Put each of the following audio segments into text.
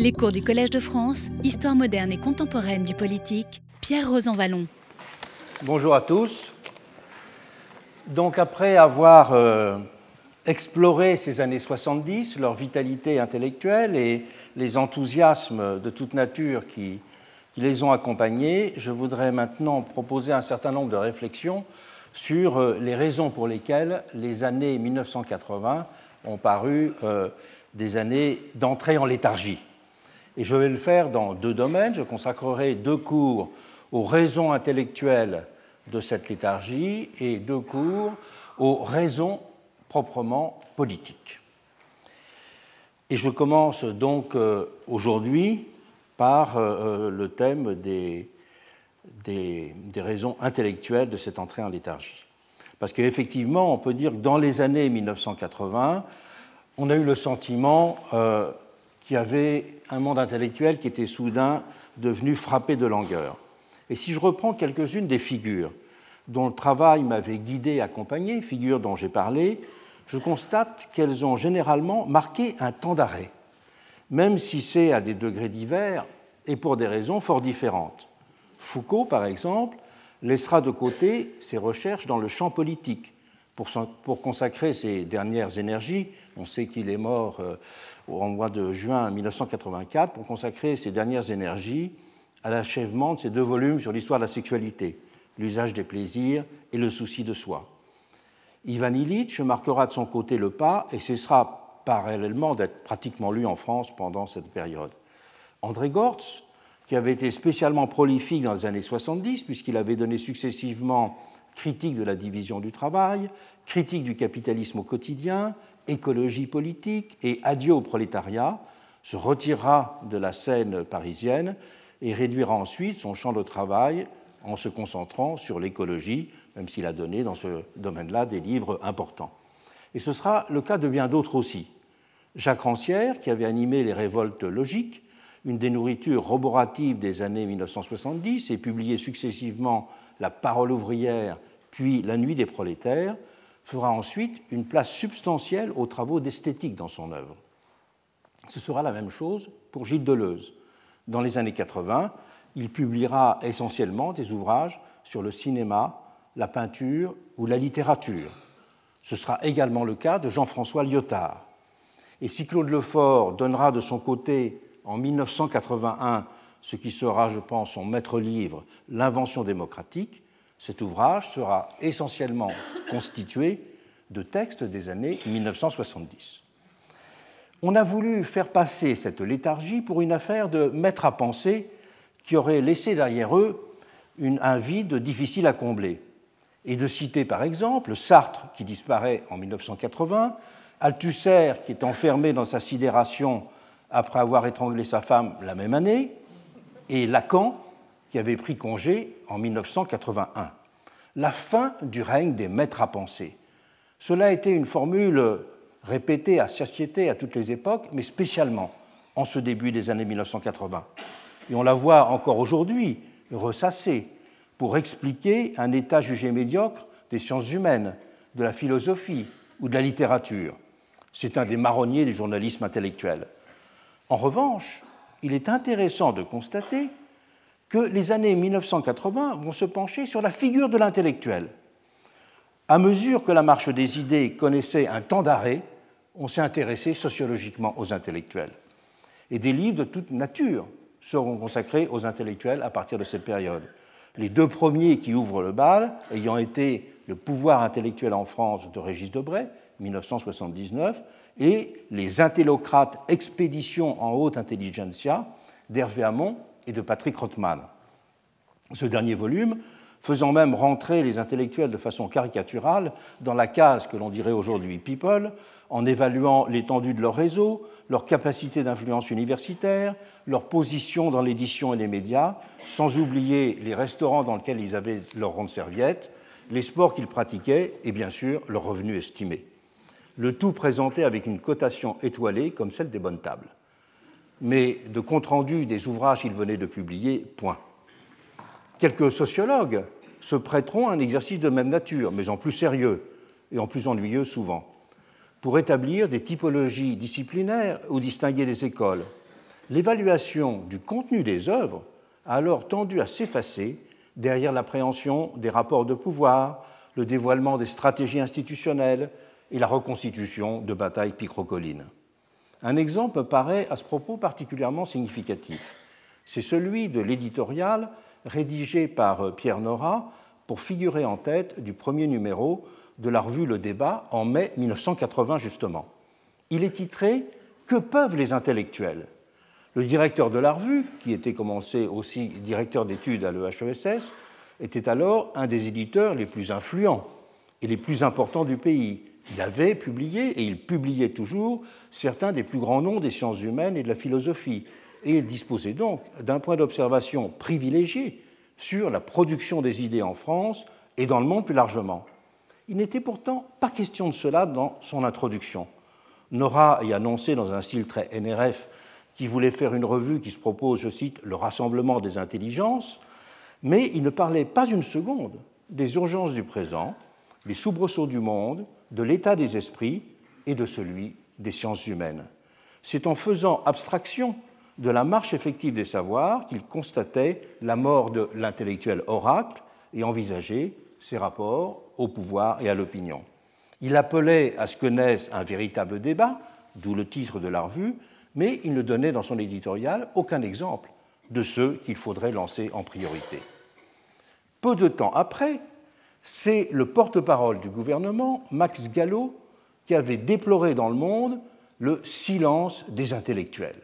Les cours du Collège de France, Histoire moderne et contemporaine du politique, Pierre Rosanvallon. Bonjour à tous. Donc après avoir euh, exploré ces années 70, leur vitalité intellectuelle et les enthousiasmes de toute nature qui, les ont accompagnés, je voudrais maintenant proposer un certain nombre de réflexions sur euh, les raisons pour lesquelles les années 1980 ont paru euh, des années d'entrée en léthargie. Et je vais le faire dans deux domaines. Je consacrerai deux cours aux raisons intellectuelles de cette léthargie et deux cours aux raisons proprement politiques. Et je commence donc euh, aujourd'hui par euh, euh, le thème des, des, raisons intellectuelles de cette entrée en léthargie. Parce qu'effectivement, on peut dire que dans les années 1980, on a eu le sentiment qu'il y avait un monde intellectuel qui était soudain devenu frappé de langueur. Et si je reprends quelques-unes des figures dont le travail m'avait guidé accompagné, figures dont j'ai parlé, je constate qu'elles ont généralement marqué un temps d'arrêt, même si c'est à des degrés divers et pour des raisons fort différentes. Foucault, par exemple, laissera de côté ses recherches dans le champ politique pour, pour consacrer ses dernières énergies. On sait qu'il est mort euh, au mois de juin 1984 pour consacrer ses dernières énergies à l'achèvement de ses deux volumes sur l'histoire de la sexualité, l'usage des plaisirs et le souci de soi. Ivan Illich marquera de son côté le pas et cessera parallèlement d'être pratiquement lu en France pendant cette période. André Gortz, qui avait été spécialement prolifique dans les années 70, puisqu'il avait donné successivement critique de la division du travail, critique du capitalisme au quotidien, écologie politique et adieu au prolétariat, se retirera de la scène parisienne et réduira ensuite son champ de travail en se concentrant sur l'écologie, même s'il a donné dans ce domaine-là des livres importants. Et ce sera le cas de bien d'autres aussi. Jacques Rancière, qui avait animé les révoltes logiques, une des nourritures roboratives des années 1970 et publié successivement La parole ouvrière puis La nuit des prolétaires, fera ensuite une place substantielle aux travaux d'esthétique dans son œuvre. Ce sera la même chose pour Gilles Deleuze. Dans les années 80, il publiera essentiellement des ouvrages sur le cinéma, la peinture ou la littérature. Ce sera également le cas de Jean-François Lyotard. Et si Claude Lefort donnera de son côté en 1981 ce qui sera, je pense, son maître-livre, L'invention démocratique, cet ouvrage sera essentiellement constitué de textes des années 1970. On a voulu faire passer cette léthargie pour une affaire de maître à penser qui aurait laissé derrière eux une, un vide difficile à combler, et de citer par exemple Sartre qui disparaît en 1980, Althusser qui est enfermé dans sa sidération après avoir étranglé sa femme la même année, et Lacan qui avait pris congé en 1981. La fin du règne des maîtres à penser. Cela a été une formule répétée à satiété à toutes les époques, mais spécialement en ce début des années 1980. Et on la voit encore aujourd'hui ressassée pour expliquer un état jugé médiocre des sciences humaines, de la philosophie ou de la littérature. C'est un des marronniers du journalisme intellectuel. En revanche, il est intéressant de constater que les années 1980 vont se pencher sur la figure de l'intellectuel. À mesure que la marche des idées connaissait un temps d'arrêt, on s'est intéressé sociologiquement aux intellectuels. Et des livres de toute nature seront consacrés aux intellectuels à partir de cette période. Les deux premiers qui ouvrent le bal ayant été Le pouvoir intellectuel en France de Régis Debray, 1979, et Les intellocrates expéditions en haute intelligentsia d'Hervé Hamon et de Patrick Rothman. Ce dernier volume, faisant même rentrer les intellectuels de façon caricaturale dans la case que l'on dirait aujourd'hui people, en évaluant l'étendue de leur réseau, leur capacité d'influence universitaire, leur position dans l'édition et les médias, sans oublier les restaurants dans lesquels ils avaient leur ronde serviette, les sports qu'ils pratiquaient et bien sûr leurs revenus estimés. Le tout présenté avec une cotation étoilée comme celle des bonnes tables mais de compte-rendu des ouvrages qu'il venait de publier, point. Quelques sociologues se prêteront à un exercice de même nature, mais en plus sérieux et en plus ennuyeux souvent, pour établir des typologies disciplinaires ou distinguer des écoles. l'évaluation du contenu des œuvres a alors tendu à s'effacer derrière l'appréhension des rapports de pouvoir, le dévoilement des stratégies institutionnelles et la reconstitution de batailles picrocolines. Un exemple paraît à ce propos particulièrement significatif. C'est celui de l'éditorial rédigé par Pierre Nora pour figurer en tête du premier numéro de la revue Le Débat en mai 1980 justement. Il est titré Que peuvent les intellectuels? Le directeur de la revue, qui était commencé aussi directeur d'études à l'EHESS, était alors un des éditeurs les plus influents et les plus importants du pays. Il avait publié, et il publiait toujours, certains des plus grands noms des sciences humaines et de la philosophie, et il disposait donc d'un point d'observation privilégié sur la production des idées en France et dans le monde plus largement. Il n'était pourtant pas question de cela dans son introduction. Nora y annonçait dans un style très NRF qu'il voulait faire une revue qui se propose, je cite, le rassemblement des intelligences, mais il ne parlait pas une seconde des urgences du présent, des soubresauts du monde, de l'état des esprits et de celui des sciences humaines. C'est en faisant abstraction de la marche effective des savoirs qu'il constatait la mort de l'intellectuel oracle et envisageait ses rapports au pouvoir et à l'opinion. Il appelait à ce que naisse un véritable débat, d'où le titre de la revue, mais il ne donnait dans son éditorial aucun exemple de ceux qu'il faudrait lancer en priorité. Peu de temps après, c'est le porte-parole du gouvernement, Max Gallo, qui avait déploré dans le monde le silence des intellectuels,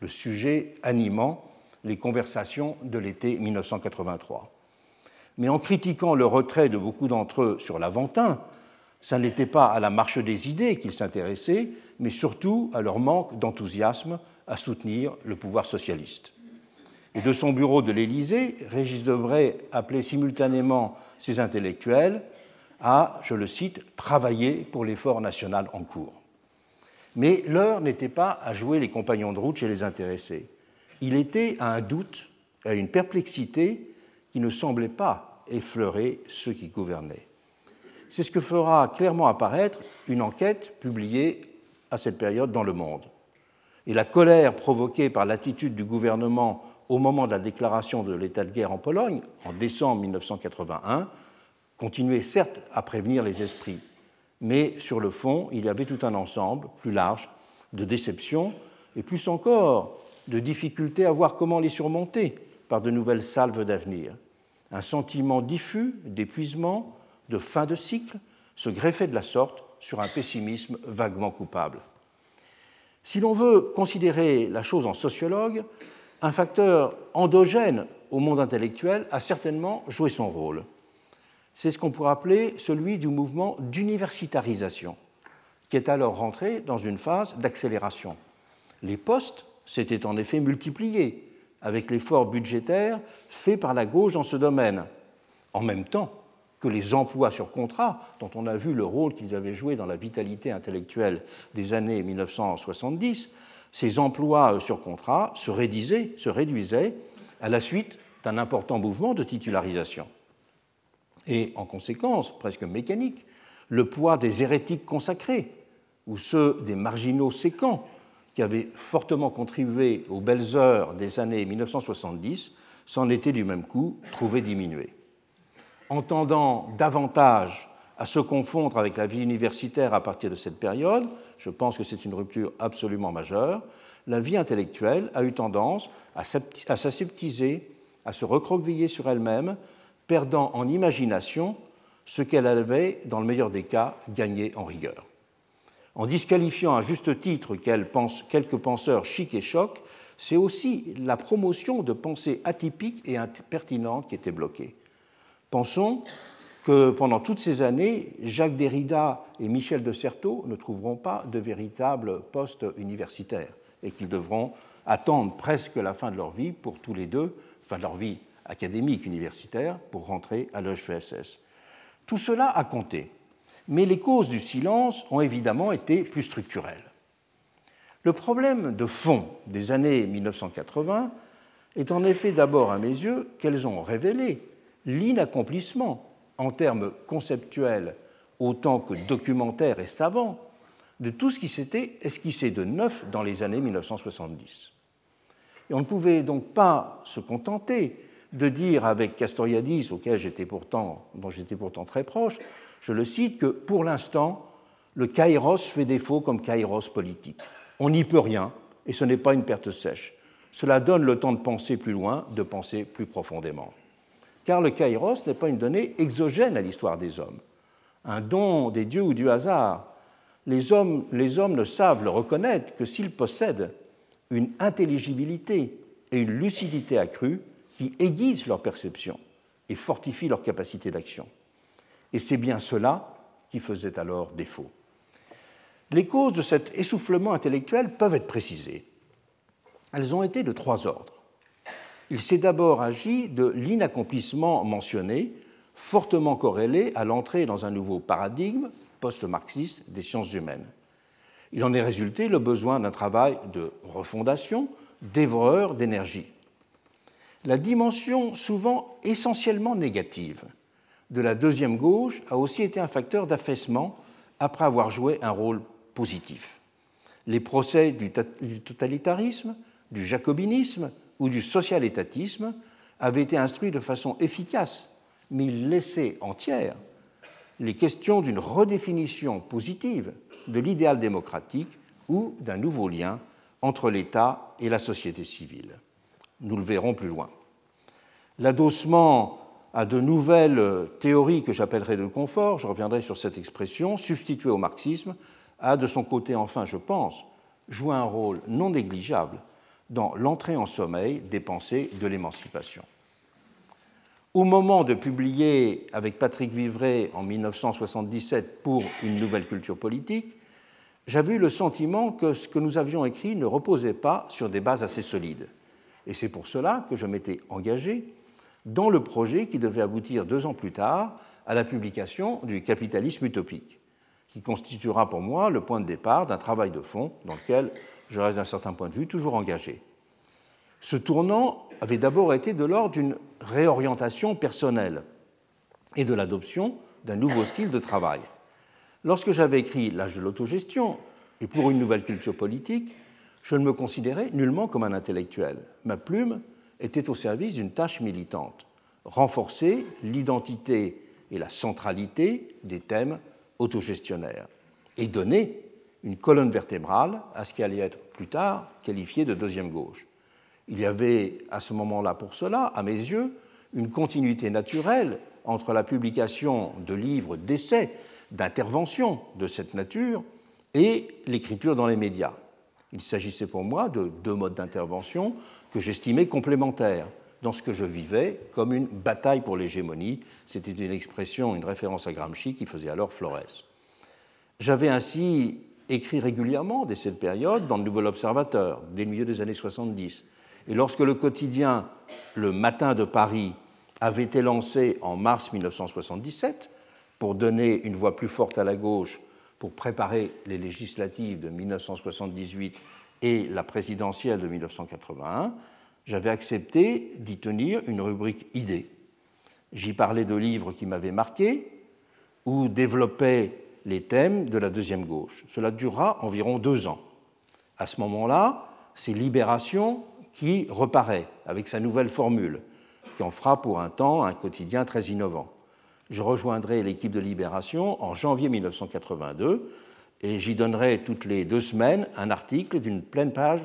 le sujet animant les conversations de l'été 1983 mais en critiquant le retrait de beaucoup d'entre eux sur l'Aventin, ça n'était pas à la marche des idées qu'ils s'intéressaient, mais surtout à leur manque d'enthousiasme à soutenir le pouvoir socialiste. Et de son bureau de l'Élysée, Régis Debray appelait simultanément ces intellectuels à, je le cite, travailler pour l'effort national en cours. Mais l'heure n'était pas à jouer les compagnons de route chez les intéressés. Il était à un doute, à une perplexité qui ne semblait pas effleurer ceux qui gouvernaient. C'est ce que fera clairement apparaître une enquête publiée à cette période dans Le Monde. Et la colère provoquée par l'attitude du gouvernement au moment de la déclaration de l'état de guerre en Pologne, en décembre 1981, continuait certes à prévenir les esprits, mais sur le fond, il y avait tout un ensemble plus large de déceptions et plus encore de difficultés à voir comment les surmonter par de nouvelles salves d'avenir un sentiment diffus d'épuisement, de fin de cycle, se greffait de la sorte sur un pessimisme vaguement coupable. Si l'on veut considérer la chose en sociologue, un facteur endogène au monde intellectuel a certainement joué son rôle. C'est ce qu'on pourrait appeler celui du mouvement d'universitarisation, qui est alors rentré dans une phase d'accélération. Les postes s'étaient en effet multipliés avec l'effort budgétaire fait par la gauche dans ce domaine, en même temps que les emplois sur contrat, dont on a vu le rôle qu'ils avaient joué dans la vitalité intellectuelle des années 1970, ces emplois sur contrat se réduisaient, à la suite d'un important mouvement de titularisation. Et en conséquence, presque mécanique, le poids des hérétiques consacrés ou ceux des marginaux séquents qui avait fortement contribué aux belles heures des années 1970, s'en était du même coup trouvé diminué. Entendant davantage à se confondre avec la vie universitaire à partir de cette période, je pense que c'est une rupture absolument majeure, la vie intellectuelle a eu tendance à s'aseptiser, à se recroqueviller sur elle-même, perdant en imagination ce qu'elle avait, dans le meilleur des cas, gagné en rigueur. En disqualifiant à juste titre quelques penseurs chics et chocs, c'est aussi la promotion de pensées atypiques et impertinentes qui était bloquée. Pensons que pendant toutes ces années, Jacques Derrida et Michel de Certeau ne trouveront pas de véritables postes universitaires et qu'ils devront attendre presque la fin de leur vie pour tous les deux, fin de leur vie académique universitaire, pour rentrer à l'EHESS. Tout cela a compté mais les causes du silence ont évidemment été plus structurelles. Le problème de fond des années 1980 est en effet d'abord à mes yeux qu'elles ont révélé l'inaccomplissement en termes conceptuels autant que documentaires et savants de tout ce qui s'était esquissé de neuf dans les années 1970. Et on ne pouvait donc pas se contenter de dire avec Castoriadis, auquel j'étais pourtant, dont j'étais pourtant très proche, je le cite, que pour l'instant, le kairos fait défaut comme kairos politique. On n'y peut rien, et ce n'est pas une perte sèche. Cela donne le temps de penser plus loin, de penser plus profondément. Car le kairos n'est pas une donnée exogène à l'histoire des hommes, un don des dieux ou du hasard. Les hommes, les hommes ne savent le reconnaître que s'ils possèdent une intelligibilité et une lucidité accrue qui aiguisent leur perception et fortifient leur capacité d'action. Et c'est bien cela qui faisait alors défaut. Les causes de cet essoufflement intellectuel peuvent être précisées. Elles ont été de trois ordres. Il s'est d'abord agi de l'inaccomplissement mentionné, fortement corrélé à l'entrée dans un nouveau paradigme post-marxiste des sciences humaines. Il en est résulté le besoin d'un travail de refondation, dévoreur d'énergie. La dimension souvent essentiellement négative de la deuxième gauche a aussi été un facteur d'affaissement après avoir joué un rôle positif. Les procès du totalitarisme, du jacobinisme ou du social-étatisme avaient été instruits de façon efficace, mais ils laissaient entières les questions d'une redéfinition positive de l'idéal démocratique ou d'un nouveau lien entre l'État et la société civile. Nous le verrons plus loin. L'adossement à de nouvelles théories que j'appellerai de confort, je reviendrai sur cette expression, substituée au marxisme, a de son côté, enfin, je pense, joué un rôle non négligeable dans l'entrée en sommeil des pensées de l'émancipation. Au moment de publier avec Patrick Vivray en 1977 pour une nouvelle culture politique, j'avais eu le sentiment que ce que nous avions écrit ne reposait pas sur des bases assez solides. Et c'est pour cela que je m'étais engagé dans le projet qui devait aboutir deux ans plus tard à la publication du Capitalisme utopique, qui constituera pour moi le point de départ d'un travail de fond dans lequel je reste d'un certain point de vue toujours engagé. Ce tournant avait d'abord été de l'ordre d'une réorientation personnelle et de l'adoption d'un nouveau style de travail. Lorsque j'avais écrit L'âge de l'autogestion et pour une nouvelle culture politique, je ne me considérais nullement comme un intellectuel. Ma plume était au service d'une tâche militante, renforcer l'identité et la centralité des thèmes autogestionnaires et donner une colonne vertébrale à ce qui allait être plus tard qualifié de deuxième gauche. Il y avait à ce moment-là pour cela, à mes yeux, une continuité naturelle entre la publication de livres d'essais, d'interventions de cette nature et l'écriture dans les médias. Il s'agissait pour moi de deux modes d'intervention que j'estimais complémentaires dans ce que je vivais comme une bataille pour l'hégémonie. C'était une expression, une référence à Gramsci qui faisait alors Flores. J'avais ainsi écrit régulièrement dès cette période dans le Nouvel Observateur, dès le milieu des années 70. Et lorsque le quotidien Le Matin de Paris avait été lancé en mars 1977 pour donner une voix plus forte à la gauche pour préparer les législatives de 1978 et la présidentielle de 1981, j'avais accepté d'y tenir une rubrique idées. J'y parlais de livres qui m'avaient marqué ou développais les thèmes de la deuxième gauche. Cela durera environ deux ans. À ce moment-là, c'est Libération qui reparaît avec sa nouvelle formule, qui en fera pour un temps un quotidien très innovant. Je rejoindrai l'équipe de Libération en janvier 1982 et j'y donnerai toutes les deux semaines un article d'une pleine page,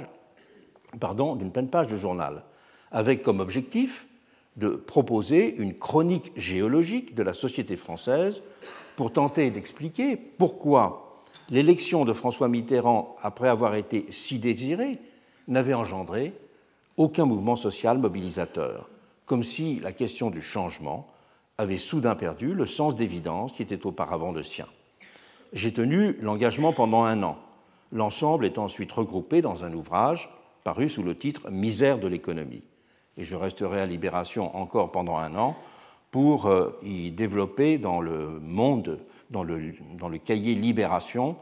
d'une page de journal, avec comme objectif de proposer une chronique géologique de la société française pour tenter d'expliquer pourquoi l'élection de François Mitterrand, après avoir été si désirée, n'avait engendré aucun mouvement social mobilisateur, comme si la question du changement avait soudain perdu le sens d'évidence qui était auparavant le sien. J'ai tenu l'engagement pendant un an. L'ensemble est ensuite regroupé dans un ouvrage paru sous le titre Misère de l'économie. Et je resterai à Libération encore pendant un an pour euh, y développer dans le monde, dans le, cahier Libération,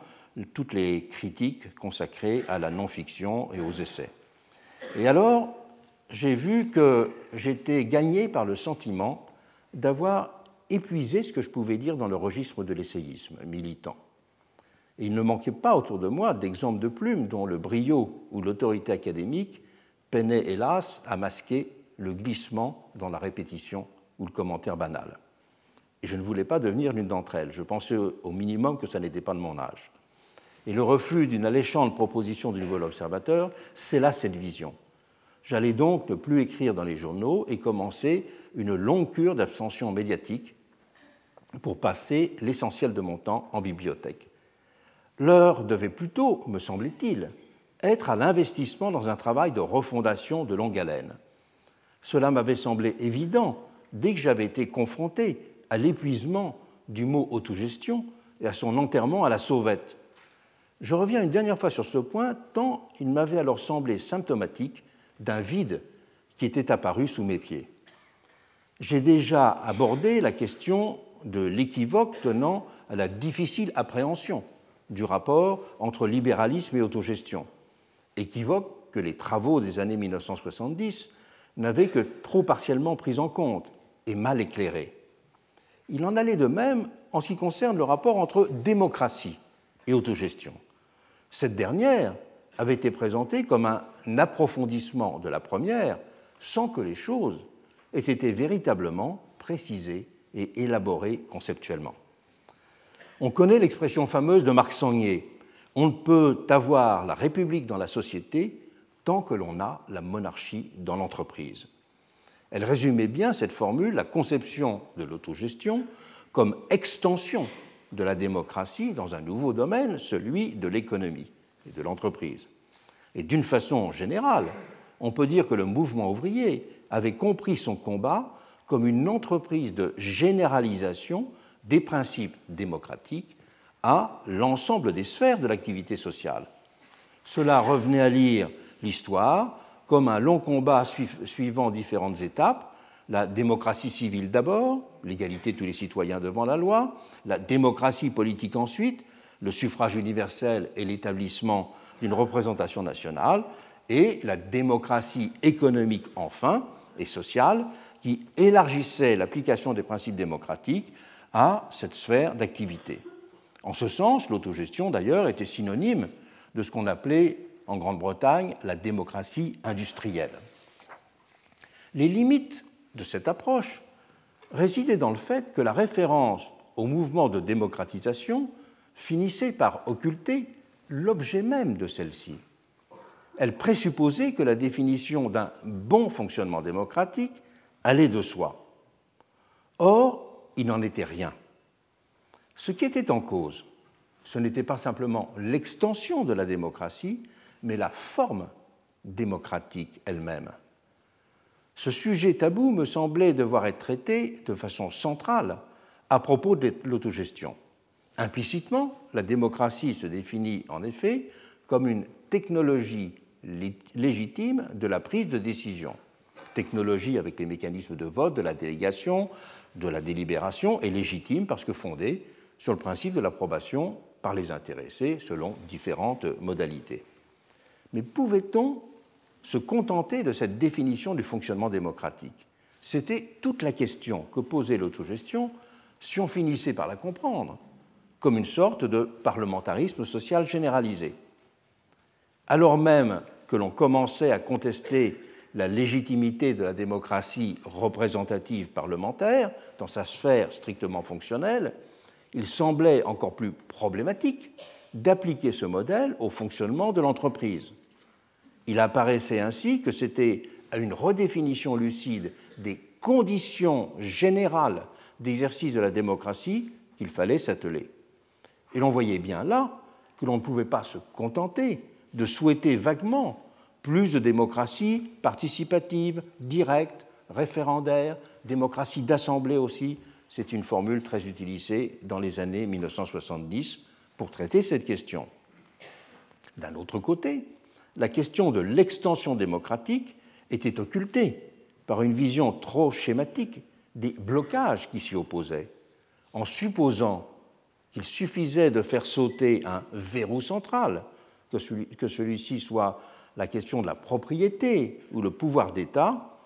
toutes les critiques consacrées à la non-fiction et aux essais. Et alors, j'ai vu que j'étais gagné par le sentiment d'avoir épuisé ce que je pouvais dire dans le registre de l'essayisme militant. Et il ne manquait pas autour de moi d'exemples de plumes dont le brio ou l'autorité académique peinaient hélas à masquer le glissement dans la répétition ou le commentaire banal. Et je ne voulais pas devenir l'une d'entre elles. Je pensais au minimum que ça n'était pas de mon âge. Et le refus d'une alléchante proposition du Nouvel Observateur, c'est là cette vision. J'allais donc ne plus écrire dans les journaux et commencer une longue cure d'abstention médiatique pour passer l'essentiel de mon temps en bibliothèque. L'heure devait plutôt, me semblait-il, être à l'investissement dans un travail de refondation de longue haleine. Cela m'avait semblé évident dès que j'avais été confronté à l'épuisement du mot autogestion et à son enterrement à la sauvette. Je reviens une dernière fois sur ce point, tant il m'avait alors semblé symptomatique d'un vide qui était apparu sous mes pieds. J'ai déjà abordé la question de l'équivoque tenant à la difficile appréhension du rapport entre libéralisme et autogestion, équivoque que les travaux des années 1970 n'avaient que trop partiellement pris en compte et mal éclairé. Il en allait de même en ce qui concerne le rapport entre démocratie et autogestion. Cette dernière avait été présentée comme un approfondissement de la première sans que les choses aient été véritablement précisées et élaborées conceptuellement. On connaît l'expression fameuse de Marc Sangnier on ne peut avoir la République dans la société tant que l'on a la monarchie dans l'entreprise. Elle résumait bien cette formule, la conception de l'autogestion, comme extension de la démocratie dans un nouveau domaine, celui de l'économie et de l'entreprise. Et d'une façon générale, on peut dire que le mouvement ouvrier avait compris son combat comme une entreprise de généralisation des principes démocratiques à l'ensemble des sphères de l'activité sociale. Cela revenait à lire l'histoire comme un long combat suivant différentes étapes, la démocratie civile d'abord, l'égalité de tous les citoyens devant la loi, la démocratie politique ensuite, le suffrage universel et l'établissement d'une représentation nationale, et la démocratie économique enfin et sociale, qui élargissait l'application des principes démocratiques à cette sphère d'activité. En ce sens, l'autogestion, d'ailleurs, était synonyme de ce qu'on appelait en Grande-Bretagne la démocratie industrielle. Les limites de cette approche résidaient dans le fait que la référence au mouvement de démocratisation finissait par occulter l'objet même de celle-ci. Elle présupposait que la définition d'un bon fonctionnement démocratique allait de soi. Or, il n'en était rien. Ce qui était en cause, ce n'était pas simplement l'extension de la démocratie, mais la forme démocratique elle-même. Ce sujet tabou me semblait devoir être traité de façon centrale à propos de l'autogestion. Implicitement, la démocratie se définit en effet comme une technologie légitime de la prise de décision. Technologie avec les mécanismes de vote, de la délégation, de la délibération, est légitime parce que fondée sur le principe de l'approbation par les intéressés selon différentes modalités. Mais pouvait-on se contenter de cette définition du fonctionnement démocratique? C'était toute la question que posait l'autogestion si on finissait par la comprendre comme une sorte de parlementarisme social généralisé. Alors même que l'on commençait à contester la légitimité de la démocratie représentative parlementaire dans sa sphère strictement fonctionnelle, il semblait encore plus problématique d'appliquer ce modèle au fonctionnement de l'entreprise. Il apparaissait ainsi que c'était à une redéfinition lucide des conditions générales d'exercice de la démocratie qu'il fallait s'atteler. Et l'on voyait bien là que l'on ne pouvait pas se contenter de souhaiter vaguement plus de démocratie participative, directe, référendaire, démocratie d'assemblée aussi, c'est une formule très utilisée dans les années 1970 pour traiter cette question. D'un autre côté, la question de l'extension démocratique était occultée par une vision trop schématique des blocages qui s'y opposaient, en supposant qu'il suffisait de faire sauter un verrou central, que celui-ci soit la question de la propriété ou le pouvoir d'État,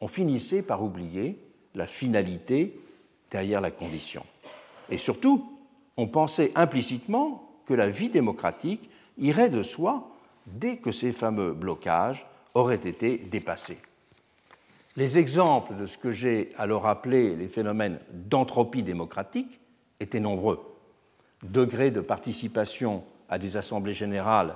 on finissait par oublier la finalité derrière la condition. Et surtout, on pensait implicitement que la vie démocratique irait de soi dès que ces fameux blocages aurait été dépassé. Les exemples de ce que j'ai alors appelé les phénomènes d'entropie démocratique étaient nombreux. Degré de participation à des assemblées générales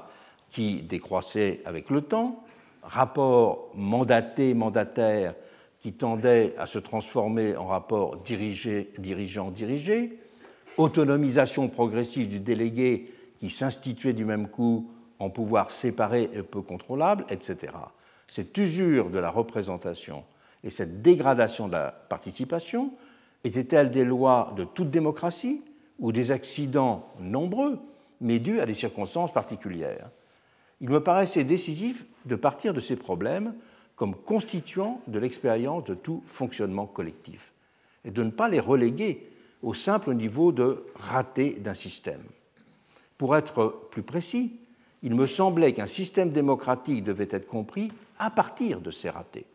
qui décroissaient avec le temps, rapport mandaté-mandataire qui tendait à se transformer en rapport dirigeant-dirigé, autonomisation progressive du délégué qui s'instituait du même coup en pouvoir séparé et peu contrôlable, etc. Cette usure de la représentation et cette dégradation de la participation étaient-elles des lois de toute démocratie ou des accidents nombreux, mais dus à des circonstances particulières? Il me paraissait décisif de partir de ces problèmes comme constituant de l'expérience de tout fonctionnement collectif et de ne pas les reléguer au simple niveau de raté d'un système. Pour être plus précis, il me semblait qu'un système démocratique devait être compris à partir de ces ratés,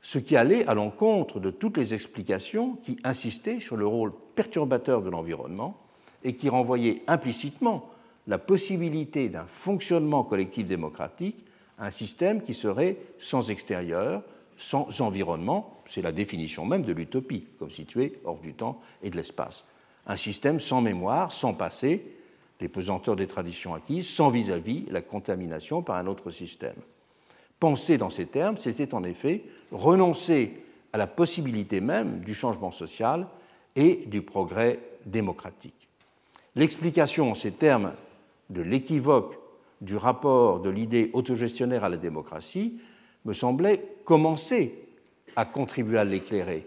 ce qui allait à l'encontre de toutes les explications qui insistaient sur le rôle perturbateur de l'environnement et qui renvoyaient implicitement la possibilité d'un fonctionnement collectif démocratique à un système qui serait sans extérieur, sans environnement, c'est la définition même de l'utopie, comme située hors du temps et de l'espace. Un système sans mémoire, sans passé, les pesanteurs des traditions acquises, sans vis-à-vis la contamination par un autre système. Penser dans ces termes, c'était en effet renoncer à la possibilité même du changement social et du progrès démocratique. L'explication en ces termes de l'équivoque du rapport de l'idée autogestionnaire à la démocratie me semblait commencer à contribuer à l'éclairer,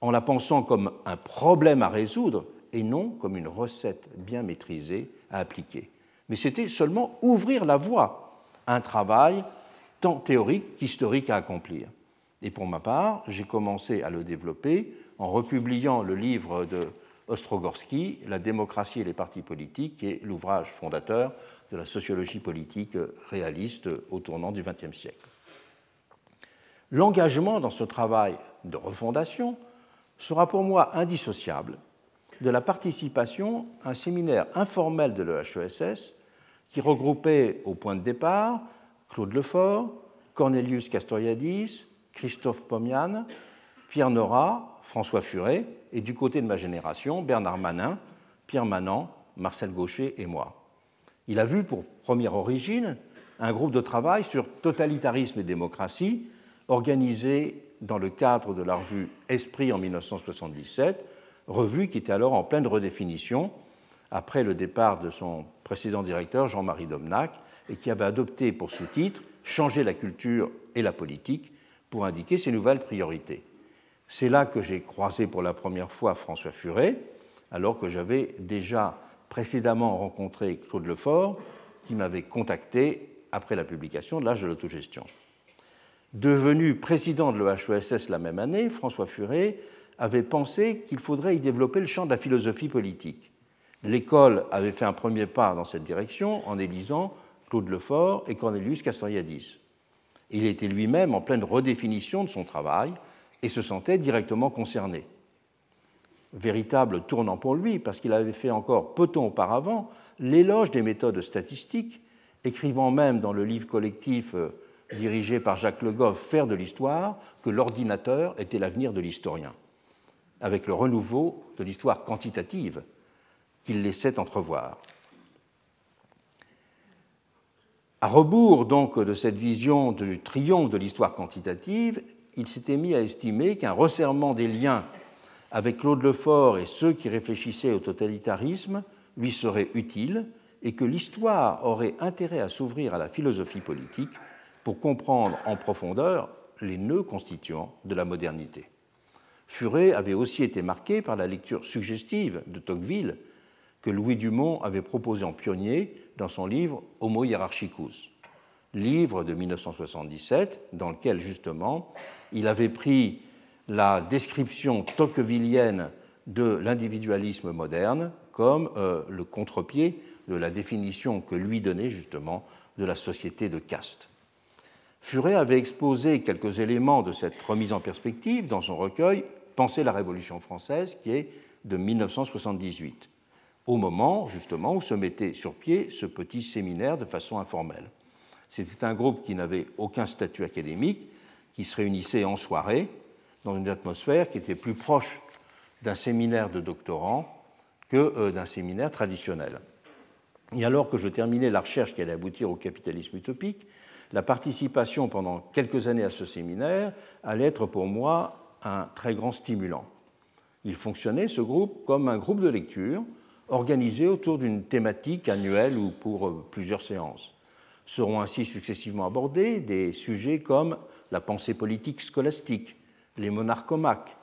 en la pensant comme un problème à résoudre et non comme une recette bien maîtrisée à appliquer. Mais c'était seulement ouvrir la voie à un travail tant théorique qu'historique à accomplir. Et pour ma part, j'ai commencé à le développer en republiant le livre de Ostrogorsky, La démocratie et les partis politiques, qui est l'ouvrage fondateur de la sociologie politique réaliste au tournant du XXe siècle. L'engagement dans ce travail de refondation sera pour moi indissociable de la participation à un séminaire informel de l'EHESS qui regroupait au point de départ Claude Lefort, Cornelius Castoriadis, Christophe Pomian, Pierre Nora, François Furet, et du côté de ma génération, Bernard Manin, Pierre Manant, Marcel Gaucher et moi. Il a vu pour première origine un groupe de travail sur totalitarisme et démocratie organisé dans le cadre de la revue Esprit en 1977, revue qui était alors en pleine redéfinition après le départ de son précédent directeur Jean-Marie Domnac et qui avait adopté pour sous-titre Changer la culture et la politique pour indiquer ses nouvelles priorités. C'est là que j'ai croisé pour la première fois François Furet, alors que j'avais déjà précédemment rencontré Claude Lefort, qui m'avait contacté après la publication de l'âge de l'autogestion. Devenu président de l'EHESS la même année, François Furet avait pensé qu'il faudrait y développer le champ de la philosophie politique. L'école avait fait un premier pas dans cette direction en élisant Claude Lefort et Cornelius Castoriadis. Il était lui-même en pleine redéfinition de son travail et se sentait directement concerné. Véritable tournant pour lui, parce qu'il avait fait encore peu de temps auparavant l'éloge des méthodes statistiques, écrivant même dans le livre collectif euh, dirigé par Jacques Le Goff, Faire de l'histoire, que l'ordinateur était l'avenir de l'historien, avec le renouveau de l'histoire quantitative qu'il laissait entrevoir. À rebours donc de cette vision du triomphe de l'histoire quantitative, il s'était mis à estimer qu'un resserrement des liens avec Claude Lefort et ceux qui réfléchissaient au totalitarisme lui serait utile et que l'histoire aurait intérêt à s'ouvrir à la philosophie politique pour comprendre en profondeur les nœuds constituants de la modernité. Furet avait aussi été marqué par la lecture suggestive de Tocqueville que Louis Dumont avait proposé en pionnier dans son livre Homo hierarchicus, livre de 1977 dans lequel justement il avait pris la description tocquevillienne de l'individualisme moderne comme euh, le contre-pied de la définition que lui donnait justement de la société de caste. Furet avait exposé quelques éléments de cette remise en perspective dans son recueil Penser la Révolution française, qui est de 1978, au moment justement où se mettait sur pied ce petit séminaire de façon informelle. C'était un groupe qui n'avait aucun statut académique, qui se réunissait en soirée dans une atmosphère qui était plus proche d'un séminaire de doctorants que euh, d'un séminaire traditionnel. Et alors que je terminais la recherche qui allait aboutir au capitalisme utopique, la participation pendant quelques années à ce séminaire allait être pour moi un très grand stimulant. Il fonctionnait, ce groupe, comme un groupe de lecture organisé autour d'une thématique annuelle ou pour euh, plusieurs séances. Seront ainsi successivement abordés des sujets comme la pensée politique scolastique, les monarchomaques,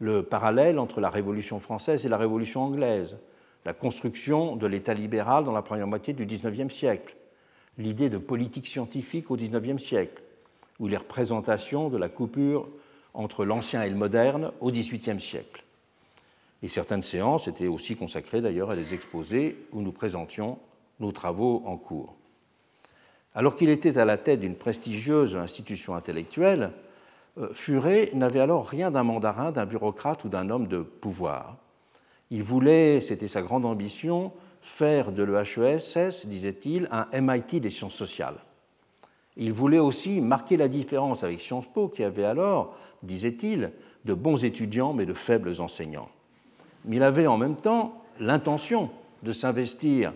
le parallèle entre la Révolution française et la Révolution anglaise, la construction de l'État libéral dans la première moitié du XIXe siècle, l'idée de politique scientifique au XIXe siècle, ou les représentations de la coupure entre l'ancien et le moderne au XVIIIe siècle. Et certaines séances étaient aussi consacrées d'ailleurs à des exposés où nous présentions nos travaux en cours. Alors qu'il était à la tête d'une prestigieuse institution intellectuelle, euh, Furet n'avait alors rien d'un mandarin, d'un bureaucrate ou d'un homme de pouvoir. Il voulait, c'était sa grande ambition, faire de l'EHESS, disait-il, un MIT des sciences sociales. Il voulait aussi marquer la différence avec Sciences Po, qui avait alors, disait-il, de bons étudiants mais de faibles enseignants. Mais il avait en même temps l'intention de s'investir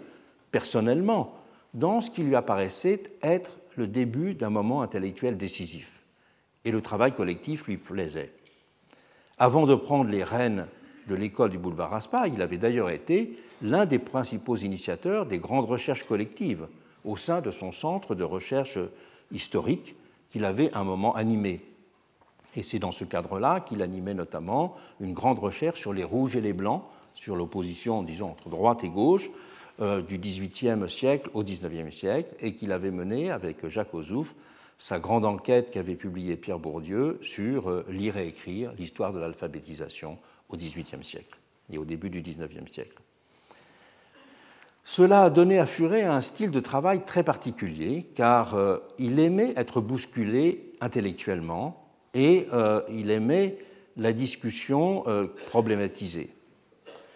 personnellement dans ce qui lui apparaissait être le début d'un moment intellectuel décisif. Et le travail collectif lui plaisait. Avant de prendre les rênes de l'école du boulevard Raspail, il avait d'ailleurs été l'un des principaux initiateurs des grandes recherches collectives au sein de son centre de recherche historique qu'il avait un moment animé. Et c'est dans ce cadre-là qu'il animait notamment une grande recherche sur les rouges et les blancs, sur l'opposition, disons, entre droite et gauche, euh, du XVIIIe siècle au XIXe siècle, et qu'il avait mené avec Jacques Ozouf sa grande enquête qu'avait publiée Pierre Bourdieu sur euh, lire et écrire, l'histoire de l'alphabétisation au XVIIIe siècle et au début du XIXe siècle. Cela a donné à Furet un style de travail très particulier, car euh, il aimait être bousculé intellectuellement et euh, il aimait la discussion euh, problématisée.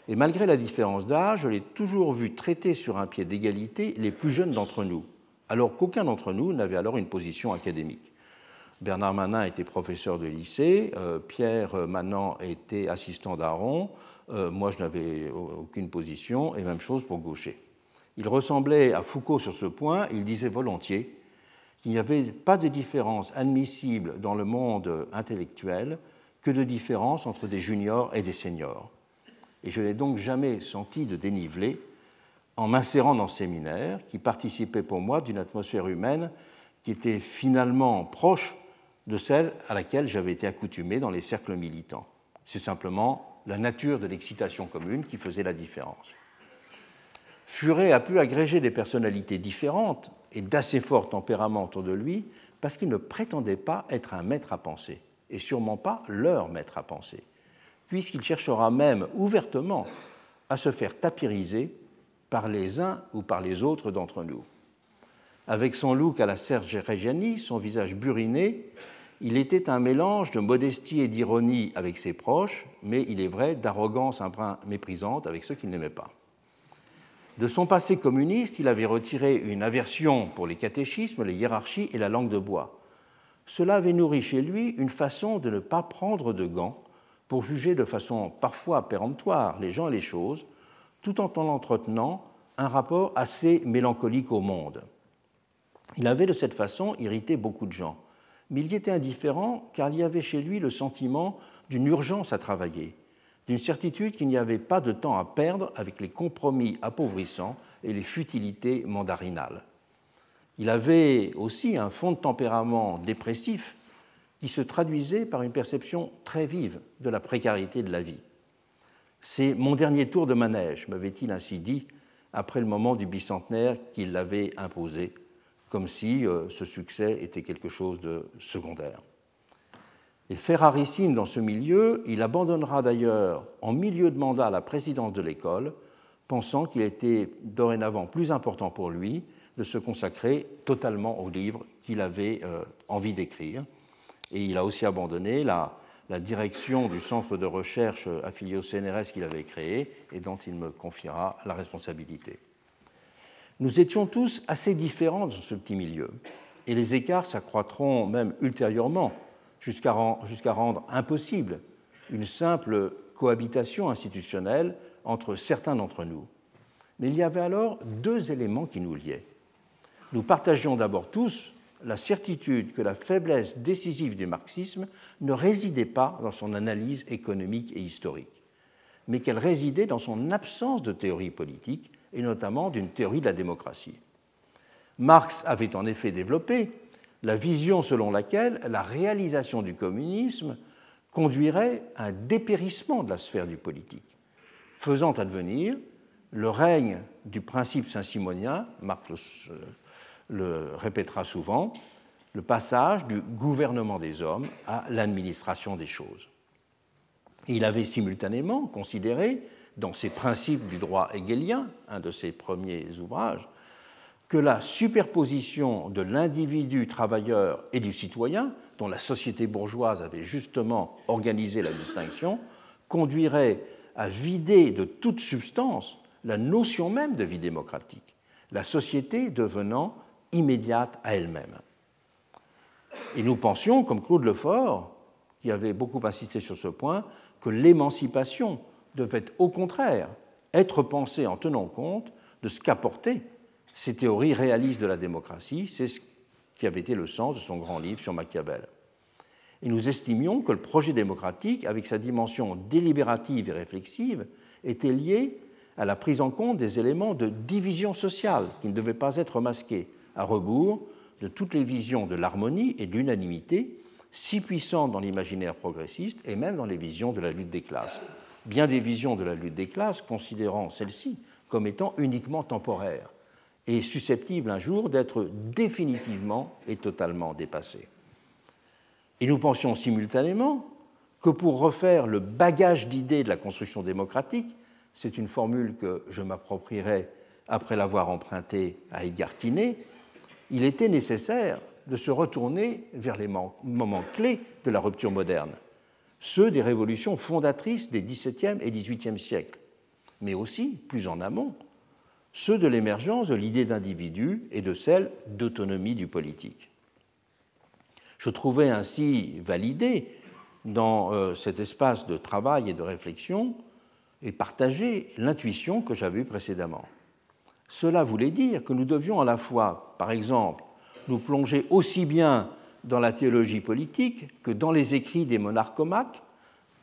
Et malgré la différence d'âge, je l'ai toujours vu traiter sur un pied d'égalité les plus jeunes d'entre nous, alors qu'aucun d'entre nous n'avait alors une position académique. Bernard Manin était professeur de lycée, Pierre Manan était assistant d'Aaron, euh, moi, je n'avais aucune position, et même chose pour Gaucher. Il ressemblait à Foucault sur ce point, il disait volontiers qu'il n'y avait pas de différence admissible dans le monde intellectuel que de différence entre des juniors et des seniors. Et je n'ai donc jamais senti de dénivelé en m'insérant dans ce séminaire qui participait pour moi d'une atmosphère humaine qui était finalement proche de celle à laquelle j'avais été accoutumé dans les cercles militants. C'est simplement la nature de l'excitation commune qui faisait la différence. Furet a pu agréger des personnalités différentes et d'assez fort tempérament autour de lui parce qu'il ne prétendait pas être un maître à penser, et sûrement pas leur maître à penser, puisqu'il cherchera même ouvertement à se faire tapiriser par les uns ou par les autres d'entre nous. Avec son look à la Serge Reggiani, son visage buriné, il était un mélange de modestie et d'ironie avec ses proches, mais il est vrai d'arrogance un brin méprisante avec ceux qu'il n'aimait pas. De son passé communiste, il avait retiré une aversion pour les catéchismes, les hiérarchies et la langue de bois. Cela avait nourri chez lui une façon de ne pas prendre de gants pour juger de façon parfois péremptoire les gens et les choses, tout en entretenant un rapport assez mélancolique au monde. Il avait de cette façon irrité beaucoup de gens mais il y était indifférent car il y avait chez lui le sentiment d'une urgence à travailler, d'une certitude qu'il n'y avait pas de temps à perdre avec les compromis appauvrissants et les futilités mandarinales. Il avait aussi un fond de tempérament dépressif qui se traduisait par une perception très vive de la précarité de la vie. C'est mon dernier tour de manège, m'avait-il ainsi dit après le moment du bicentenaire qu'il l'avait imposé comme si euh, ce succès était quelque chose de secondaire. Et fait rarissime dans ce milieu, il abandonnera d'ailleurs en milieu de mandat la présidence de l'école, pensant qu'il était dorénavant plus important pour lui de se consacrer totalement au livre qu'il avait euh, envie d'écrire. Et il a aussi abandonné la, la, direction du centre de recherche affilié au CNRS qu'il avait créé et dont il me confiera la responsabilité. Nous étions tous assez différents dans ce petit milieu, et les écarts s'accroîtront même ultérieurement jusqu'à rendre impossible une simple cohabitation institutionnelle entre certains d'entre nous. Mais il y avait alors deux éléments qui nous liaient. Nous partagions d'abord tous la certitude que la faiblesse décisive du marxisme ne résidait pas dans son analyse économique et historique, mais qu'elle résidait dans son absence de théorie politique, et notamment d'une théorie de la démocratie. Marx avait en effet développé la vision selon laquelle la réalisation du communisme conduirait à un dépérissement de la sphère du politique, faisant advenir le règne du principe saint-simonien, Marx le, répétera souvent, le passage du gouvernement des hommes à l'administration des choses. il avait simultanément considéré, dans ses principes du droit hegelien, un de ses premiers ouvrages, que la superposition de l'individu travailleur et du citoyen, dont la société bourgeoise avait justement organisé la distinction, conduirait à vider de toute substance la notion même de vie démocratique, la société devenant immédiate à elle-même. Et nous pensions, comme Claude Lefort, qui avait beaucoup insisté sur ce point, que l'émancipation devait au contraire être pensée en tenant compte de ce qu'apportaient ces théories réalistes de la démocratie. C'est ce qui avait été le sens de son grand livre sur Machiavel. Et nous estimions que le projet démocratique, avec sa dimension délibérative et réflexive, était lié à la prise en compte des éléments de division sociale qui ne devaient pas être masqués, à rebours de toutes les visions de l'harmonie et de l'unanimité, si puissantes dans l'imaginaire progressiste et même dans les visions de la lutte des classes. Bien des visions de la lutte des classes considérant celle-ci comme étant uniquement temporaire et susceptible un jour d'être définitivement et totalement dépassée. Et nous pensions simultanément que pour refaire le bagage d'idées de la construction démocratique, c'est une formule que je m'approprierai après l'avoir empruntée à Edgar Quinet, il était nécessaire de se retourner vers les moments clés de la rupture moderne, ceux des révolutions fondatrices des XVIIe et XVIIIe siècles, mais aussi, plus en amont, ceux de l'émergence de l'idée d'individu et de celle d'autonomie du politique. Je trouvais ainsi validé dans euh, cet espace de travail et de réflexion et partager l'intuition que j'avais eue précédemment. Cela voulait dire que nous devions à la fois, par exemple, nous plonger aussi bien dans la théologie politique que dans les écrits des monarchomaques,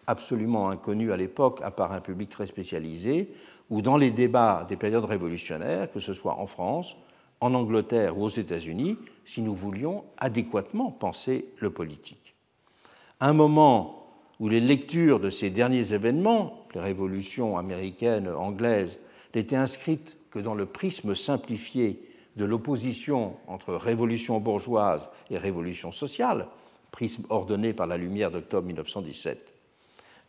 absolument inconnus à l'époque à part un public très spécialisé, ou dans les débats des périodes révolutionnaires, que ce soit en France, en Angleterre ou aux États-Unis, si nous voulions adéquatement penser le politique. un moment où les lectures de ces derniers événements, les révolutions américaines, anglaises, n'étaient inscrites que dans le prisme simplifié de l'opposition entre révolution bourgeoise et révolution sociale, prisme ordonné par la lumière d'octobre 1917.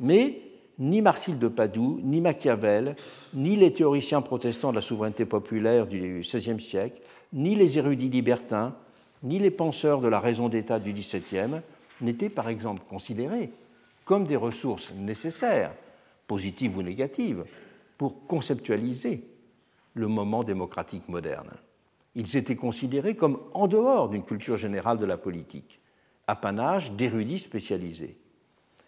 Mais ni Marcille de Padoue, ni Machiavel, ni les théoriciens protestants de la souveraineté populaire du XVIe siècle, ni les érudits libertins, ni les penseurs de la raison d'État du XVIIe n'étaient par exemple considérés comme des ressources nécessaires, positives ou négatives, pour conceptualiser le moment démocratique moderne. Ils étaient considérés comme en dehors d'une culture générale de la politique, apanage d'érudits spécialisés.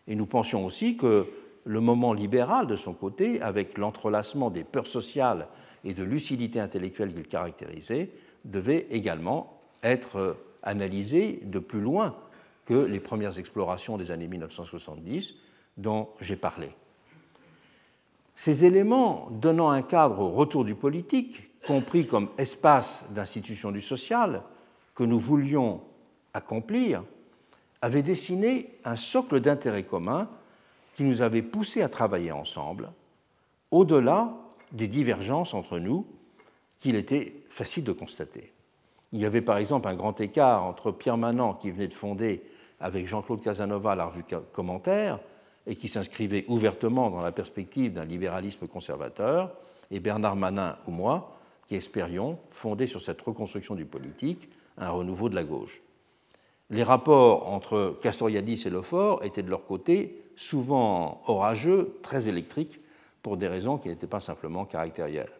Et nous pensions aussi que le moment libéral, de son côté, avec l'entrelacement des peurs sociales et de lucidité intellectuelle qu'il caractérisait, devait également être analysé de plus loin que les premières explorations des années 1970 dont j'ai parlé. Ces éléments donnant un cadre au retour du politique, compris comme espace d'institution du social, que nous voulions accomplir, avaient dessiné un socle d'intérêt commun qui nous avait poussé à travailler ensemble, au-delà des divergences entre nous qu'il était facile de constater. Il y avait par exemple un grand écart entre Pierre Manant, qui venait de fonder avec Jean-Claude Casanova la revue Commentaire, et qui s'inscrivait ouvertement dans la perspective d'un libéralisme conservateur, et Bernard Manin ou moi, qui espérions, fondé sur cette reconstruction du politique, un renouveau de la gauche. Les rapports entre Castoriadis et Lefort étaient de leur côté souvent orageux, très électriques, pour des raisons qui n'étaient pas simplement caractérielles.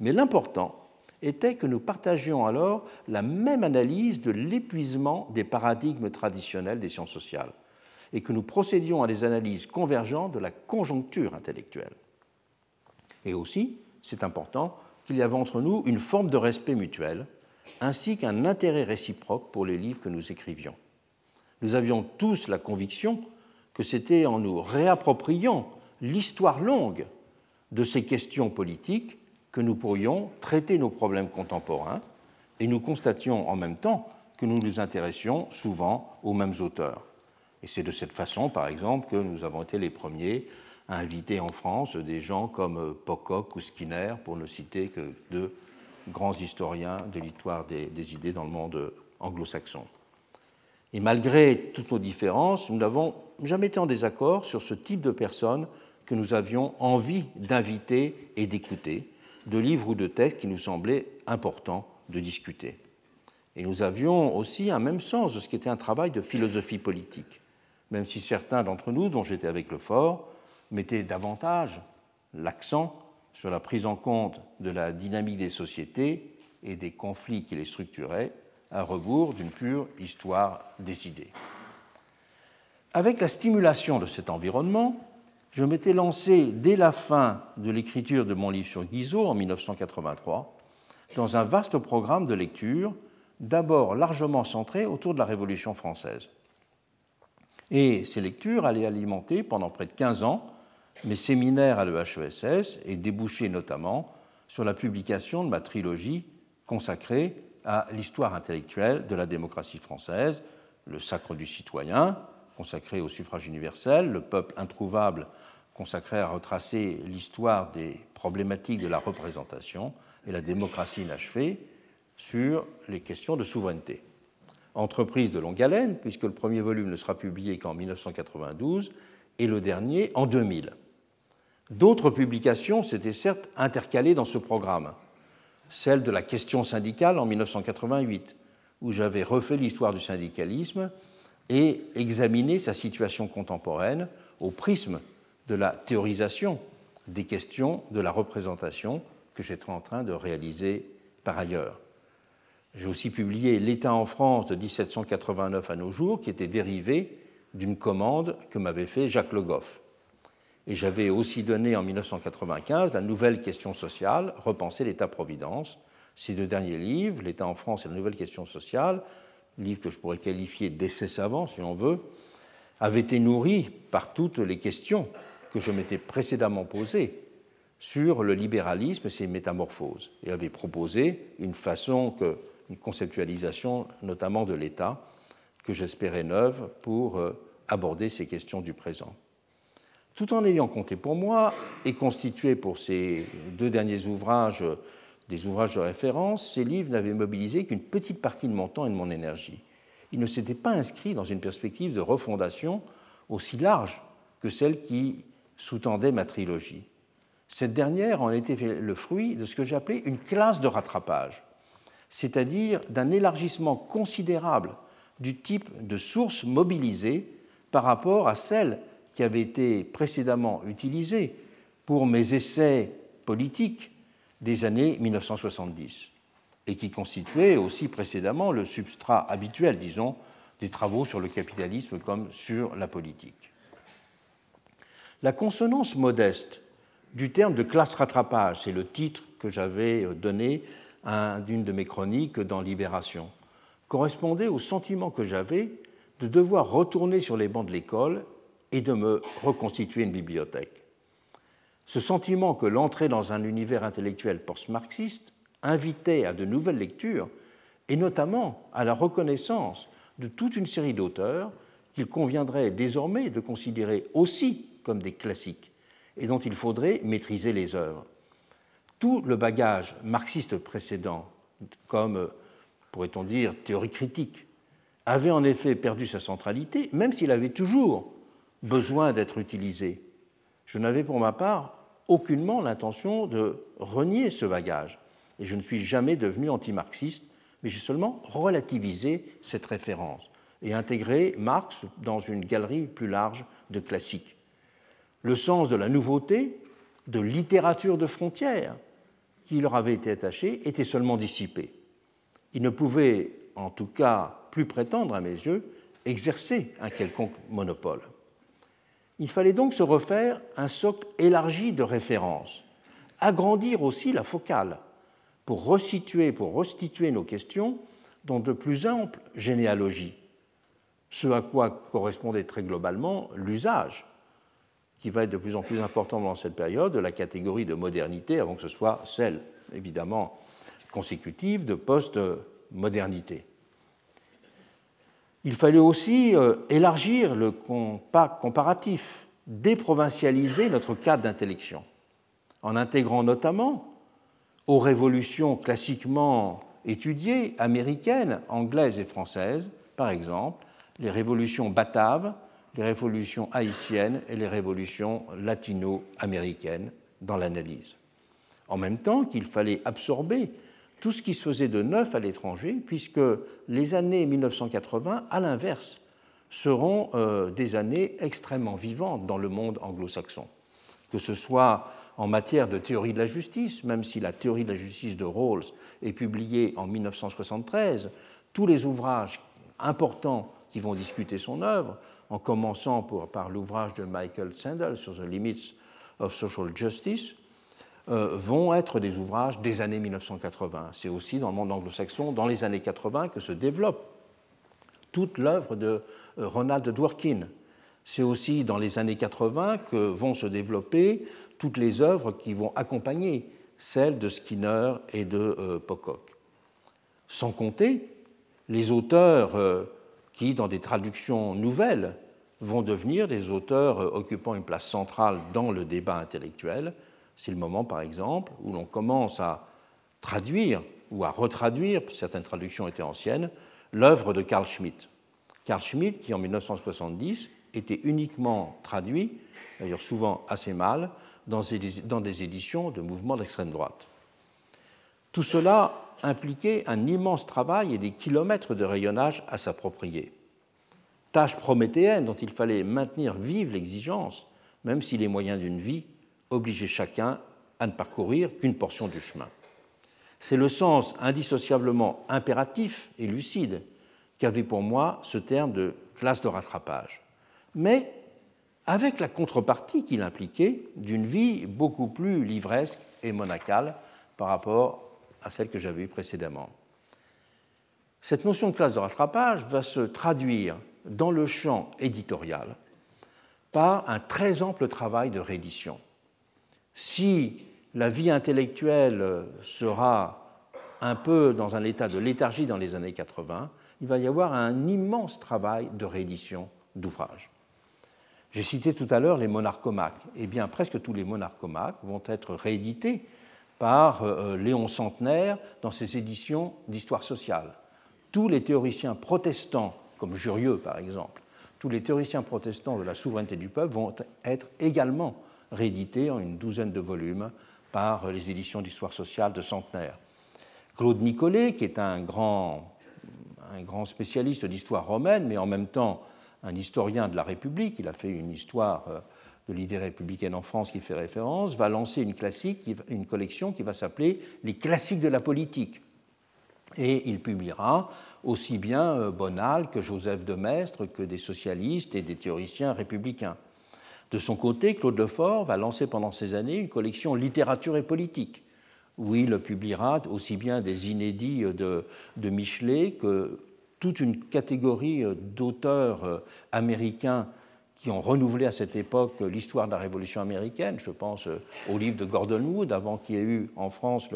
Mais l'important était que nous partagions alors la même analyse de l'épuisement des paradigmes traditionnels des sciences sociales et que nous procédions à des analyses convergentes de la conjoncture intellectuelle. Et aussi, c'est important, qu'il y avait entre nous une forme de respect mutuel, ainsi qu'un intérêt réciproque pour les livres que nous écrivions. Nous avions tous la conviction que c'était en nous réappropriant l'histoire longue de ces questions politiques que nous pourrions traiter nos problèmes contemporains et nous constations en même temps que nous nous intéressions souvent aux mêmes auteurs. Et c'est de cette façon, par exemple, que nous avons été les premiers à inviter en France des gens comme Pocock ou Skinner, pour ne citer que deux grands historiens de l'histoire des, des, idées dans le monde anglo-saxon. Et malgré toutes nos différences, nous n'avons jamais été en désaccord sur ce type de personnes que nous avions envie d'inviter et d'écouter, de livres ou de textes qui nous semblaient importants de discuter. Et nous avions aussi un même sens de ce qui était un travail de philosophie politique même si certains d'entre nous, dont j'étais avec le fort, mettaient davantage l'accent sur la prise en compte de la dynamique des sociétés et des conflits qui les structuraient, à rebours d'une pure histoire décidée. Avec la stimulation de cet environnement, je m'étais lancé dès la fin de l'écriture de mon livre sur Guizot en 1983 dans un vaste programme de lecture, d'abord largement centré autour de la Révolution française. Et ces lectures allaient alimenter pendant près de 15 ans mes séminaires à l'EHESS et déboucher notamment sur la publication de ma trilogie consacrée à l'histoire intellectuelle de la démocratie française, Le Sacre du citoyen, consacré au suffrage universel, Le peuple introuvable, consacré à retracer l'histoire des problématiques de la représentation, et La démocratie inachevée, sur les questions de souveraineté entreprise de longue haleine, puisque le premier volume ne sera publié qu'en 1992 et le dernier en 2000. D'autres publications s'étaient certes intercalées dans ce programme, celle de la question syndicale en 1988, où j'avais refait l'histoire du syndicalisme et examiné sa situation contemporaine au prisme de la théorisation des questions de la représentation que j'étais en train de réaliser par ailleurs. J'ai aussi publié L'État en France de 1789 à nos jours, qui était dérivé d'une commande que m'avait fait Jacques Le Goff. Et j'avais aussi donné en 1995 la nouvelle question sociale, Repenser l'État-providence. Ces deux derniers livres, L'État en France et la nouvelle question sociale, livre que je pourrais qualifier d'essai savant si on veut, avaient été nourris par toutes les questions que je m'étais précédemment posées sur le libéralisme et ses métamorphoses, et avaient proposé une façon une conceptualisation notamment de l'État que j'espérais neuve pour euh, aborder ces questions du présent. Tout en ayant compté pour moi et constitué pour ces deux derniers ouvrages des ouvrages de référence, ces livres n'avaient mobilisé qu'une petite partie de mon temps et de mon énergie. Ils ne s'étaient pas inscrits dans une perspective de refondation aussi large que celle qui sous-tendait ma trilogie. Cette dernière en était le fruit de ce que j'appelais une classe de rattrapage c'est-à-dire d'un élargissement considérable du type de sources mobilisées par rapport à celles qui avaient été précédemment utilisées pour mes essais politiques des années 1970 et qui constituaient aussi précédemment le substrat habituel, disons, des travaux sur le capitalisme comme sur la politique. La consonance modeste du terme de classe rattrapage, c'est le titre que j'avais donné d'une de mes chroniques dans Libération, correspondait au sentiment que j'avais de devoir retourner sur les bancs de l'école et de me reconstituer une bibliothèque. Ce sentiment que l'entrée dans un univers intellectuel post-marxiste invitait à de nouvelles lectures, et notamment à la reconnaissance de toute une série d'auteurs qu'il conviendrait désormais de considérer aussi comme des classiques, et dont il faudrait maîtriser les œuvres tout le bagage marxiste précédent, comme, pourrait-on dire, théorie critique, avait en effet perdu sa centralité, même s'il avait toujours besoin d'être utilisé. Je n'avais pour ma part aucunement l'intention de renier ce bagage, et je ne suis jamais devenu anti-marxiste, mais j'ai seulement relativisé cette référence et intégré Marx dans une galerie plus large de classiques. Le sens de la nouveauté, de littérature de frontières, qui leur avaient été attachés étaient seulement dissipés. Ils ne pouvaient, en tout cas, plus prétendre, à mes yeux, exercer un quelconque monopole. Il fallait donc se refaire un socle élargi de références, agrandir aussi la focale pour resituer, pour restituer nos questions dans de plus amples généalogies, ce à quoi correspondait très globalement l'usage, qui va être de plus en plus important dans cette période, de la catégorie de modernité, avant que ce soit celle, évidemment, consécutive de post-modernité. Il fallait aussi euh, élargir le comparatif, déprovincialiser notre cadre d'intellection, en intégrant notamment aux révolutions classiquement étudiées, américaines, anglaises et françaises, par exemple, les révolutions bataves, les révolutions haïtiennes et les révolutions latino-américaines dans l'analyse. En même temps qu'il fallait absorber tout ce qui se faisait de neuf à l'étranger, puisque les années 1980, à l'inverse, seront euh, des années extrêmement vivantes dans le monde anglo-saxon, que ce soit en matière de théorie de la justice, même si la théorie de la justice de Rawls est publiée en 1973, tous les ouvrages importants qui vont discuter son œuvre, en commençant par l'ouvrage de Michael Sandel sur The Limits of Social Justice, vont être des ouvrages des années 1980. C'est aussi dans le monde anglo-saxon, dans les années 80, que se développe toute l'œuvre de euh, Ronald Dworkin. C'est aussi dans les années 80 que vont se développer toutes les œuvres qui vont accompagner celles de Skinner et de euh, Pocock. Sans compter les auteurs qui, dans des traductions nouvelles, vont devenir des auteurs occupant une place centrale dans le débat intellectuel, c'est le moment, par exemple, où l'on commence à traduire ou à retraduire, certaines traductions étaient anciennes, l'œuvre de Carl Schmitt. Carl Schmitt, qui en 1970 était uniquement traduit, d'ailleurs souvent assez mal, dans des éditions de mouvements d'extrême droite. Tout cela impliquait un immense travail et des kilomètres de rayonnage à s'approprier. Tâche prométhéenne dont il fallait maintenir vive l'exigence, même si les moyens d'une vie obliger chacun à ne parcourir qu'une portion du chemin. C'est le sens indissociablement impératif et lucide qu'avait pour moi ce terme de classe de rattrapage, mais avec la contrepartie qu'il impliquait d'une vie beaucoup plus livresque et monacale par rapport à celle que j'avais eue précédemment. Cette notion de classe de rattrapage va se traduire dans le champ éditorial par un très ample travail de réédition si la vie intellectuelle sera un peu dans un état de léthargie dans les années 80, il va y avoir un immense travail de réédition d'ouvrages. J'ai cité tout à l'heure les monarchomaques. Eh bien, presque tous les monarchomaques vont être réédités par euh, Léon Centenaire dans ses éditions d'histoire sociale. Tous les théoriciens protestants, comme Jurieux par exemple, tous les théoriciens protestants de la souveraineté du peuple vont être également réédité en une douzaine de volumes par les éditions d'histoire sociale de Centenaire. Claude Nicolet, qui est un grand, un grand spécialiste d'histoire romaine, mais en même temps un historien de la République, il a fait une histoire euh, de l'idée républicaine en France qui fait référence, va lancer une, classique, une collection qui va s'appeler Les classiques de la politique. Et il publiera aussi bien euh, Bonal que Joseph de Maistre que des socialistes et des théoriciens républicains. De son côté, Claude Lefort va lancer pendant ces années une collection littérature et politique, où il publiera aussi bien des inédits de, Michelet que toute une catégorie d'auteurs américains qui ont renouvelé à cette époque l'histoire de la Révolution américaine. Je pense au livre de Gordon Wood, avant qu'il y ait eu en France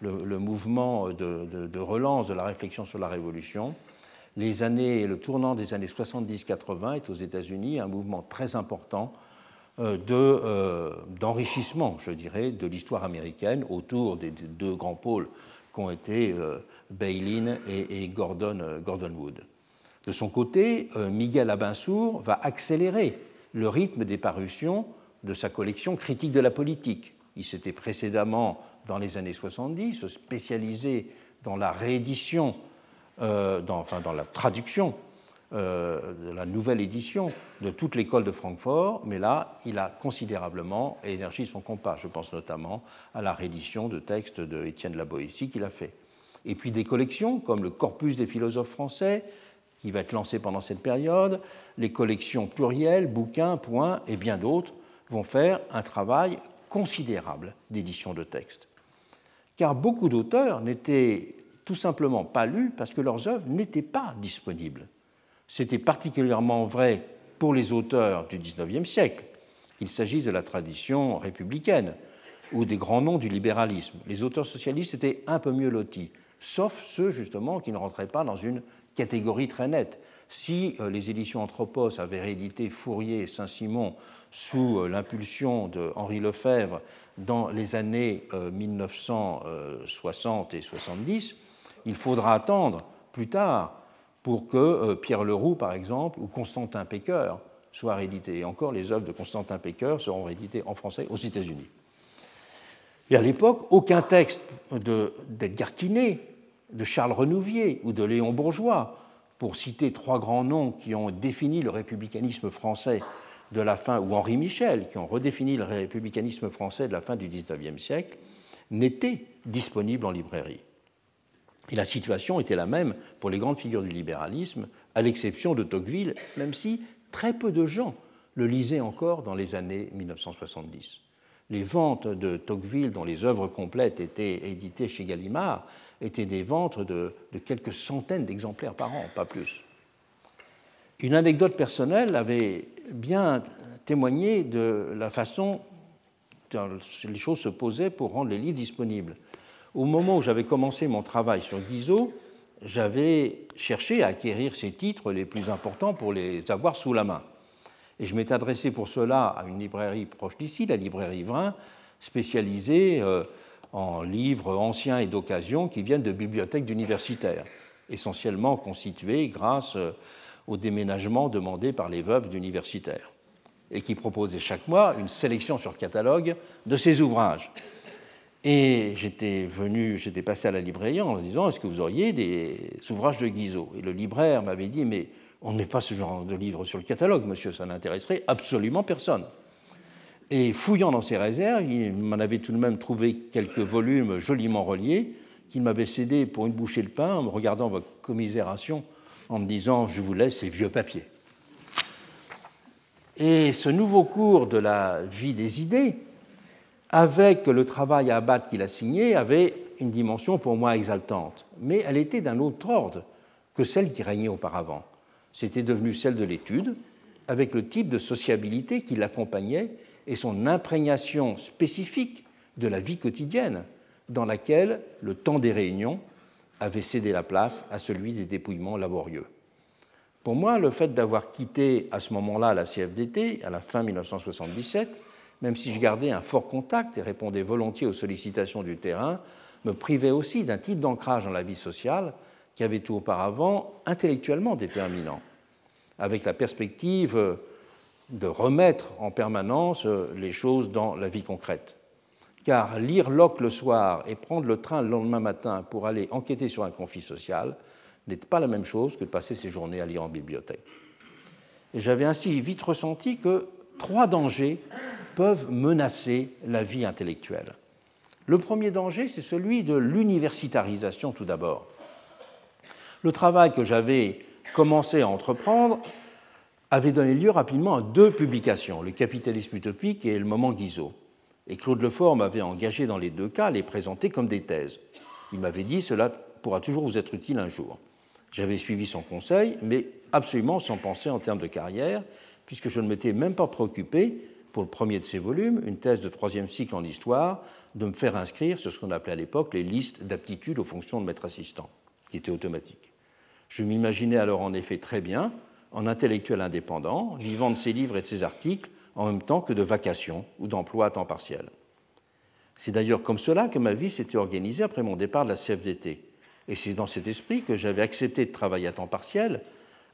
le, mouvement de, de, relance de la réflexion sur la Révolution. Les années, le tournant des années 70-80 est aux États-Unis un mouvement très important euh, euh, d'enrichissement, je dirais, de l'histoire américaine autour des deux grands pôles qu'ont été euh, Bailyn et, Gordon, Gordon, Wood. De son côté, Miguel Abinsour va accélérer le rythme des parutions de sa collection Critique de la politique. Il s'était précédemment, dans les années 70, spécialisé dans la réédition, dans, enfin dans la traduction de la nouvelle édition de toute l'école de Francfort, mais là, il a considérablement énergie son compas. Je pense notamment à la réédition de textes de Étienne de la qu'il a fait. Et puis des collections comme le Corpus des philosophes français, qui va être lancé pendant cette période, les collections plurielles, bouquins, points et bien d'autres vont faire un travail considérable d'édition de textes. Car beaucoup d'auteurs n'étaient tout simplement pas lus parce que leurs œuvres n'étaient pas disponibles. C'était particulièrement vrai pour les auteurs du XIXe siècle, qu'il s'agisse de la tradition républicaine ou des grands noms du libéralisme. Les auteurs socialistes étaient un peu mieux lotis, sauf ceux justement qui ne rentraient pas dans une catégorie très nette. Si euh, les éditions Anthropos avaient réédité Fourier et Saint-Simon sous euh, l'impulsion de Henri Lefebvre dans les années 1960 euh, et 70, il faudra attendre plus tard pour que euh, Pierre Leroux, par exemple, ou Constantin Pécœur soient réédités. Et encore, les œuvres de Constantin Pécœur seront rééditées en français aux États-Unis. Et à l'époque, aucun texte d'Edgar Quinet, de Charles Renouvier ou de Léon Bourgeois, pour citer trois grands noms qui ont défini le républicanisme français de la fin, ou Henri Michel, qui ont redéfini le républicanisme français de la fin du XIXe siècle, n'était disponible en librairie. Et la situation était la même pour les grandes figures du libéralisme, à l'exception de Tocqueville, même si très peu de gens le lisaient encore dans les années 1970. Les ventes de Tocqueville, dont les œuvres complètes étaient éditées chez Gallimard, étaient des ventes de, de quelques centaines d'exemplaires par an, pas plus. Une anecdote personnelle avait bien témoigné de la façon dont les choses se posaient pour rendre les livres disponibles. Au moment où j'avais commencé mon travail sur Guizot, j'avais cherché à acquérir ces titres les plus importants pour les avoir sous la main. Et je m'étais adressé pour cela à une librairie proche d'ici, la librairie Vrin, spécialisée euh, en livres anciens et d'occasion qui viennent de bibliothèques universitaires, essentiellement constituées grâce euh, au déménagement demandé par les veuves d'universitaires, et qui proposaient chaque mois une sélection sur catalogue de ces ouvrages. Et j'étais venu, j'étais passé à la librairie en disant Est-ce que vous auriez des ouvrages de Guizot? Et le libraire m'avait dit Mais on ne met pas ce genre de livre sur le catalogue, monsieur, ça n'intéresserait absolument personne. Et fouillant dans ses réserves, il m'en avait tout de même trouvé quelques volumes joliment reliés qu'il m'avait cédés pour une bouchée de pain en me regardant votre commisération en me disant Je vous laisse ces vieux papiers. Et ce nouveau cours de la vie des idées avec le travail à abattre qu'il a signé, avait une dimension pour moi exaltante. Mais elle était d'un autre ordre que celle qui régnait auparavant. C'était devenu celle de l'étude, avec le type de sociabilité qui l'accompagnait et son imprégnation spécifique de la vie quotidienne, dans laquelle le temps des réunions avait cédé la place à celui des dépouillements laborieux. Pour moi, le fait d'avoir quitté à ce moment-là la CFDT, à la fin 1977, même si je gardais un fort contact et répondais volontiers aux sollicitations du terrain, me privait aussi d'un type d'ancrage dans la vie sociale qui avait tout auparavant intellectuellement déterminant, avec la perspective de remettre en permanence les choses dans la vie concrète. Car lire Locke le soir et prendre le train le lendemain matin pour aller enquêter sur un conflit social n'est pas la même chose que de passer ses journées à lire en bibliothèque. Et j'avais ainsi vite ressenti que trois dangers peuvent menacer la vie intellectuelle. Le premier danger, c'est celui de l'universitarisation tout d'abord. Le travail que j'avais commencé à entreprendre avait donné lieu rapidement à deux publications, Le capitalisme utopique et Le moment Guizot. Et Claude Lefort m'avait engagé dans les deux cas à les présenter comme des thèses. Il m'avait dit cela pourra toujours vous être utile un jour. J'avais suivi son conseil, mais absolument sans penser en termes de carrière, puisque je ne m'étais même pas préoccupé pour le premier de ces volumes, une thèse de troisième cycle en histoire, de me faire inscrire sur ce qu'on appelait à l'époque les listes d'aptitude aux fonctions de maître assistant, qui étaient automatiques. Je m'imaginais alors en effet très bien en intellectuel indépendant, vivant de ses livres et de ses articles en même temps que de vacations ou d'emplois à temps partiel. C'est d'ailleurs comme cela que ma vie s'était organisée après mon départ de la CFDT. Et c'est dans cet esprit que j'avais accepté de travailler à temps partiel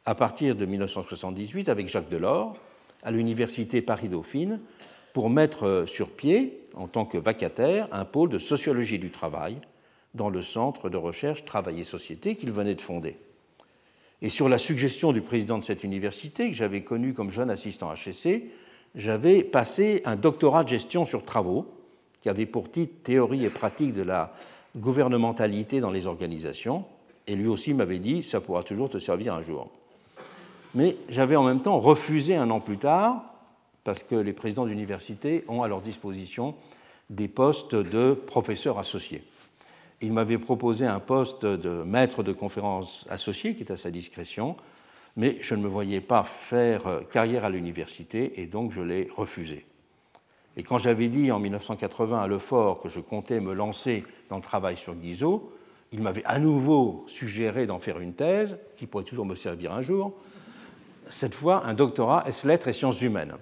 à partir de 1978 avec Jacques Delors, à l'université Paris-Dauphine pour mettre sur pied, en tant que vacataire, un pôle de sociologie du travail dans le centre de recherche Travail et Société qu'il venait de fonder. Et sur la suggestion du président de cette université, que j'avais connu comme jeune assistant HSC, j'avais passé un doctorat de gestion sur travaux, qui avait pour titre Théorie et pratique de la gouvernementalité dans les organisations. Et lui aussi m'avait dit Ça pourra toujours te servir un jour. Mais j'avais en même temps refusé un an plus tard, parce que les présidents d'université ont à leur disposition des postes de professeurs associés. Il m'avait proposé un poste de maître de conférence associé, qui est à sa discrétion, mais je ne me voyais pas faire carrière à l'université et donc je l'ai refusé. Et quand j'avais dit en 1980 à Lefort que je comptais me lancer dans le travail sur Guizot, il m'avait à nouveau suggéré d'en faire une thèse, qui pourrait toujours me servir un jour, cette fois un doctorat S-lettres et sciences humaines.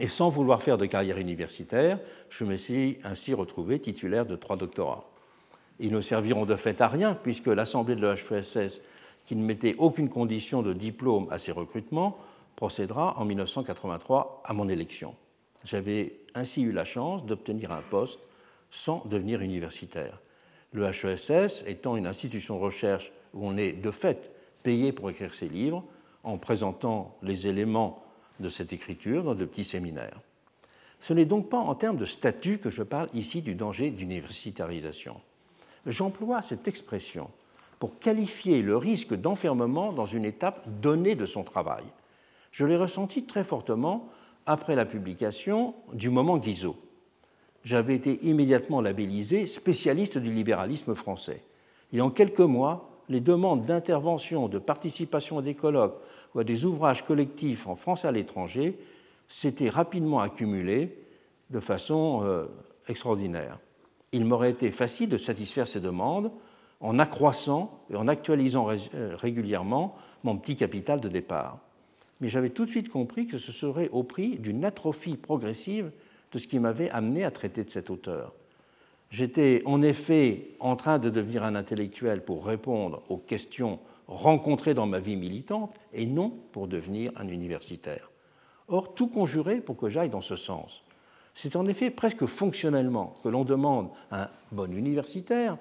Et sans vouloir faire de carrière universitaire, je me suis ainsi retrouvé titulaire de trois doctorats. Ils ne serviront de fait à rien, puisque l'Assemblée de l'HFSS, qui ne mettait aucune condition de diplôme à ces recrutements, procédera en 1983 à mon élection. J'avais ainsi eu la chance d'obtenir un poste sans devenir universitaire. Le HESS étant une institution de recherche où on est de fait payé pour écrire ses livres, en présentant les éléments de cette écriture dans de petits séminaires. Ce n'est donc pas en termes de statut que je parle ici du danger d'universitarisation. J'emploie cette expression pour qualifier le risque d'enfermement dans une étape donnée de son travail. Je l'ai ressenti très fortement après la publication du moment Guizot. J'avais été immédiatement labellisé spécialiste du libéralisme français. Et en quelques mois, les demandes d'intervention, de participation à des colloques ou à des ouvrages collectifs en France et à l'étranger s'étaient rapidement accumulées de façon euh, extraordinaire. Il m'aurait été facile de satisfaire ces demandes en accroissant et en actualisant euh, régulièrement mon petit capital de départ. Mais j'avais tout de suite compris que ce serait au prix d'une atrophie progressive de ce qui m'avait amené à traiter de cette auteur. J'étais en effet en train de devenir un intellectuel pour répondre aux questions rencontrées dans ma vie militante et non pour devenir un universitaire. Or, tout conjurait pour que j'aille dans ce sens. C'est en effet presque fonctionnellement que l'on demande à un bon universitaire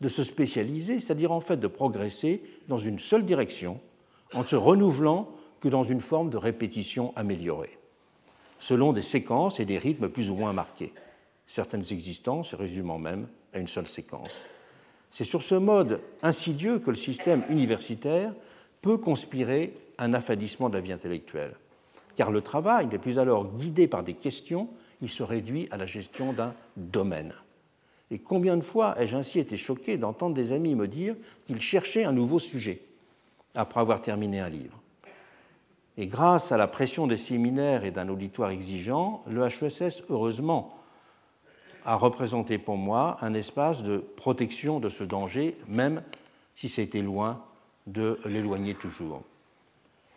de se spécialiser, c'est-à-dire en fait de progresser dans une seule direction, en se renouvelant que dans une forme de répétition améliorée, selon des séquences et des rythmes plus ou moins marqués, certaines existences résumant même à une seule séquence. C'est sur ce mode insidieux que le système universitaire peut conspirer un affadissement de la vie intellectuelle, car le travail n'est plus alors guidé par des questions, il se réduit à la gestion d'un domaine. Et combien de fois ai-je ainsi été choqué d'entendre des amis me dire qu'ils cherchaient un nouveau sujet après avoir terminé un livre Et grâce à la pression des séminaires et d'un auditoire exigeant, le HESS, heureusement, a représenté pour moi un espace de protection de ce danger, même si c'était loin de l'éloigner toujours.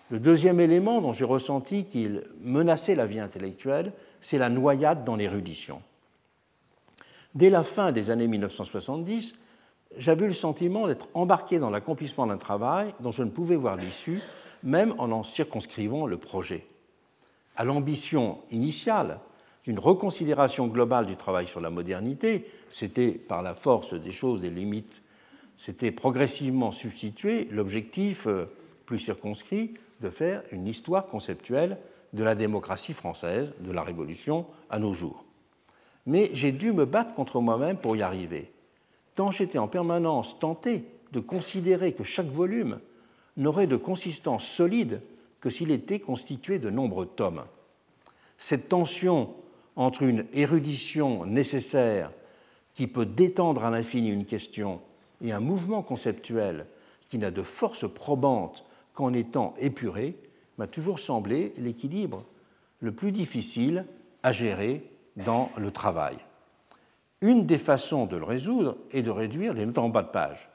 Le deuxième élément dont j'ai ressenti qu'il menaçait la vie intellectuelle, c'est la noyade dans l'érudition. Dès la fin des années 1970, j'avais eu le sentiment d'être embarqué dans l'accomplissement d'un travail dont je ne pouvais voir l'issue, même en en circonscrivant le projet. À l'ambition initiale d'une reconsidération globale du travail sur la modernité, c'était par la force des choses et limites, c'était progressivement substitué l'objectif euh, plus circonscrit de faire une histoire conceptuelle de la démocratie française, de la Révolution à nos jours mais j'ai dû me battre contre moi-même pour y arriver, tant j'étais en permanence tenté de considérer que chaque volume n'aurait de consistance solide que s'il était constitué de nombreux tomes. Cette tension entre une érudition nécessaire qui peut détendre à l'infini une question et un mouvement conceptuel qui n'a de force probante qu'en étant épuré m'a toujours semblé l'équilibre le plus difficile à gérer dans le travail. Une des façons de le résoudre est de réduire les notes en bas de page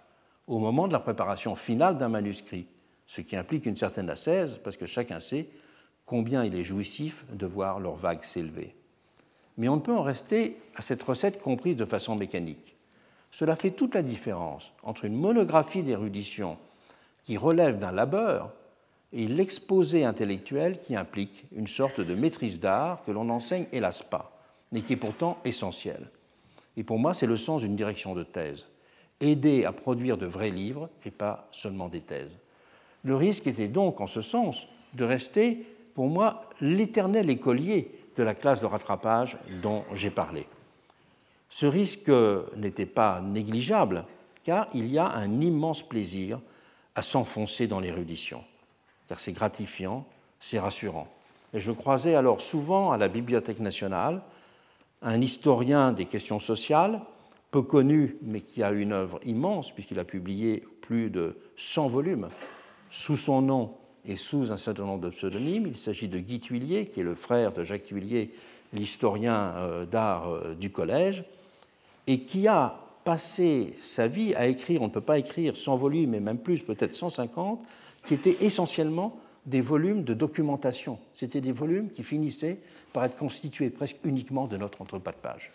au moment de la préparation finale d'un manuscrit, ce qui implique une certaine assaise parce que chacun sait combien il est jouissif de voir leurs vagues s'élever. Mais on ne peut en rester à cette recette comprise de façon mécanique. Cela fait toute la différence entre une monographie d'érudition qui relève d'un labeur et l'exposé intellectuel qui implique une sorte de maîtrise d'art que l'on n'enseigne hélas pas mais qui est pourtant essentiel. Et pour moi, c'est le sens d'une direction de thèse. Aider à produire de vrais livres et pas seulement des thèses. Le risque était donc, en ce sens, de rester, pour moi, l'éternel écolier de la classe de rattrapage dont j'ai parlé. Ce risque n'était pas négligeable, car il y a un immense plaisir à s'enfoncer dans l'érudition, car c'est gratifiant, c'est rassurant. Et je croisais alors souvent à la Bibliothèque nationale un historien des questions sociales, peu connu, mais qui a une œuvre immense, puisqu'il a publié plus de 100 volumes sous son nom et sous un certain nombre de pseudonymes. Il s'agit de Guy Tuillier, qui est le frère de Jacques Tuillier, l'historien euh, d'art euh, du collège, et qui a passé sa vie à écrire, on ne peut pas écrire 100 volumes, et même plus, peut-être 150, qui étaient essentiellement des volumes de documentation. C'était des volumes qui finissaient par être constitués presque uniquement de notre entrepas de page.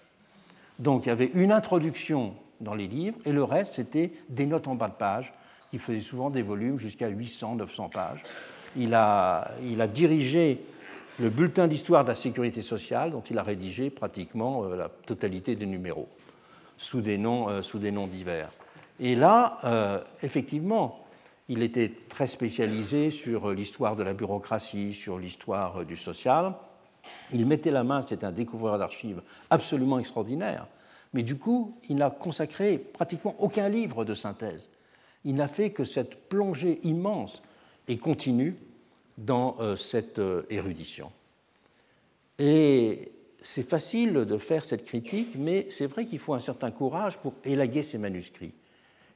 Donc il y avait une introduction dans les livres, et le reste, c'était des notes en bas de page, qui faisaient souvent des volumes jusqu'à 800, 900 pages. Il a, il a dirigé le bulletin d'histoire de la sécurité sociale, dont il a rédigé pratiquement euh, la totalité des numéros, sous des noms, euh, divers. Et là, euh, effectivement, il était très spécialisé sur l'histoire de la bureaucratie, sur l'histoire du social. Il mettait la main, c'était un découvreur d'archives absolument extraordinaire, mais du coup, il n'a consacré pratiquement aucun livre de synthèse. Il n'a fait que cette plongée immense et continue dans euh, cette euh, érudition. Et c'est facile de faire cette critique, mais c'est vrai qu'il faut un certain courage pour élaguer ces manuscrits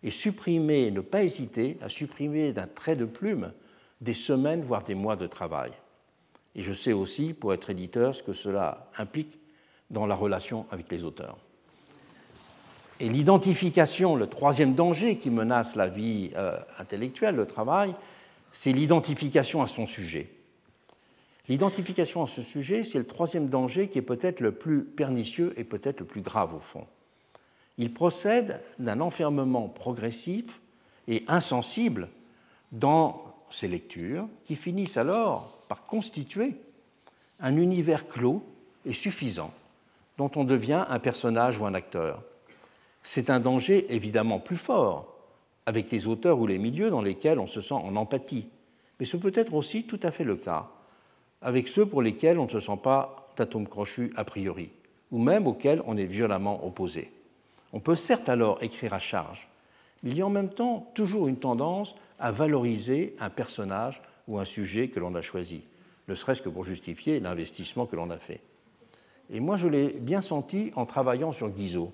et supprimer, ne pas hésiter à supprimer d'un trait de plume des semaines, voire des mois de travail. Et je sais aussi, pour être éditeur, ce que cela implique dans la relation avec les auteurs. Et l'identification, le troisième danger qui menace la vie euh, intellectuelle, le travail, c'est l'identification à son sujet. L'identification à ce sujet, c'est le troisième danger qui est peut-être le plus pernicieux et peut-être le plus grave au fond. Il procède d'un enfermement progressif et insensible dans ces lectures qui finissent alors par constituer un univers clos et suffisant dont on devient un personnage ou un acteur. C'est un danger évidemment plus fort avec les auteurs ou les milieux dans lesquels on se sent en empathie, mais ce peut être aussi tout à fait le cas avec ceux pour lesquels on ne se sent pas d'atome crochu a priori, ou même auxquels on est violemment opposé. On peut certes alors écrire à charge, mais il y a en même temps toujours une tendance à valoriser un personnage ou un sujet que l'on a choisi, ne serait-ce que pour justifier l'investissement que l'on a fait. Et moi, je l'ai bien senti en travaillant sur Guizot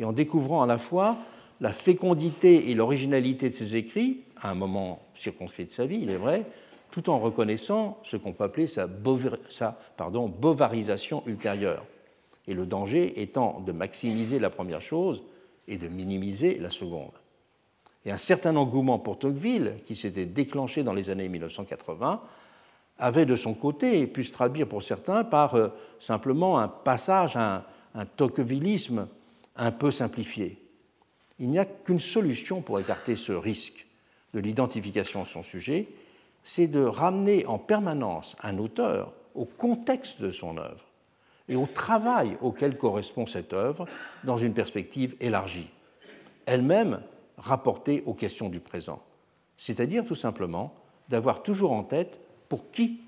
et en découvrant à la fois la fécondité et l'originalité de ses écrits, à un moment circonscrit de sa vie, il est vrai, tout en reconnaissant ce qu'on peut appeler sa, bovarisation ultérieure et le danger étant de maximiser la première chose et de minimiser la seconde. Et un certain engouement pour Tocqueville, qui s'était déclenché dans les années 1980, avait de son côté pu se traduire pour certains par euh, simplement un passage à un, un tocquevillisme un peu simplifié. Il n'y a qu'une solution pour écarter ce risque de l'identification à son sujet, c'est de ramener en permanence un auteur au contexte de son œuvre et au travail auquel correspond cette œuvre dans une perspective élargie, elle-même rapportée aux questions du présent, c'est-à-dire tout simplement d'avoir toujours en tête pour qui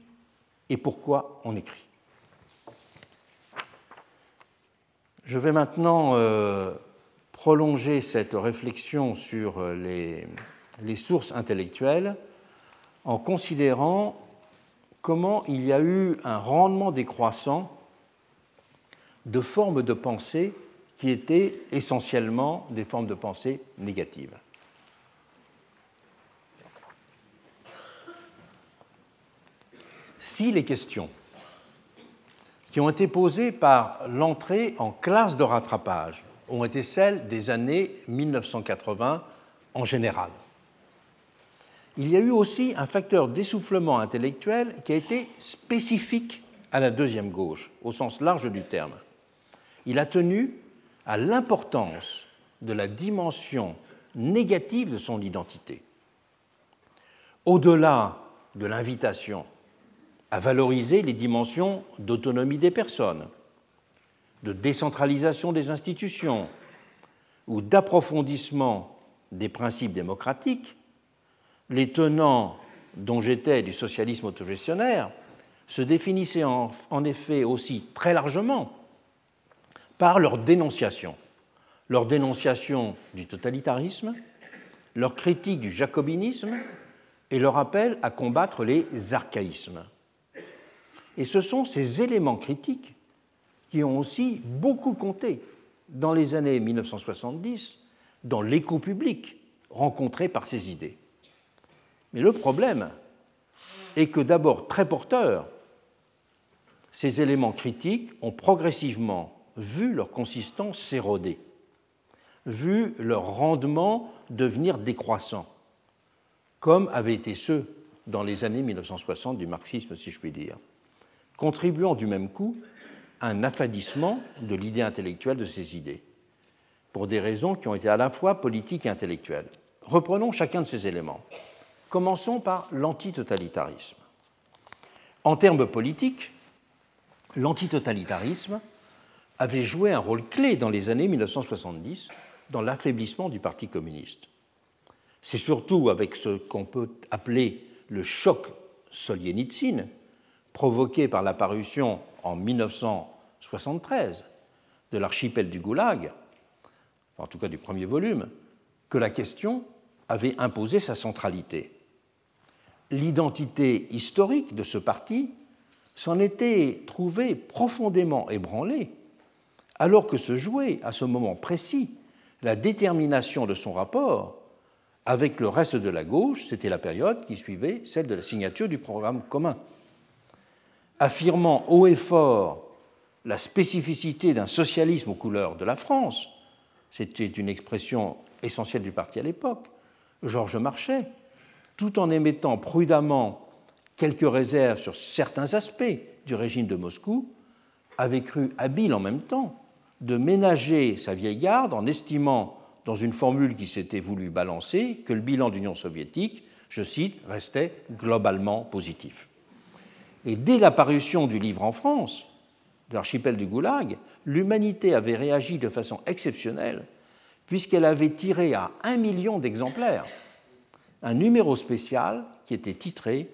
et pourquoi on écrit. Je vais maintenant euh, prolonger cette réflexion sur euh, les, les sources intellectuelles en considérant comment il y a eu un rendement décroissant de formes de pensée qui étaient essentiellement des formes de pensée négatives. Si les questions qui ont été posées par l'entrée en classe de rattrapage ont été celles des années 1980 en général, il y a eu aussi un facteur d'essoufflement intellectuel qui a été spécifique à la deuxième gauche, au sens large du terme il a tenu à l'importance de la dimension négative de son identité. Au-delà de l'invitation à valoriser les dimensions d'autonomie des personnes, de décentralisation des institutions ou d'approfondissement des principes démocratiques, les tenants dont j'étais du socialisme autogestionnaire se définissaient en, effet aussi très largement par leur dénonciation. Leur dénonciation du totalitarisme, leur critique du jacobinisme et leur appel à combattre les archaïsmes. Et ce sont ces éléments critiques qui ont aussi beaucoup compté dans les années 1970 dans l'écho public rencontré par ces idées. Mais le problème est que d'abord très porteurs, ces éléments critiques ont progressivement vu leur consistance s'éroder, vu leur rendement devenir décroissant, comme avaient été ceux dans les années 1960 du marxisme, si je puis dire, contribuant du même coup à un affadissement de l'idée intellectuelle de ces idées, pour des raisons qui ont été à la fois politiques et intellectuelles. Reprenons chacun de ces éléments. Commençons par l'antitotalitarisme. En termes politiques, l'antitotalitarisme avait joué un rôle clé dans les années 1970 dans l'affaiblissement du Parti communiste. C'est surtout avec ce qu'on peut appeler le choc Solzhenitsyn, provoqué par l'apparition en 1973 de l'archipel du Goulag, en tout cas du premier volume, que la question avait imposé sa centralité l'identité historique de ce parti s'en était trouvée profondément ébranlée, alors que se jouait à ce moment précis la détermination de son rapport avec le reste de la gauche, c'était la période qui suivait celle de la signature du programme commun. Affirmant haut et fort la spécificité d'un socialisme aux couleurs de la France, c'était une expression essentielle du parti à l'époque, Georges Marchais, tout en émettant prudemment quelques réserves sur certains aspects du régime de Moscou, avait cru habile en même temps de ménager sa vieille garde en estimant, dans une formule qui s'était voulu balancer, que le bilan de l'Union soviétique, je cite, restait globalement positif. Et dès l'apparition du livre en France, de l'archipel du Goulag, l'humanité avait réagi de façon exceptionnelle, puisqu'elle avait tiré à un million d'exemplaires un numéro spécial qui était titré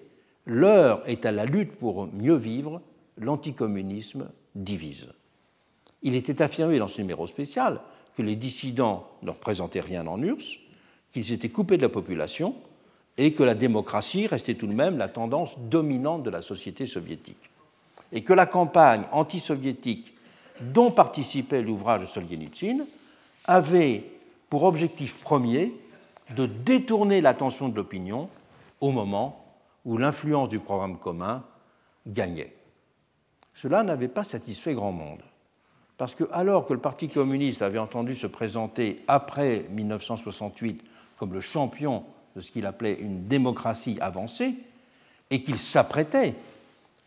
L'heure est à la lutte pour mieux vivre, l'anticommunisme divise. Il était affirmé dans ce numéro spécial que les dissidents ne représentaient rien en URSS, qu'ils étaient coupés de la population et que la démocratie restait tout de même la tendance dominante de la société soviétique. Et que la campagne anti-soviétique dont participait l'ouvrage de Solzhenitsyn avait pour objectif premier de détourner l'attention de l'opinion au moment où l'influence du programme commun gagnait. Cela n'avait pas satisfait grand monde, parce que alors que le Parti communiste avait entendu se présenter après 1968 comme le champion de ce qu'il appelait une démocratie avancée, et qu'il s'apprêtait,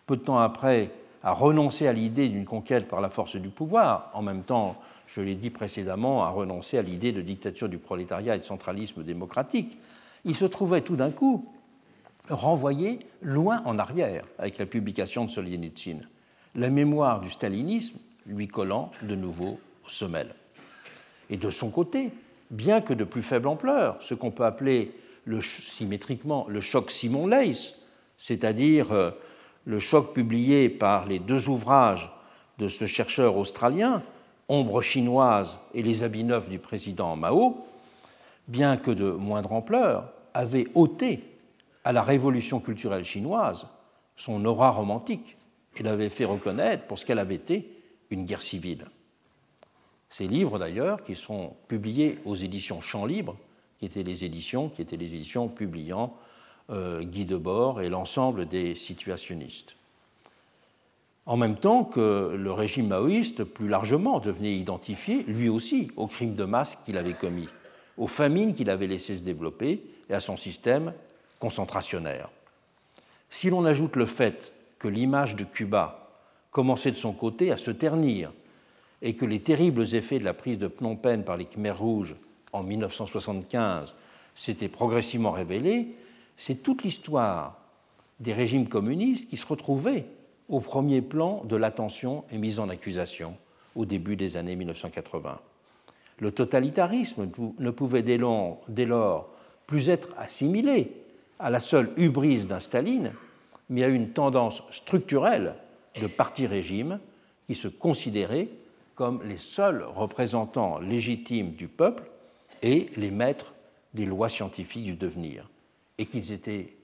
peu de temps après, à renoncer à l'idée d'une conquête par la force du pouvoir, en même temps je l'ai dit précédemment, à renoncer à l'idée de dictature du prolétariat et de centralisme démocratique. Il se trouvait tout d'un coup renvoyé loin en arrière avec la publication de Solzhenitsyn, la mémoire du stalinisme lui collant de nouveau aux semelles. Et de son côté, bien que de plus faible ampleur, ce qu'on peut appeler le, symétriquement le choc Simon Leys, c'est-à-dire euh, le choc publié par les deux ouvrages de ce chercheur australien, ombre chinoise et les habits neufs du président Mao, bien que de moindre ampleur, avaient ôté à la révolution culturelle chinoise son aura romantique et l'avaient fait reconnaître pour ce qu'elle avait été une guerre civile. Ces livres, d'ailleurs, qui sont publiés aux éditions Champs Libre, qui étaient les éditions, publiant euh, Guy Debord et l'ensemble des situationnistes en même temps que le régime maoïste, plus largement, devenait identifié, lui aussi, aux crimes de masse qu'il avait commis, aux famines qu'il avait laissé se développer et à son système concentrationnaire. Si l'on ajoute le fait que l'image de Cuba commençait de son côté à se ternir et que les terribles effets de la prise de Phnom Penh par les Khmers rouges en 1975 s'étaient progressivement révélés, c'est toute l'histoire des régimes communistes qui se retrouvaient au premier plan de l'attention et mise en accusation au début des années 1980. Le totalitarisme ne pouvait dès lors plus être assimilé à la seule hubris d'un Staline, mais à une tendance structurelle de parti-régime qui se considéraient comme les seuls représentants légitimes du peuple et les maîtres des lois scientifiques du devenir, et qu'ils étaient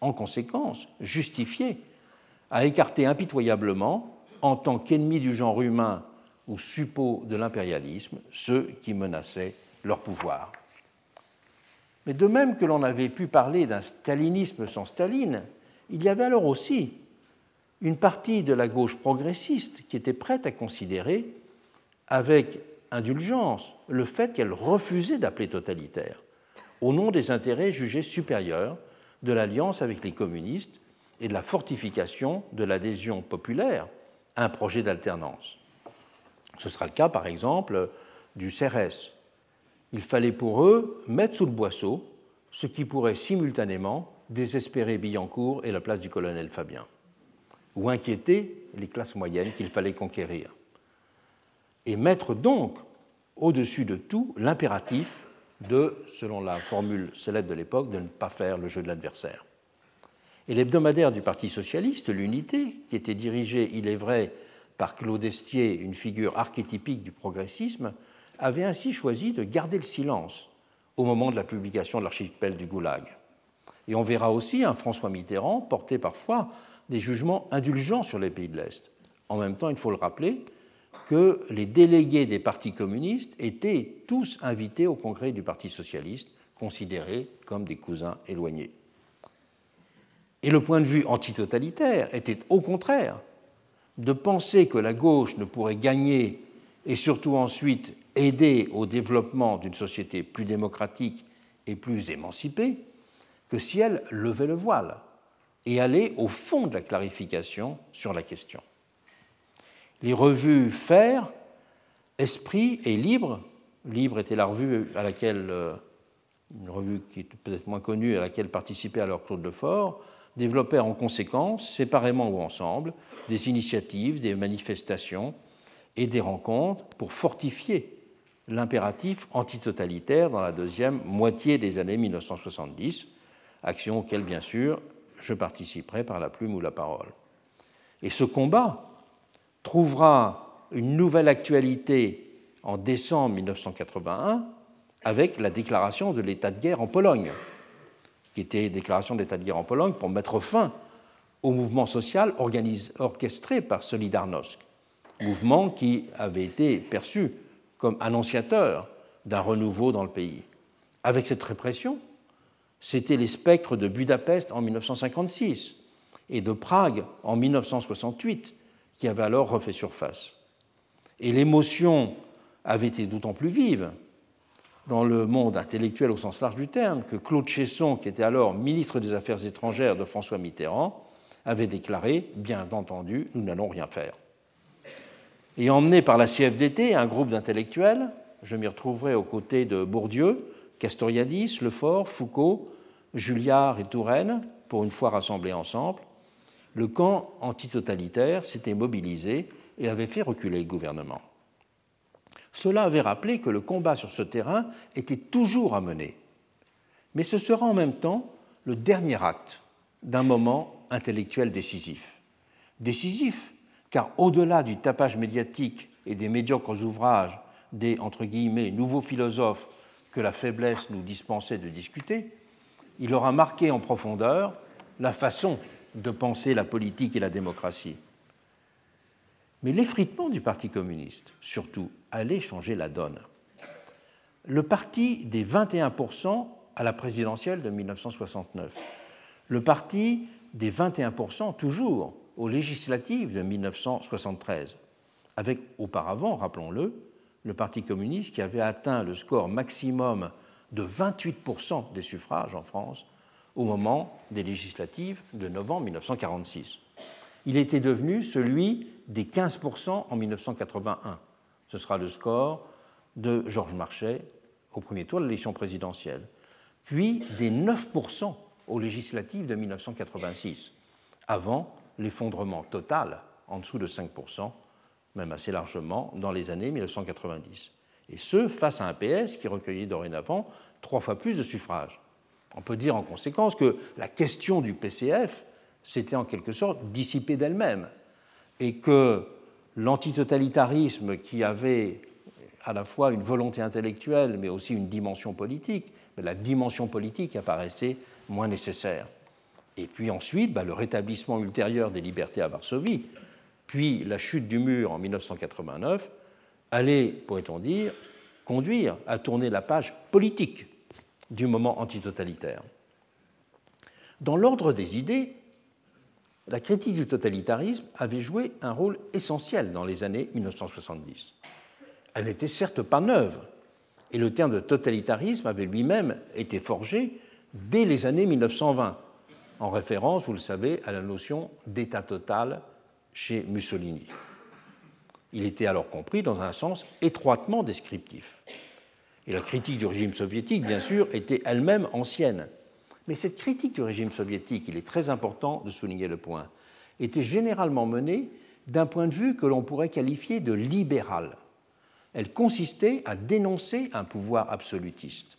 en conséquence justifiés à écarter impitoyablement, en tant qu'ennemis du genre humain ou suppôts de l'impérialisme, ceux qui menaçaient leur pouvoir. Mais de même que l'on avait pu parler d'un stalinisme sans Staline, il y avait alors aussi une partie de la gauche progressiste qui était prête à considérer avec indulgence le fait qu'elle refusait d'appeler totalitaire, au nom des intérêts jugés supérieurs de l'alliance avec les communistes et de la fortification de l'adhésion populaire à un projet d'alternance. Ce sera le cas, par exemple, du CRS. Il fallait pour eux mettre sous le boisseau ce qui pourrait simultanément désespérer Billancourt et la place du colonel Fabien, ou inquiéter les classes moyennes qu'il fallait conquérir, et mettre donc au-dessus de tout l'impératif de, selon la formule célèbre de l'époque, de ne pas faire le jeu de l'adversaire. Et l'hebdomadaire du Parti socialiste, l'Unité, qui était dirigé, il est vrai, par Claude Estier, une figure archétypique du progressisme, avait ainsi choisi de garder le silence au moment de la publication de l'archipel du Goulag. Et on verra aussi un François Mitterrand porter parfois des jugements indulgents sur les pays de l'Est. En même temps, il faut le rappeler, que les délégués des partis communistes étaient tous invités au congrès du Parti socialiste, considérés comme des cousins éloignés. Et le point de vue antitotalitaire était au contraire de penser que la gauche ne pourrait gagner et surtout ensuite aider au développement d'une société plus démocratique et plus émancipée que si elle levait le voile et allait au fond de la clarification sur la question les revues Faire, Esprit et Libre, Libre était la revue à laquelle, euh, une revue qui est peut-être moins connue, à laquelle participait alors Claude Lefort, développèrent en conséquence, séparément ou ensemble, des initiatives, des manifestations et des rencontres pour fortifier l'impératif antitotalitaire dans la deuxième moitié des années 1970, action auxquelles, bien sûr, je participerai par la plume ou la parole. Et ce combat trouvera une nouvelle actualité en décembre 1981 avec la déclaration de l'état de guerre en Pologne, qui était déclaration d'état de guerre en Pologne pour mettre fin au mouvement social orchestré par Solidarnosc, mouvement qui avait été perçu comme annonciateur d'un renouveau dans le pays. Avec cette répression, c'était les spectres de Budapest en 1956 et de Prague en 1968 qui avait alors refait surface. Et l'émotion avait été d'autant plus vive dans le monde intellectuel au sens large du terme que Claude Chesson, qui était alors ministre des Affaires étrangères de François Mitterrand, avait déclaré Bien entendu, nous n'allons rien faire. Et emmené par la CFDT, un groupe d'intellectuels, je m'y retrouverai aux côtés de Bourdieu, Castoriadis, Lefort, Foucault, Julliard et Touraine, pour une fois rassemblés ensemble, le camp antitotalitaire s'était mobilisé et avait fait reculer le gouvernement. Cela avait rappelé que le combat sur ce terrain était toujours à mener. Mais ce sera en même temps le dernier acte d'un moment intellectuel décisif. Décisif car au-delà du tapage médiatique et des médiocres ouvrages des entre guillemets, nouveaux philosophes que la faiblesse nous dispensait de discuter, il aura marqué en profondeur la façon de penser la politique et la démocratie. Mais l'effritement du Parti communiste, surtout, allait changer la donne. Le parti des 21% à la présidentielle de 1969, le parti des 21% toujours aux législatives de 1973, avec auparavant, rappelons-le, le Parti communiste qui avait atteint le score maximum de 28% des suffrages en France au moment des législatives de novembre 1946. Il était devenu celui des 15% en 1981. Ce sera le score de Georges Marchais au premier tour de l'élection présidentielle. Puis des 9% aux législatives de 1986, avant l'effondrement total en dessous de 5%, même assez largement, dans les années 1990. Et ce, face à un PS qui recueillait dorénavant trois fois plus de suffrages. On peut dire en conséquence que la question du PCF s'était en quelque sorte dissipée d'elle-même et que l'antitotalitarisme qui avait à la fois une volonté intellectuelle mais aussi une dimension politique, la dimension politique apparaissait moins nécessaire. Et puis ensuite, bah, le rétablissement ultérieur des libertés à Varsovie, puis la chute du mur en 1989, allait, pourrait-on dire, conduire à tourner la page politique du moment antitotalitaire. Dans l'ordre des idées, la critique du totalitarisme avait joué un rôle essentiel dans les années 1970. Elle n'était certes pas neuve, et le terme de totalitarisme avait lui-même été forgé dès les années 1920, en référence, vous le savez, à la notion d'État total chez Mussolini. Il était alors compris dans un sens étroitement descriptif. Et la critique du régime soviétique, bien sûr, était elle-même ancienne. Mais cette critique du régime soviétique, il est très important de souligner le point, était généralement menée d'un point de vue que l'on pourrait qualifier de libéral. Elle consistait à dénoncer un pouvoir absolutiste,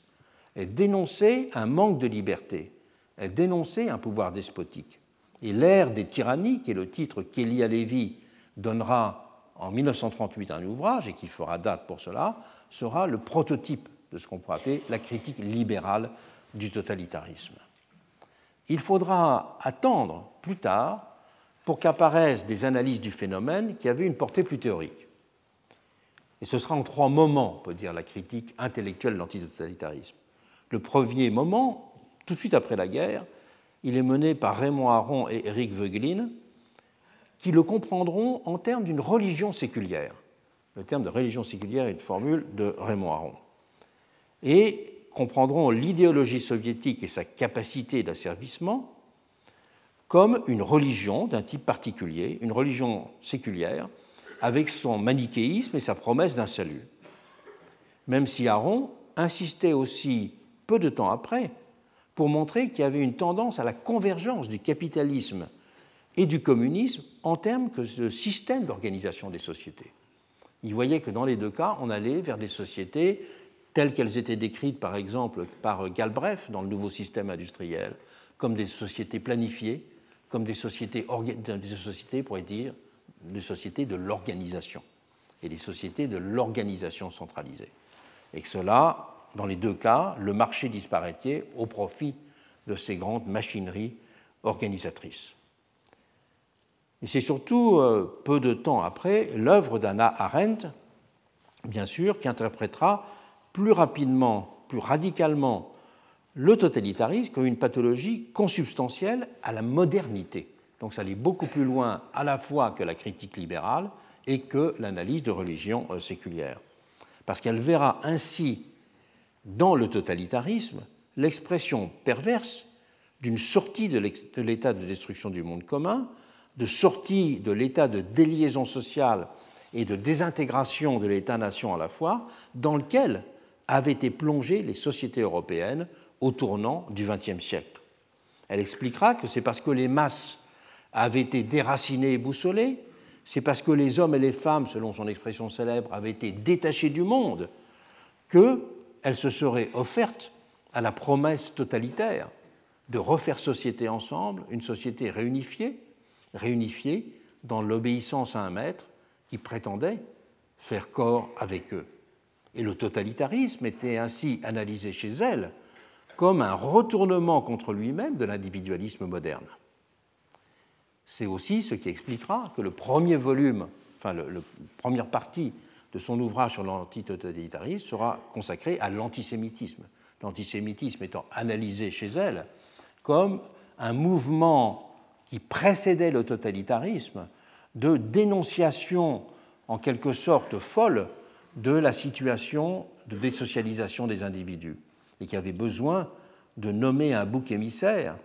elle dénonçait un manque de liberté, elle dénonçait un pouvoir despotique. Et l'ère des tyrannies, qui est le titre qu'Elia Levy donnera en 1938 un ouvrage et qui fera date pour cela, sera le prototype de ce qu'on pourrait appeler la critique libérale du totalitarisme. Il faudra attendre plus tard pour qu'apparaissent des analyses du phénomène qui avaient une portée plus théorique. Et ce sera en trois moments, on peut dire, la critique intellectuelle de l'antitotalitarisme. Le premier moment, tout de suite après la guerre, il est mené par Raymond Aron et Éric Veuglin, qui le comprendront en termes d'une religion séculière. Le terme de religion séculière est une formule de Raymond Aron. Et comprendront l'idéologie soviétique et sa capacité d'asservissement comme une religion d'un type particulier, une religion séculière, avec son manichéisme et sa promesse d'un salut. Même si Aron insistait aussi peu de temps après pour montrer qu'il y avait une tendance à la convergence du capitalisme et du communisme en termes de système d'organisation des sociétés. Il voyait que dans les deux cas, on allait vers des sociétés telles qu'elles étaient décrites par exemple par Galbraith dans le nouveau système industriel, comme des sociétés planifiées, comme des sociétés, des sociétés pourrait dire, des sociétés de l'organisation et des sociétés de l'organisation centralisée. Et que cela, dans les deux cas, le marché disparaîtait au profit de ces grandes machineries organisatrices. Et c'est surtout euh, peu de temps après l'œuvre d'Anna Arendt, bien sûr, qui interprétera plus rapidement, plus radicalement le totalitarisme comme une pathologie consubstantielle à la modernité. Donc ça allait beaucoup plus loin à la fois que la critique libérale et que l'analyse de religion euh, séculière. Parce qu'elle verra ainsi dans le totalitarisme l'expression perverse d'une sortie de l'état de destruction du monde commun, de sortie de l'état de déliaison sociale et de désintégration de l'État-nation à la fois, dans lequel avaient été plongées les sociétés européennes au tournant du XXe siècle. Elle expliquera que c'est parce que les masses avaient été déracinées et boussolées, c'est parce que les hommes et les femmes, selon son expression célèbre, avaient été détachés du monde, qu'elles se seraient offertes à la promesse totalitaire de refaire société ensemble, une société réunifiée, réunifiée dans l'obéissance à un maître qui prétendait faire corps avec eux. Et le totalitarisme était ainsi analysé chez elle comme un retournement contre lui-même de l'individualisme moderne. C'est aussi ce qui expliquera que le premier volume, enfin la première partie de son ouvrage sur l'antitotalitarisme sera consacré à l'antisémitisme. L'antisémitisme étant analysé chez elle comme un mouvement qui précédait le totalitarisme de dénonciation en quelque sorte folle de la situation de désocialisation des individus et qui avait besoin de nommer un bouc émissaire,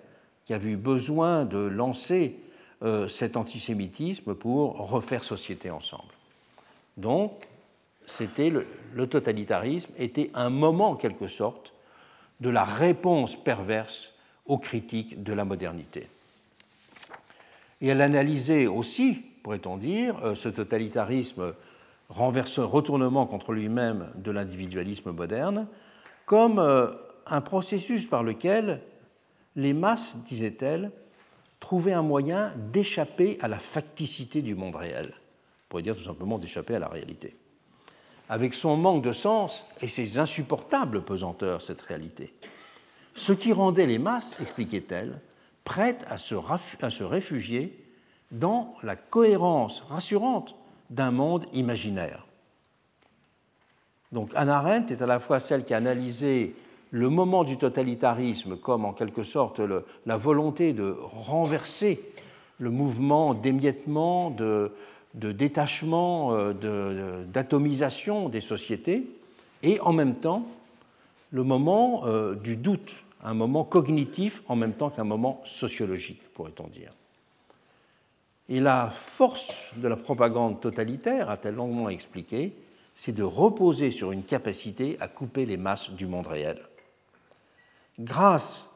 qui avait eu besoin de lancer euh, cet antisémitisme pour refaire société ensemble. Donc, c'était le, le, totalitarisme était un moment en quelque sorte de la réponse perverse aux critiques de la modernité. Et elle analysait aussi, pourrait-on dire, euh, ce totalitarisme renverse retournement contre lui-même de l'individualisme moderne comme euh, un processus par lequel les masses, disait-elle, trouvaient un moyen d'échapper à la facticité du monde réel. On dire tout simplement d'échapper à la réalité. Avec son manque de sens et ses insupportables pesanteurs, cette réalité. Ce qui rendait les masses, expliquait-elle, se, à se réfugier dans la cohérence rassurante d'un monde imaginaire. Donc Anna Arendt est à la fois celle qui a analysé le moment du totalitarisme comme en quelque sorte la volonté de renverser le mouvement d'émiettement, de, détachement, euh, d'atomisation des sociétés, et en même temps le moment euh, du doute, un moment cognitif en même temps qu'un moment sociologique, pourrait-on dire. Et la force de la propagande totalitaire, a-t-elle longuement expliqué, c'est de reposer sur une capacité à couper les masses du monde réel. Grâce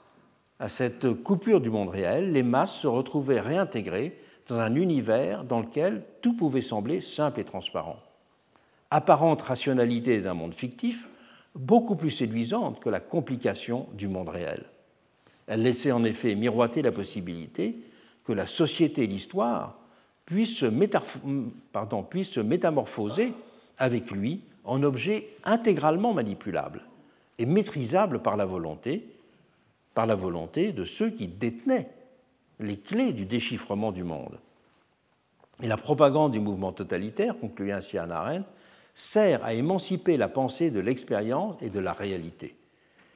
à cette coupure du monde réel, les masses se retrouvaient réintégrées dans un univers dans lequel tout pouvait sembler simple et transparent. Apparente rationalité d'un monde fictif, beaucoup plus séduisante que la complication du monde réel. Elle laissait en effet miroiter la possibilité que la société et l'histoire puissent, se métamorphoser avec lui en objet intégralement manipulable et maîtrisable par la volonté, par la volonté de ceux qui détenaient les clés du déchiffrement du monde. Et la propagande du mouvement totalitaire, conclut ainsi Anna Arendt, sert à émanciper la pensée de l'expérience et de la réalité.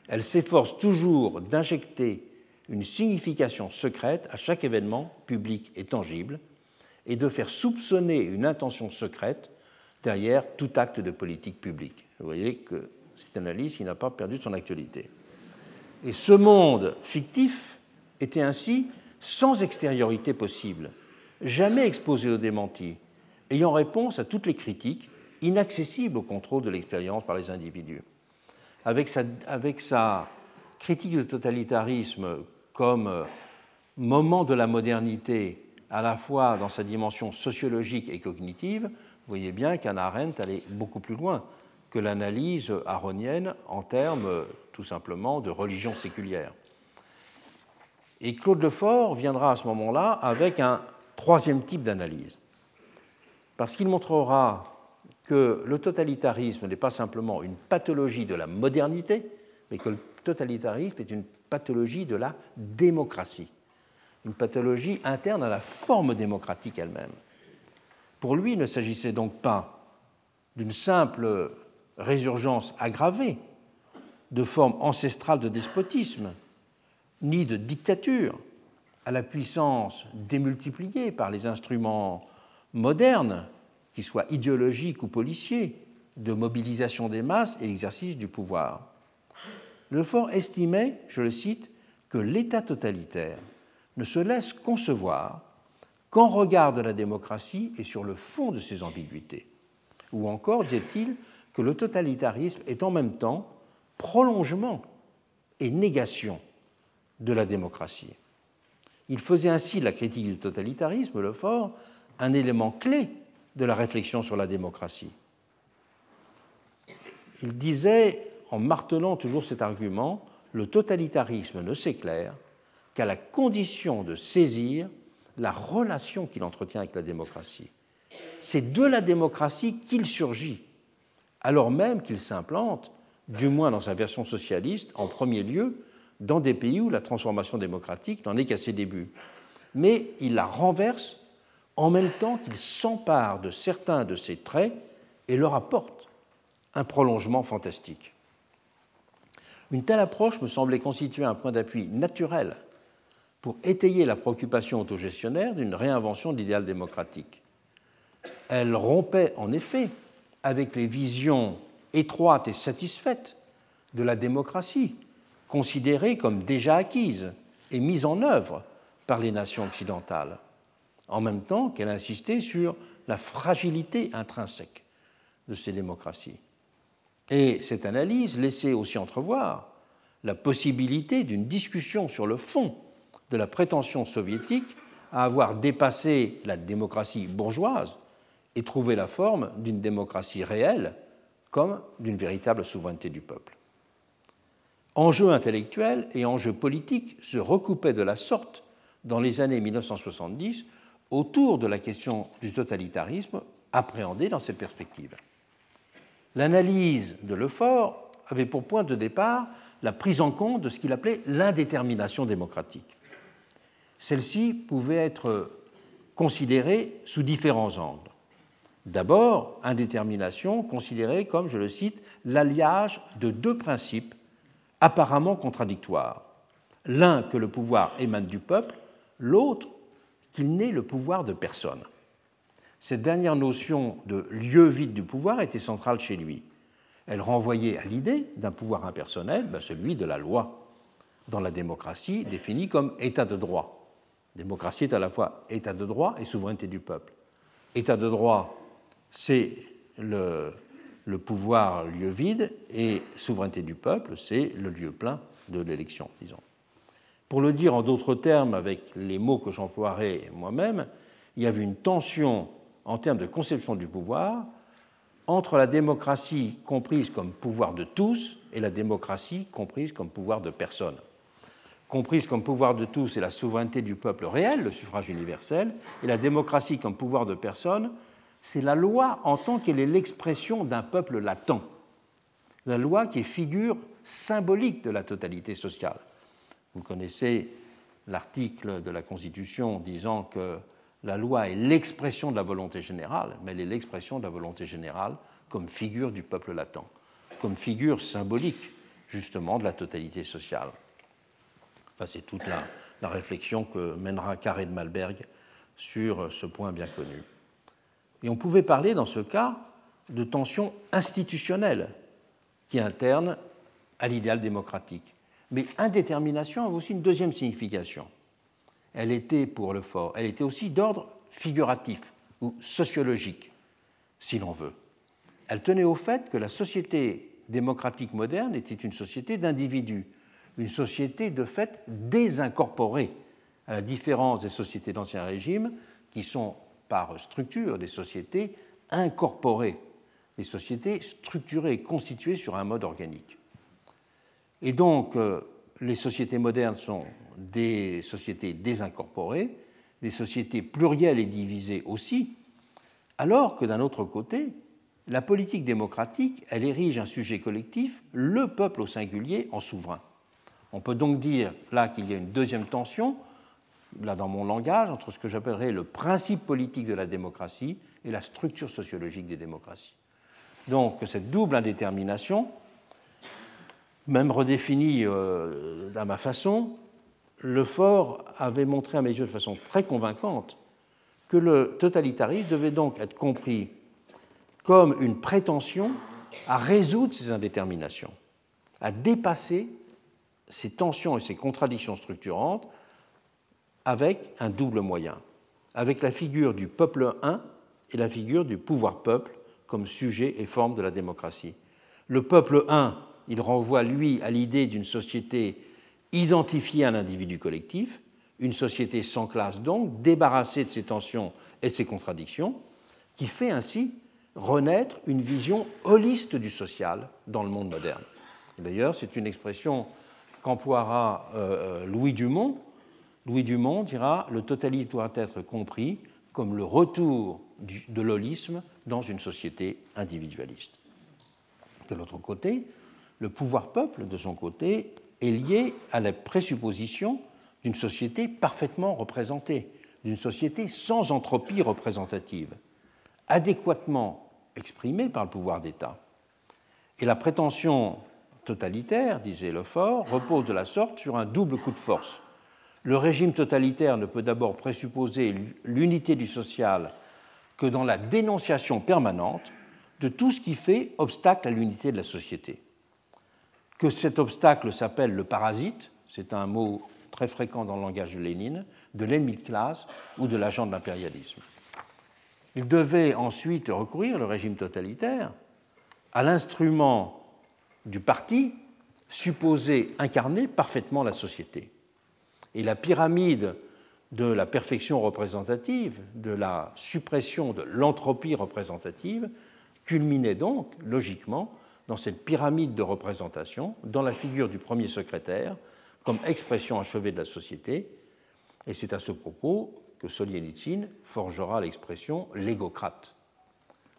Elle s'efforce toujours d'injecter une signification secrète à chaque événement public et tangible et de faire soupçonner une intention secrète derrière tout acte de politique publique. Vous voyez que cette analyse n'a pas perdu de son actualité. Et ce monde fictif était ainsi sans extériorité possible, jamais exposé au démenti, ayant réponse à toutes les critiques, inaccessible au contrôle de l'expérience par les individus. Avec sa, critique du totalitarisme comme moment de la modernité, à la fois dans sa dimension sociologique et cognitive, vous voyez bien qu'Anna Arendt allait beaucoup plus loin que l'analyse aronienne en termes tout simplement de religion séculière. Et Claude Lefort viendra à ce moment-là avec un troisième type d'analyse, parce qu'il montrera que le totalitarisme n'est pas simplement une pathologie de la modernité, mais que le totalitarisme est une pathologie de la démocratie, une pathologie interne à la forme démocratique elle-même. Pour lui, il ne s'agissait donc pas d'une simple résurgence aggravée de formes ancestrales de despotisme, ni de dictature à la puissance démultipliée par les instruments modernes, qu'ils soient idéologiques ou policiers, de mobilisation des masses et l'exercice du pouvoir. Lefort estimait, je le cite, que l'État totalitaire ne se laisse concevoir qu'en regard de la démocratie et sur le fond de ses ambiguïtés. Ou encore, disait-il, que le totalitarisme est en même temps prolongement et négation de la démocratie. Il faisait ainsi la critique du totalitarisme, le fort, un élément clé de la réflexion sur la démocratie. Il disait, en martelant toujours cet argument, le totalitarisme ne s'éclaire qu'à la condition de saisir la relation qu'il entretient avec la démocratie. C'est de la démocratie qu'il surgit, alors même qu'il s'implante, du moins dans sa version socialiste, en premier lieu, dans des pays où la transformation démocratique n'en est qu'à ses débuts. Mais il la renverse en même temps qu'il s'empare de certains de ses traits et leur apporte un prolongement fantastique. Une telle approche me semblait constituer un point d'appui naturel pour étayer la préoccupation autogestionnaire d'une réinvention de l'idéal démocratique. Elle rompait en effet avec les visions étroites et satisfaites de la démocratie, considérée comme déjà acquise et mise en œuvre par les nations occidentales, en même temps qu'elle insistait sur la fragilité intrinsèque de ces démocraties. Et cette analyse laissait aussi entrevoir la possibilité d'une discussion sur le fond de la prétention soviétique à avoir dépassé la démocratie bourgeoise et trouvé la forme d'une démocratie réelle comme d'une véritable souveraineté du peuple. Enjeux intellectuels et enjeux politiques se recoupaient de la sorte dans les années 1970 autour de la question du totalitarisme appréhendée dans cette perspective. L'analyse de Lefort avait pour point de départ la prise en compte de ce qu'il appelait l'indétermination démocratique. Celle-ci pouvait être considérée sous différents angles. D'abord, indétermination considérée comme, je le cite, l'alliage de deux principes apparemment contradictoires. L'un que le pouvoir émane du peuple, l'autre qu'il n'est le pouvoir de personne. Cette dernière notion de lieu vide du pouvoir était centrale chez lui. Elle renvoyait à l'idée d'un pouvoir impersonnel, ben, celui de la loi, dans la démocratie définie comme état de droit. démocratie est à la fois état de droit et souveraineté du peuple. État de droit, c'est le, le pouvoir lieu vide, et souveraineté du peuple, c'est le lieu plein de l'élection, disons. Pour le dire en d'autres termes, avec les mots que j'emploierai moi-même, il y avait une tension en termes de conception du pouvoir entre la démocratie comprise comme pouvoir de tous et la démocratie comprise comme pouvoir de personne. Comprise comme pouvoir de tous, c'est la souveraineté du peuple réel, le suffrage universel, et la démocratie comme pouvoir de personne, c'est la loi en tant qu'elle est l'expression d'un peuple latent. La loi qui est figure symbolique de la totalité sociale. Vous connaissez l'article de la Constitution disant que la loi est l'expression de la volonté générale, mais elle est l'expression de la volonté générale comme figure du peuple latent, comme figure symbolique justement de la totalité sociale. Enfin, c'est toute la, la, réflexion que mènera Carré de Malberg sur ce point bien connu. Et on pouvait parler dans ce cas de tension institutionnelle qui interne à l'idéal démocratique. Mais indétermination a aussi une deuxième signification elle était pour le fort, elle était aussi d'ordre figuratif ou sociologique, si l'on veut. Elle tenait au fait que la société démocratique moderne était une société d'individus, une société de fait désincorporée, à la différence des sociétés d'Ancien Régime, qui sont par structure des sociétés incorporées, des sociétés structurées, constituées sur un mode organique. Et donc, euh, les sociétés modernes sont des sociétés désincorporées, des sociétés plurielles et divisées aussi, alors que d'un autre côté, la politique démocratique, elle érige un sujet collectif, le peuple au singulier, en souverain. On peut donc dire là qu'il y a une deuxième tension, là dans mon langage, entre ce que j'appellerais le principe politique de la démocratie et la structure sociologique des démocraties. Donc cette double indétermination, même redéfinie euh, à ma façon, le fort avait montré à mes yeux de façon très convaincante que le totalitarisme devait donc être compris comme une prétention à résoudre ces indéterminations, à dépasser ces tensions et ces contradictions structurantes avec un double moyen, avec la figure du peuple un et la figure du pouvoir-peuple comme sujet et forme de la démocratie. Le peuple un, il renvoie, lui, à l'idée d'une société identifier un individu collectif, une société sans classe donc, débarrassée de ses tensions et de ses contradictions, qui fait ainsi renaître une vision holiste du social dans le monde moderne. D'ailleurs, c'est une expression qu'emploiera euh, euh, Louis Dumont. Louis Dumont dira Le totalisme doit être compris comme le retour de l'holisme dans une société individualiste. De l'autre côté, le pouvoir-peuple, de son côté, est lié à la présupposition d'une société parfaitement représentée, d'une société sans entropie représentative, adéquatement exprimée par le pouvoir d'État. Et la prétention totalitaire, disait Lefort, repose de la sorte sur un double coup de force. Le régime totalitaire ne peut d'abord présupposer l'unité du social que dans la dénonciation permanente de tout ce qui fait obstacle à l'unité de la société que cet obstacle s'appelle le parasite, c'est un mot très fréquent dans le langage de Lénine, de l'ennemi de classe ou de l'agent de l'impérialisme. Il devait ensuite recourir, le régime totalitaire, à l'instrument du parti supposé incarner parfaitement la société. Et la pyramide de la perfection représentative, de la suppression de l'entropie représentative, culminait donc, logiquement, dans cette pyramide de représentation, dans la figure du premier secrétaire, comme expression achevée de la société. Et c'est à ce propos que Solzhenitsyn forgera l'expression légocrate,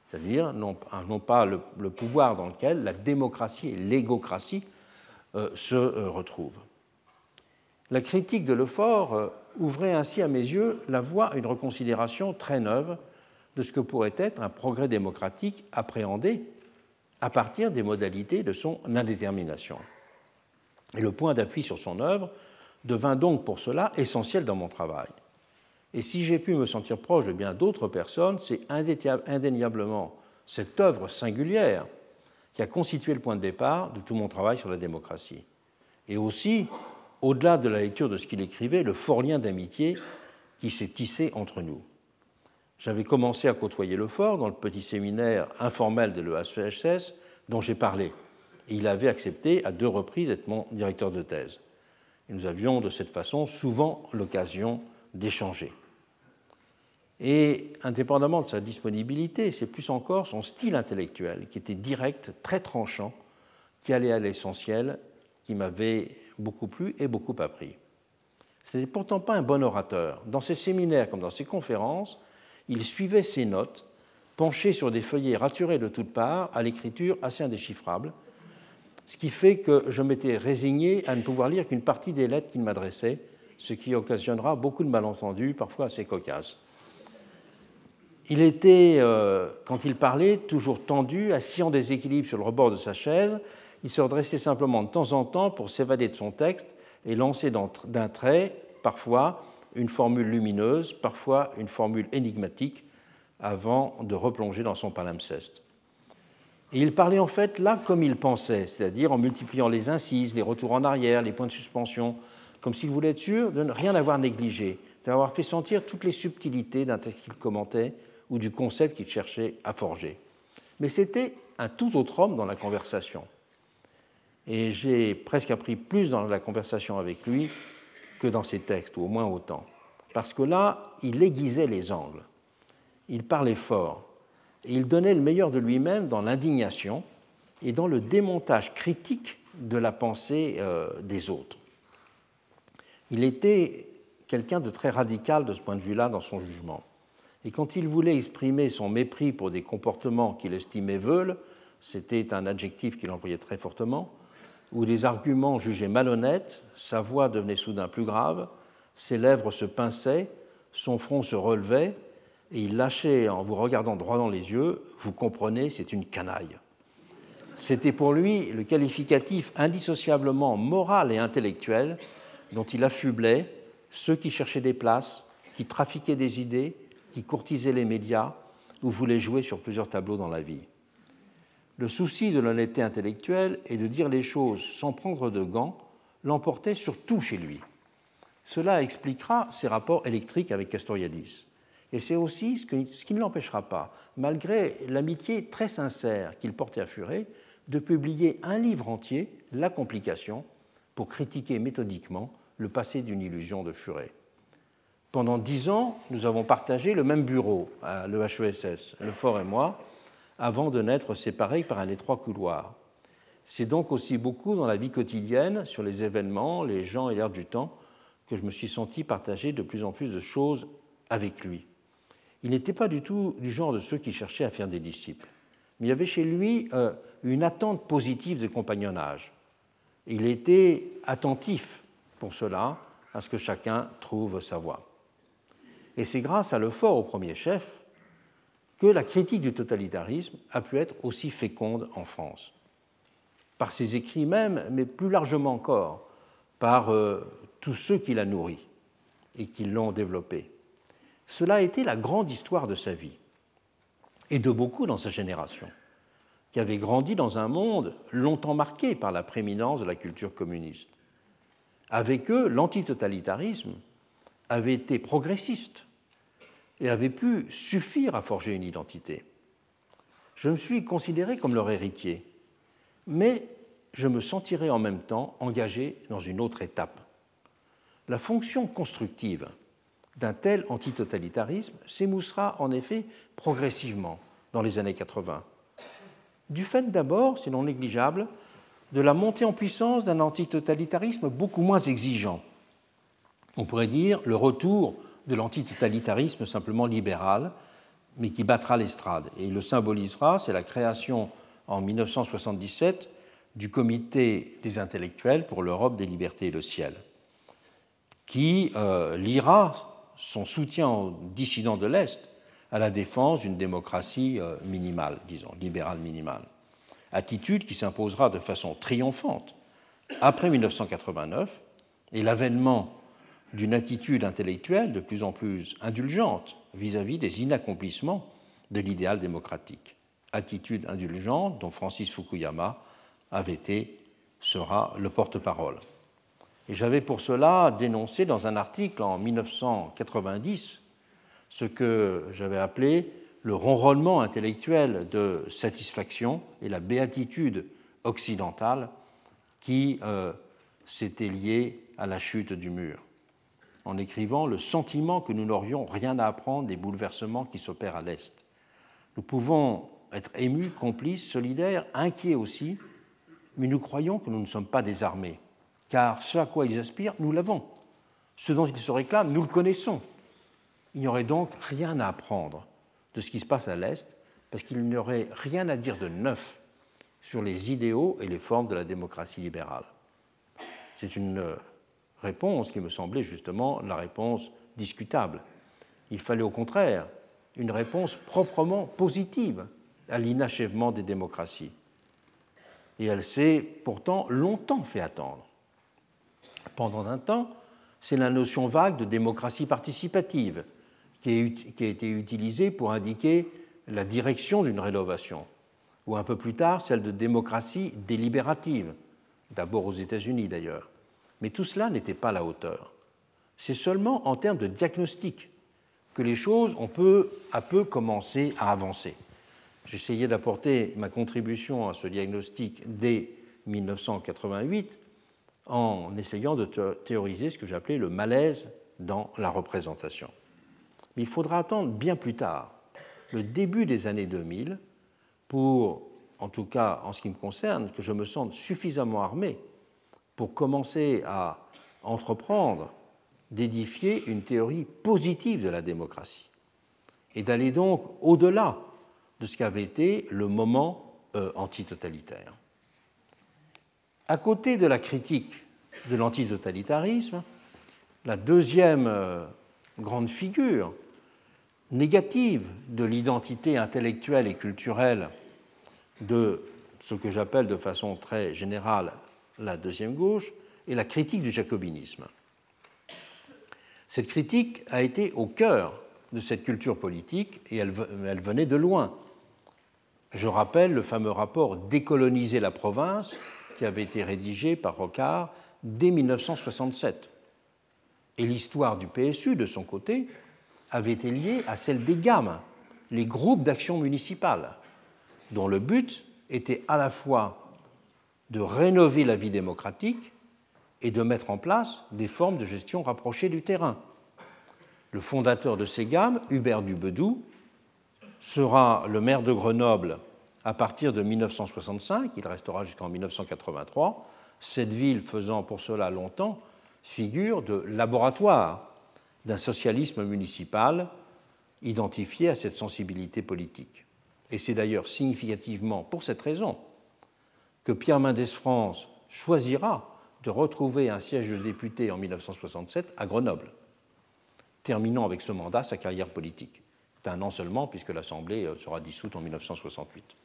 c'est-à-dire non, pas le, pouvoir dans lequel la démocratie et l'égocratie euh, se euh, retrouvent. La critique de Lefort euh, ouvrait ainsi à mes yeux la voie à une reconsidération très neuve de ce que pourrait être un progrès démocratique appréhendé à partir des modalités de son indétermination. Et le point d'appui sur son œuvre devint donc pour cela essentiel dans mon travail. Et si j'ai pu me sentir proche de bien d'autres personnes, c'est indéniablement cette œuvre singulière qui a constitué le point de départ de tout mon travail sur la démocratie. Et aussi, au-delà de la lecture de ce qu'il écrivait, le fort lien d'amitié qui s'est tissé entre nous. J'avais commencé à côtoyer Lefort dans le petit séminaire informel de l'EHSS dont j'ai parlé. Il avait accepté à deux reprises d'être mon directeur de thèse. Nous avions de cette façon souvent l'occasion d'échanger. Et indépendamment de sa disponibilité, c'est plus encore son style intellectuel qui était direct, très tranchant, qui allait à l'essentiel, qui m'avait beaucoup plu et beaucoup appris. Ce n'était pourtant pas un bon orateur. Dans ses séminaires comme dans ses conférences, il suivait ses notes, penché sur des feuillets raturés de toutes parts, à l'écriture assez indéchiffrable, ce qui fait que je m'étais résigné à ne pouvoir lire qu'une partie des lettres qu'il m'adressait, ce qui occasionnera beaucoup de malentendus, parfois assez cocasses. Il était, euh, quand il parlait, toujours tendu, assis en déséquilibre sur le rebord de sa chaise. Il se redressait simplement de temps en temps pour s'évader de son texte et lancer d'un trait, parfois, une formule lumineuse, parfois une formule énigmatique, avant de replonger dans son palimpseste. Et il parlait en fait là comme il pensait, c'est-à-dire en multipliant les incises, les retours en arrière, les points de suspension, comme s'il voulait être sûr de ne rien avoir négligé, d'avoir fait sentir toutes les subtilités d'un texte qu'il commentait ou du concept qu'il cherchait à forger. Mais c'était un tout autre homme dans la conversation. Et j'ai presque appris plus dans la conversation avec lui que dans ses textes, ou au moins autant. Parce que là, il aiguisait les angles, il parlait fort, et il donnait le meilleur de lui-même dans l'indignation et dans le démontage critique de la pensée euh, des autres. Il était quelqu'un de très radical de ce point de vue-là dans son jugement. Et quand il voulait exprimer son mépris pour des comportements qu'il estimait veules, c'était un adjectif qu'il employait très fortement, ou des arguments jugés malhonnêtes, sa voix devenait soudain plus grave, ses lèvres se pinçaient, son front se relevait, et il lâchait en vous regardant droit dans les yeux, vous comprenez, c'est une canaille. C'était pour lui le qualificatif indissociablement moral et intellectuel dont il affublait ceux qui cherchaient des places, qui trafiquaient des idées, qui courtisaient les médias ou voulaient jouer sur plusieurs tableaux dans la vie. Le souci de l'honnêteté intellectuelle et de dire les choses sans prendre de gants l'emportait surtout chez lui. Cela expliquera ses rapports électriques avec Castoriadis. Et c'est aussi ce, qui ne l'empêchera pas, malgré l'amitié très sincère qu'il portait à Furet, de publier un livre entier, La complication, pour critiquer méthodiquement le passé d'une illusion de Furet. Pendant dix ans, nous avons partagé le même bureau à l'EHESS, le Fort et moi, avant de n'être séparés par un étroit couloir. C'est donc aussi beaucoup dans la vie quotidienne, sur les événements, les gens et l'air du temps, que je me suis senti partager de plus en plus de choses avec lui. Il n'était pas du tout du genre de ceux qui cherchaient à faire des disciples, mais il y avait chez lui euh, une attente positive de compagnonnage. Il était attentif pour cela à ce que chacun trouve sa voie. Et c'est grâce à l'effort au premier chef que la critique du totalitarisme a pu être aussi féconde en France. Par ses écrits même, mais plus largement encore, par euh, tous ceux qui la nourrit et qui l'ont développée. Cela a été la grande histoire de sa vie, et de beaucoup dans sa génération, qui avait grandi dans un monde longtemps marqué par la prééminence de la culture communiste. Avec eux, l'antitotalitarisme avait été progressiste et avait pu suffire à forger une identité. Je me suis considéré comme leur héritier, mais je me sentirais en même temps engagé dans une autre étape. La fonction constructive d'un tel antitotalitarisme s'émoussera en effet progressivement dans les années 80. du fait d'abord, c'est non négligeable, de la montée en puissance d'un antitotalitarisme beaucoup moins exigeant. On pourrait dire le retour de l'antitotalitarisme simplement libéral, mais qui battra l'estrade. Et il le symbolisera, c'est la création en 1977 du Comité des intellectuels pour l'Europe des libertés et le ciel, qui euh, liera son soutien aux dissidents de l'Est à la défense d'une démocratie euh, minimale, disons, libérale minimale. Attitude qui s'imposera de façon triomphante après 1989 et l'avènement d'une attitude intellectuelle de plus en plus indulgente vis-à-vis des inaccomplissements de l'idéal démocratique. Attitude indulgente dont Francis Fukuyama avait été, sera le porte-parole. Et j'avais pour cela dénoncé dans un article en 1990 ce que j'avais appelé le ronronnement intellectuel de satisfaction et la béatitude occidentale qui euh, s'était liée à la chute du mur en écrivant le sentiment que nous n'aurions rien à apprendre des bouleversements qui s'opèrent à l'Est. Nous pouvons être émus, complices, solidaires, inquiets aussi, mais nous croyons que nous ne sommes pas désarmés, car ce à quoi ils aspirent, nous l'avons. Ce dont ils se réclament, nous le connaissons. Il n'y aurait donc rien à apprendre de ce qui se passe à l'Est, parce qu'il n'y aurait rien à dire de neuf sur les idéaux et les formes de la démocratie libérale. C'est une réponse qui me semblait justement la réponse discutable. Il fallait au contraire une réponse proprement positive à l'inachèvement des démocraties. Et elle s'est pourtant longtemps fait attendre. Pendant un temps, c'est la notion vague de démocratie participative qui, a été utilisée pour indiquer la direction d'une rénovation, ou un peu plus tard celle de démocratie délibérative, d'abord aux États-Unis d'ailleurs. Mais tout cela n'était pas à la hauteur. C'est seulement en termes de diagnostic que les choses ont peu à peu commencé à avancer. J'essayais d'apporter ma contribution à ce diagnostic dès 1988 en essayant de théoriser ce que j'appelais le malaise dans la représentation. Mais il faudra attendre bien plus tard, le début des années 2000, pour, en tout cas en ce qui me concerne, que je me sente suffisamment armé pour commencer à entreprendre d'édifier une théorie positive de la démocratie et d'aller donc au-delà de ce qu'avait été le moment euh, antitotalitaire. À côté de la critique de l'antitotalitarisme, la deuxième euh, grande figure négative de l'identité intellectuelle et culturelle de ce que j'appelle de façon très générale la deuxième gauche, et la critique du jacobinisme. Cette critique a été au cœur de cette culture politique et elle, venait de loin. Je rappelle le fameux rapport Décoloniser la province qui avait été rédigé par Rocard dès 1967. Et l'histoire du PSU, de son côté, avait été liée à celle des GAM, les groupes d'action municipale, dont le but était à la fois de rénover la vie démocratique et de mettre en place des formes de gestion rapprochées du terrain. Le fondateur de ces gammes, Hubert Dubedou, sera le maire de Grenoble à partir de 1965, il restera jusqu'en 1983, cette ville faisant pour cela longtemps figure de laboratoire d'un socialisme municipal identifié à cette sensibilité politique. Et c'est d'ailleurs significativement pour cette raison que Pierre Mendès France choisira de retrouver un siège de député en 1967 à Grenoble, terminant avec ce mandat sa carrière politique. D'un an seulement, puisque l'Assemblée euh, sera dissoute en 1968.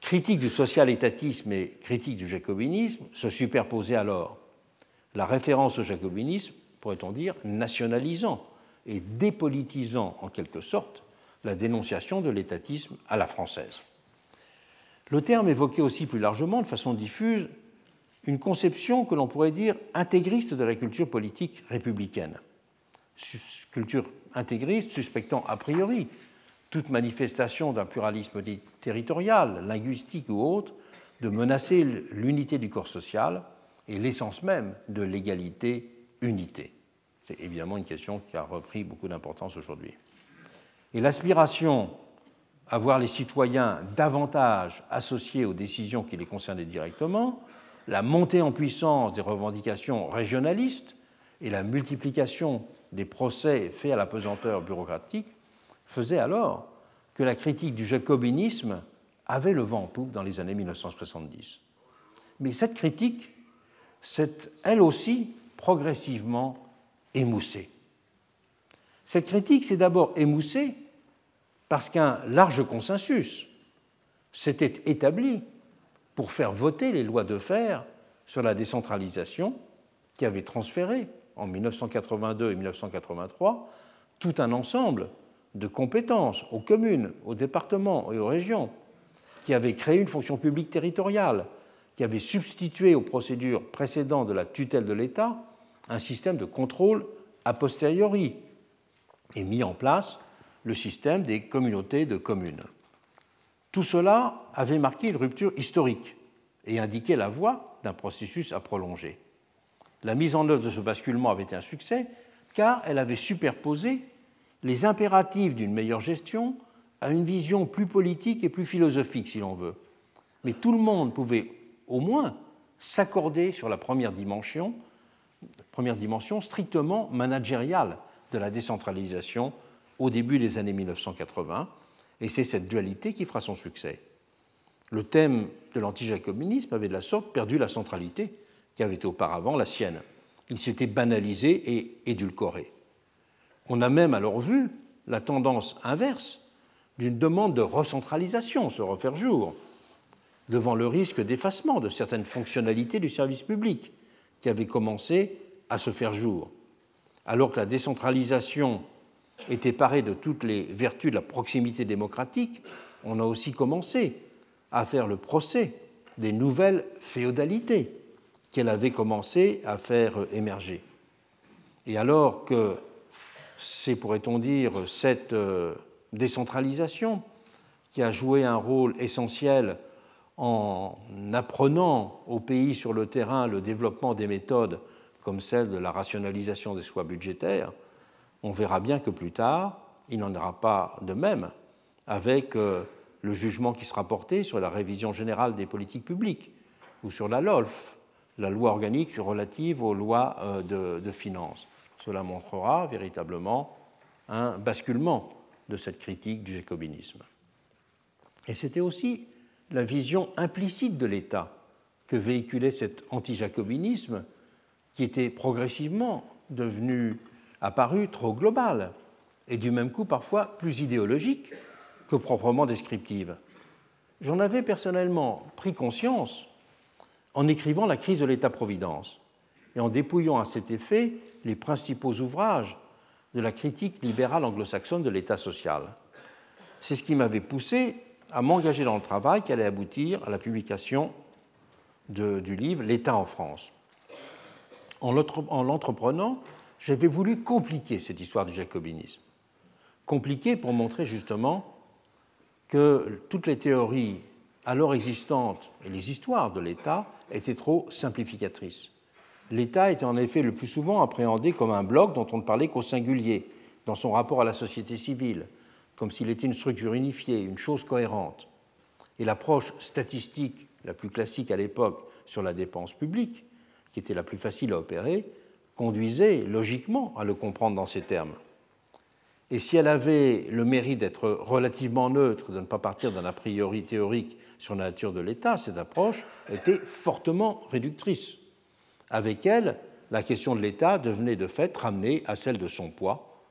Critique du social-étatisme et critique du jacobinisme se superposaient alors la référence au jacobinisme, pourrait-on dire, nationalisant et dépolitisant en quelque sorte la dénonciation de l'étatisme à la française. Le terme évoquait aussi plus largement, de façon diffuse, une conception que l'on pourrait dire intégriste de la culture politique républicaine. Culture intégriste suspectant a priori toute manifestation d'un pluralisme territorial, linguistique ou autre, de menacer l'unité du corps social et l'essence même de l'égalité-unité. C'est évidemment une question qui a repris beaucoup d'importance aujourd'hui. Et l'aspiration à voir les citoyens davantage associés aux décisions qui les concernaient directement, la montée en puissance des revendications régionalistes et la multiplication des procès faits à la pesanteur bureaucratique faisaient alors que la critique du jacobinisme avait le vent en poupe dans les années 1970. Mais cette critique s'est elle aussi progressivement émoussée. Cette critique s'est d'abord émoussée parce qu'un large consensus s'était établi pour faire voter les lois de fer sur la décentralisation qui avait transféré en 1982 et 1983 tout un ensemble de compétences aux communes, aux départements et aux régions, qui avait créé une fonction publique territoriale, qui avait substitué aux procédures précédentes de la tutelle de l'État un système de contrôle a posteriori et mis en place le système des communautés de communes. Tout cela avait marqué une rupture historique et indiqué la voie d'un processus à prolonger. La mise en œuvre de ce basculement avait été un succès car elle avait superposé les impératifs d'une meilleure gestion à une vision plus politique et plus philosophique, si l'on veut. Mais tout le monde pouvait au moins s'accorder sur la première dimension, première dimension strictement managériale de la décentralisation au début des années 1980, et c'est cette dualité qui fera son succès. Le thème de l'antijacobinisme avait de la sorte perdu la centralité qui avait auparavant la sienne. Il s'était banalisé et édulcoré. On a même alors vu la tendance inverse d'une demande de recentralisation se refaire jour, devant le risque d'effacement de certaines fonctionnalités du service public qui avait commencé à se faire jour. Alors que la décentralisation était parée de toutes les vertus de la proximité démocratique, on a aussi commencé à faire le procès des nouvelles féodalités qu'elle avait commencé à faire émerger. Et alors que c'est, pourrait-on dire, cette euh, décentralisation qui a joué un rôle essentiel en apprenant au pays sur le terrain le développement des méthodes comme celle de la rationalisation des choix budgétaires, on verra bien que plus tard, il n'en ira pas de même avec euh, le jugement qui sera porté sur la révision générale des politiques publiques ou sur la LOLF, la loi organique relative aux lois euh, de, de finances. Cela montrera véritablement un basculement de cette critique du jacobinisme. Et c'était aussi la vision implicite de l'État que véhiculait cet anti-jacobinisme qui était progressivement devenu apparu trop global et du même coup parfois plus idéologique que proprement descriptive. J'en avais personnellement pris conscience en écrivant La crise de l'État-providence et en dépouillant à cet effet les principaux ouvrages de la critique libérale anglo-saxonne de l'État social. C'est ce qui m'avait poussé à m'engager dans le travail qui allait aboutir à la publication du livre L'État en France. En l'entreprenant, j'avais voulu compliquer cette histoire du jacobinisme. Compliquer pour montrer justement que toutes les théories alors existantes et les histoires de l'État étaient trop simplificatrices l'État était en effet le plus souvent appréhendé comme un bloc dont on ne parlait qu'au singulier, dans son rapport à la société civile, comme s'il était une structure unifiée, une chose cohérente. Et l'approche statistique la plus classique à l'époque sur la dépense publique, qui était la plus facile à opérer, conduisait logiquement à le comprendre dans ces termes. Et si elle avait le mérite d'être relativement neutre, de ne pas partir d'un a priori théorique sur la nature de l'État, cette approche était fortement réductrice. Avec elle, la question de l'État devenait de fait ramenée à celle de son poids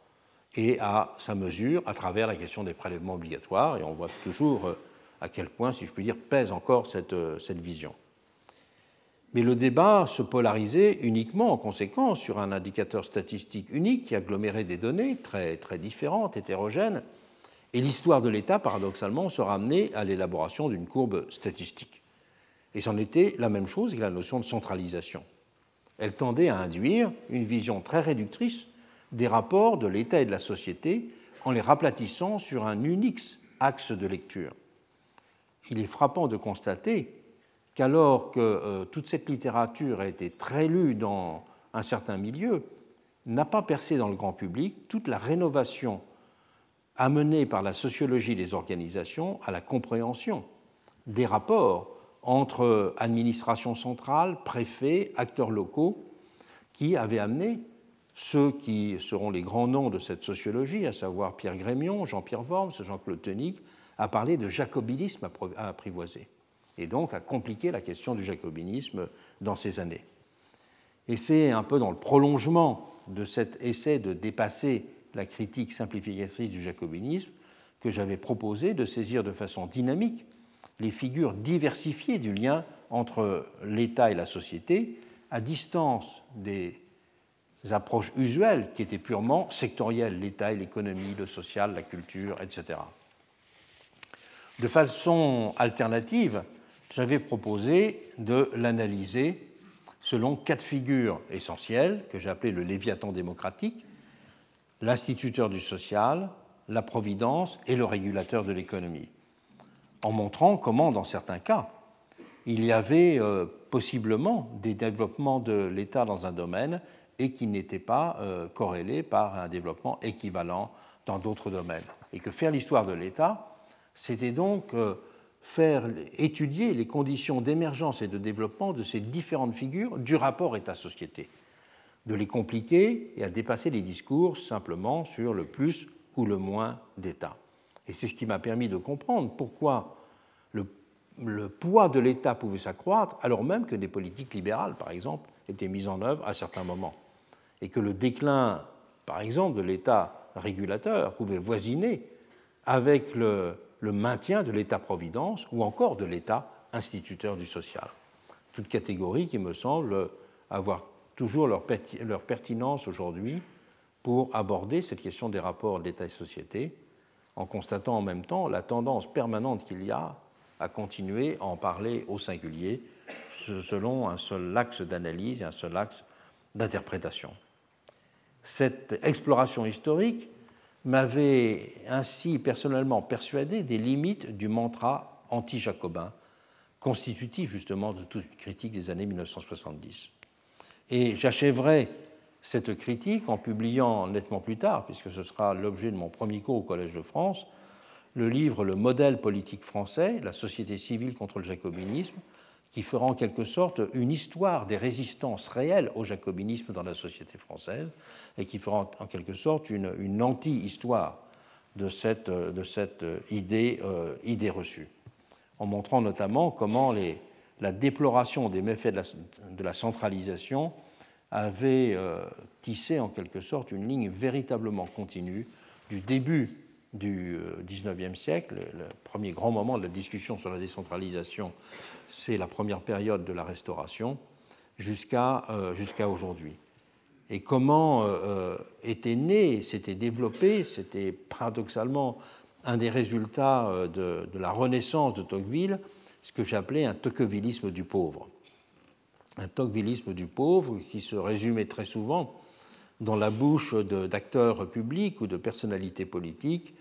et à sa mesure à travers la question des prélèvements obligatoires. Et on voit toujours euh, à quel point, si je puis dire, pèse encore cette, euh, cette vision. Mais le débat se polarisait uniquement en conséquence sur un indicateur statistique unique qui agglomérait des données très, très différentes, hétérogènes, et l'histoire de l'État, paradoxalement, se ramenait à l'élaboration d'une courbe statistique. Et c'en était la même chose que la notion de centralisation elle tendait à induire une vision très réductrice des rapports de l'État et de la société en les raplatissant sur un unique axe de lecture. Il est frappant de constater qu'alors que euh, toute cette littérature a été très lue dans un certain milieu, n'a pas percé dans le grand public toute la rénovation amené par la sociologie des organisations à la compréhension des rapports entre administration centrale, préfets, acteurs locaux, qui avaient amené ceux qui seront les grands noms de cette sociologie, à savoir Pierre Grémion, Jean-Pierre Worms, Jean-Claude Tenig, à parler de jacobinisme à apprivoiser, et donc à compliquer la question du jacobinisme dans ces années. Et c'est un peu dans le prolongement de cet essai de dépasser la critique simplificatrice du jacobinisme que j'avais proposé de saisir de façon dynamique les figures diversifiées du lien entre l'État et la société, à distance des approches usuelles qui étaient purement sectorielles, l'État et l'économie, le social, la culture, etc. De façon alternative, j'avais proposé de l'analyser selon quatre figures essentielles que j'ai appelées le Léviathan démocratique, l'instituteur du social, la providence et le régulateur de l'économie, en montrant comment, dans certains cas, il y avait euh, possiblement des développements de l'État dans un domaine et qui n'étaient pas euh, corrélés par un développement équivalent dans d'autres domaines. Et que faire l'histoire de l'État, c'était donc euh, faire étudier les conditions d'émergence et de développement de ces différentes figures du rapport État-société de les compliquer et à dépasser les discours simplement sur le plus ou le moins d'État. Et c'est ce qui m'a permis de comprendre pourquoi le, le poids de l'État pouvait s'accroître alors même que des politiques libérales, par exemple, étaient mises en œuvre à certains moments. Et que le déclin, par exemple, de l'État régulateur pouvait voisiner avec le, le maintien de l'État-providence ou encore de l'État instituteur du social. Toute catégorie qui me semble avoir toujours leur, pertinence aujourd'hui pour aborder cette question des rapports d'État et société, en constatant en même temps la tendance permanente qu'il y a à continuer à en parler au singulier selon un seul axe d'analyse et un seul axe d'interprétation. Cette exploration historique m'avait ainsi personnellement persuadé des limites du mantra anti-jacobin, constitutif justement de toute critique des années 1970. Et j'achèverai cette critique en publiant nettement plus tard, puisque ce sera l'objet de mon premier cours au Collège de France, le livre Le modèle politique français, la société civile contre le jacobinisme, qui fera en quelque sorte une histoire des résistances réelles au jacobinisme dans la société française et qui fera en quelque sorte une, anti-histoire de cette, de cette idée, euh, idée, reçue, en montrant notamment comment les, la déploration des méfaits de la, de la centralisation avait euh, tissé en quelque sorte une ligne véritablement continue du début du XIXe euh, siècle. Le premier grand moment de la discussion sur la décentralisation, c'est la première période de la Restauration, jusqu'à euh, aujourd'hui. Et comment était né, s'était développé, c'était paradoxalement un des résultats de, de la renaissance de Tocqueville, ce que j'appelais un tocquevillisme du pauvre un tocquevillisme du pauvre qui se résumait très souvent dans la bouche d'acteurs publics ou de personnalités politiques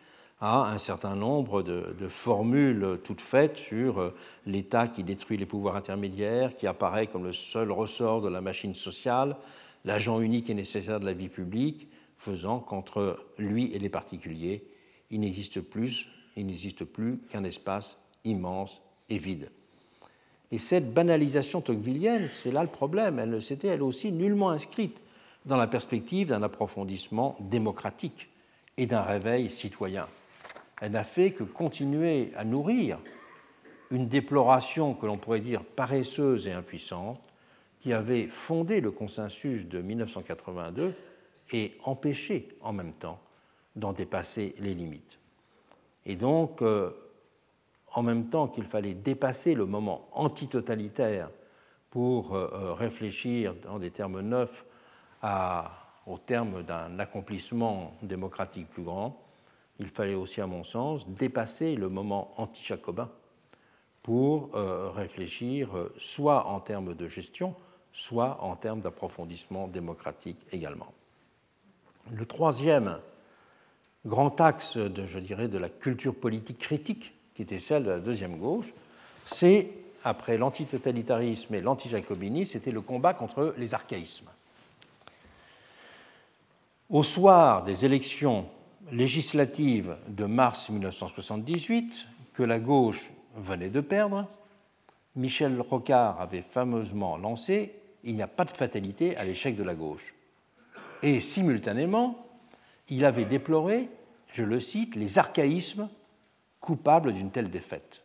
à un certain nombre de, de formules toutes faites sur euh, l'État qui détruit les pouvoirs intermédiaires, qui apparaît comme le seul ressort de la machine sociale, l'agent unique et nécessaire de la vie publique, faisant qu'entre lui et les particuliers, il n'existe plus, il n'existe plus qu'un espace immense et vide. Et cette banalisation tocquevillienne, c'est là le problème. Elle ne s'était elle aussi nullement inscrite dans la perspective d'un approfondissement démocratique et d'un réveil citoyen. Elle n'a fait que continuer à nourrir une déploration que l'on pourrait dire paresseuse et impuissante qui avait fondé le consensus de 1982 et empêché en même temps d'en dépasser les limites. Et donc, euh, en même temps qu'il fallait dépasser le moment antitotalitaire pour euh, euh, réfléchir en des termes neufs au terme d'un accomplissement démocratique plus grand, il fallait aussi, à mon sens, dépasser le moment anti-jacobin pour euh, réfléchir soit en termes de gestion, soit en termes d'approfondissement démocratique également. Le troisième grand axe, de, je de la culture politique critique qui était celle de la deuxième gauche, c'est, après l'antitotalitarisme et l'antijacobinisme, c'était le combat contre les archaïsmes. Au soir des élections législatives de mars 1978 que la gauche venait de perdre, Michel Rocard avait fameusement lancé Il n'y a pas de fatalité à l'échec de la gauche. Et simultanément, il avait déploré, je le cite, les archaïsmes coupables d'une telle défaite.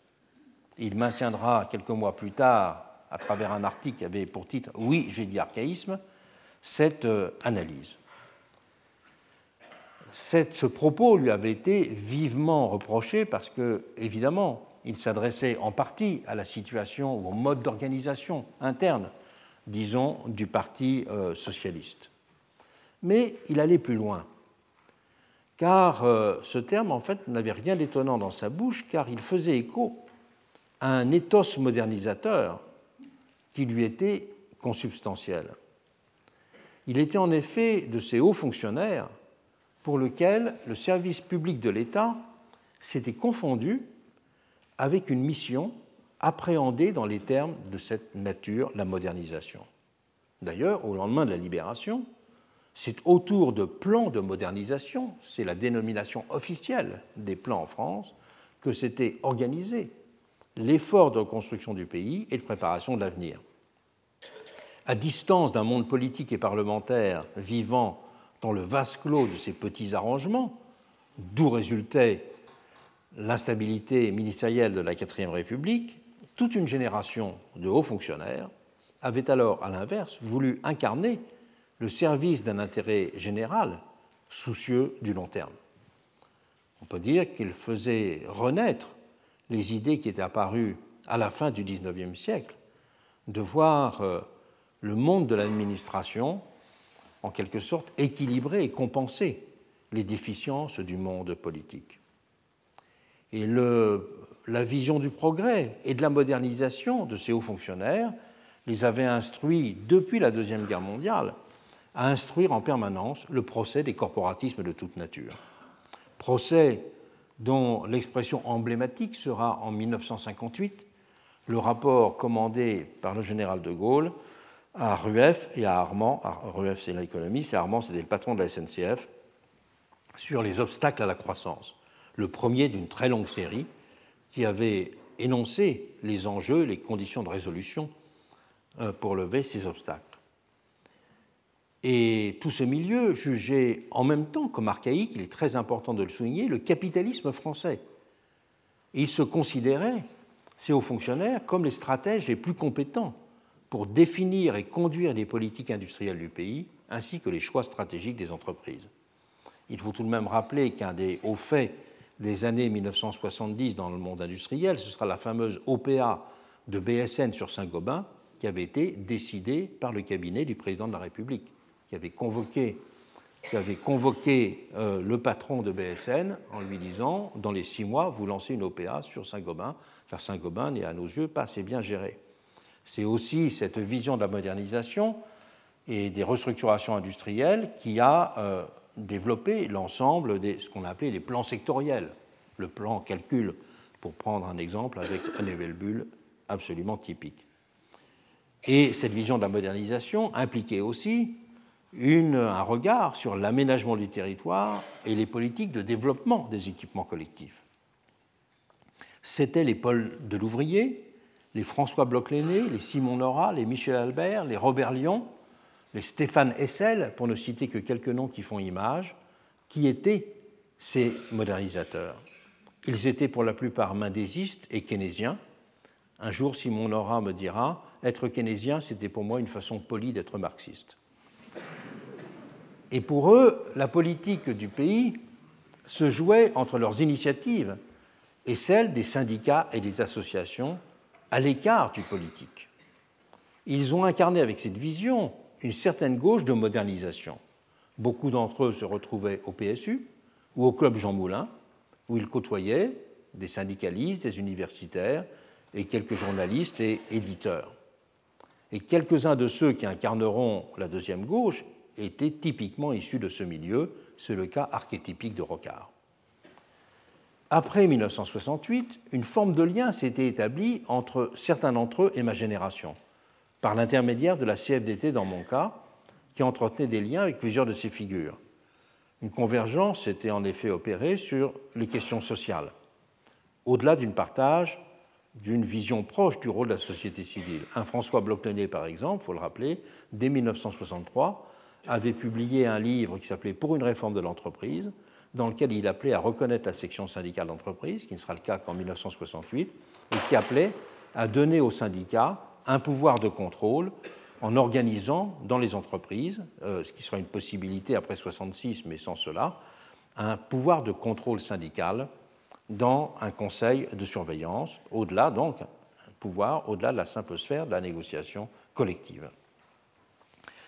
Il maintiendra quelques mois plus tard, à travers un article qui avait pour titre Oui, j'ai dit archaïsme, cette euh, ce propos lui avait été vivement reproché parce que, évidemment, il s'adressait en partie à la situation ou au mode d'organisation interne, disons, du Parti euh, socialiste. Mais il allait plus loin, car euh, ce terme, en fait, n'avait rien d'étonnant dans sa bouche, car il faisait écho à un ethos modernisateur qui lui était consubstantiel. Il était en effet de ces hauts fonctionnaires pour lesquels le service public de l'État s'était confondu avec une mission appréhendée dans les termes de cette nature, la modernisation. D'ailleurs, au lendemain de la libération, c'est autour de plans de modernisation, c'est la dénomination officielle des plans en France, que s'était organisé l'effort de reconstruction du pays et de préparation de l'avenir. À distance d'un monde politique et parlementaire vivant dans le vase clos de ces petits arrangements, d'où résultait l'instabilité ministérielle de la quatrième République, toute une génération de hauts fonctionnaires avait alors, à l'inverse, voulu incarner le service d'un intérêt général soucieux du long terme. On peut dire qu'il faisait renaître les idées qui étaient apparues à la fin du XIXe siècle, de voir euh, le monde de l'administration, en quelque sorte, équilibrer et compenser les déficiences du monde politique. Et la vision du progrès et de la modernisation de ces hauts fonctionnaires les avait instruits, depuis la Deuxième Guerre mondiale, à instruire en permanence le procès des corporatismes de toute nature. Procès dont l'expression emblématique sera en 1958 le rapport commandé par le général de Gaulle à Rueff et à Armand. Rueff, c'est l'économiste, et Armand, c'était le patron de la SNCF, sur les obstacles à la croissance le premier d'une très longue série qui avait énoncé les enjeux, les conditions de résolution euh, pour lever ces obstacles. Et tout ce milieu jugeait en même temps comme archaïque, il est très important de le souligner, le capitalisme français. il se considérait, ces hauts fonctionnaires, comme les stratèges les plus compétents pour définir et conduire les politiques industrielles du pays, ainsi que les choix stratégiques des entreprises. Il faut tout de même rappeler qu'un des hauts faits des années 1970 dans le monde industriel, ce sera la fameuse OPA de BSN sur Saint-Gobain qui avait été décidée par le cabinet du président de la République, qui avait convoqué, qui euh, le patron de BSN en lui disant Dans les six mois, vous lancez une OPA sur Saint-Gobain, car Saint-Gobain n'est à nos yeux pas assez bien géré. C'est aussi cette vision de la modernisation et des restructurations industrielles qui a euh, développer l'ensemble de ce qu'on a appelé les plans sectoriels. Le plan calcul, pour prendre un exemple avec un bulle absolument typique. Et cette vision de la modernisation impliquait aussi une, un regard sur l'aménagement du territoire et les politiques de développement des équipements collectifs. C'étaient les de l'Ouvrier, les François Bloch-Léné, les Simon Nora, les Michel Albert, les Robert Lyon, les Stéphane Hessel, pour ne citer que quelques noms qui font image, qui étaient ces modernisateurs. Ils étaient pour la plupart mendésistes et keynésiens. Un jour, Simon Nora me dira Être keynésien, c'était pour moi une façon polie d'être marxiste. Et pour eux, la politique du pays se jouait entre leurs initiatives et celles des syndicats et des associations à l'écart du politique. Ils ont incarné avec cette vision une certaine gauche de modernisation. Beaucoup d'entre eux se retrouvaient au PSU ou au Club Jean Moulin, où ils côtoyaient des syndicalistes, des universitaires et quelques journalistes et éditeurs. Et quelques-uns de ceux qui incarneront la deuxième gauche étaient typiquement issus de ce milieu, c'est le cas archétypique de Rocard. Après 1968, une forme de lien s'était établie entre certains d'entre eux et ma génération par l'intermédiaire de la CFDT dans mon cas, qui entretenait des liens avec plusieurs de ces figures. Une convergence s'était en effet opérée sur les questions sociales, au-delà d'une partage d'une vision proche du rôle de la société civile. Un François bloch par exemple, il faut le rappeler, dès 1963, avait publié un livre qui s'appelait Pour une réforme de l'entreprise, dans lequel il appelait à reconnaître la section syndicale d'entreprise, qui ne sera le cas qu'en 1968, et qui appelait à donner aux syndicats un pouvoir de contrôle en organisant dans les entreprises, euh, ce qui sera une possibilité après 66, mais sans cela, un pouvoir de contrôle syndical dans un conseil de surveillance, au-delà donc, un pouvoir au-delà de la simple sphère de la négociation collective.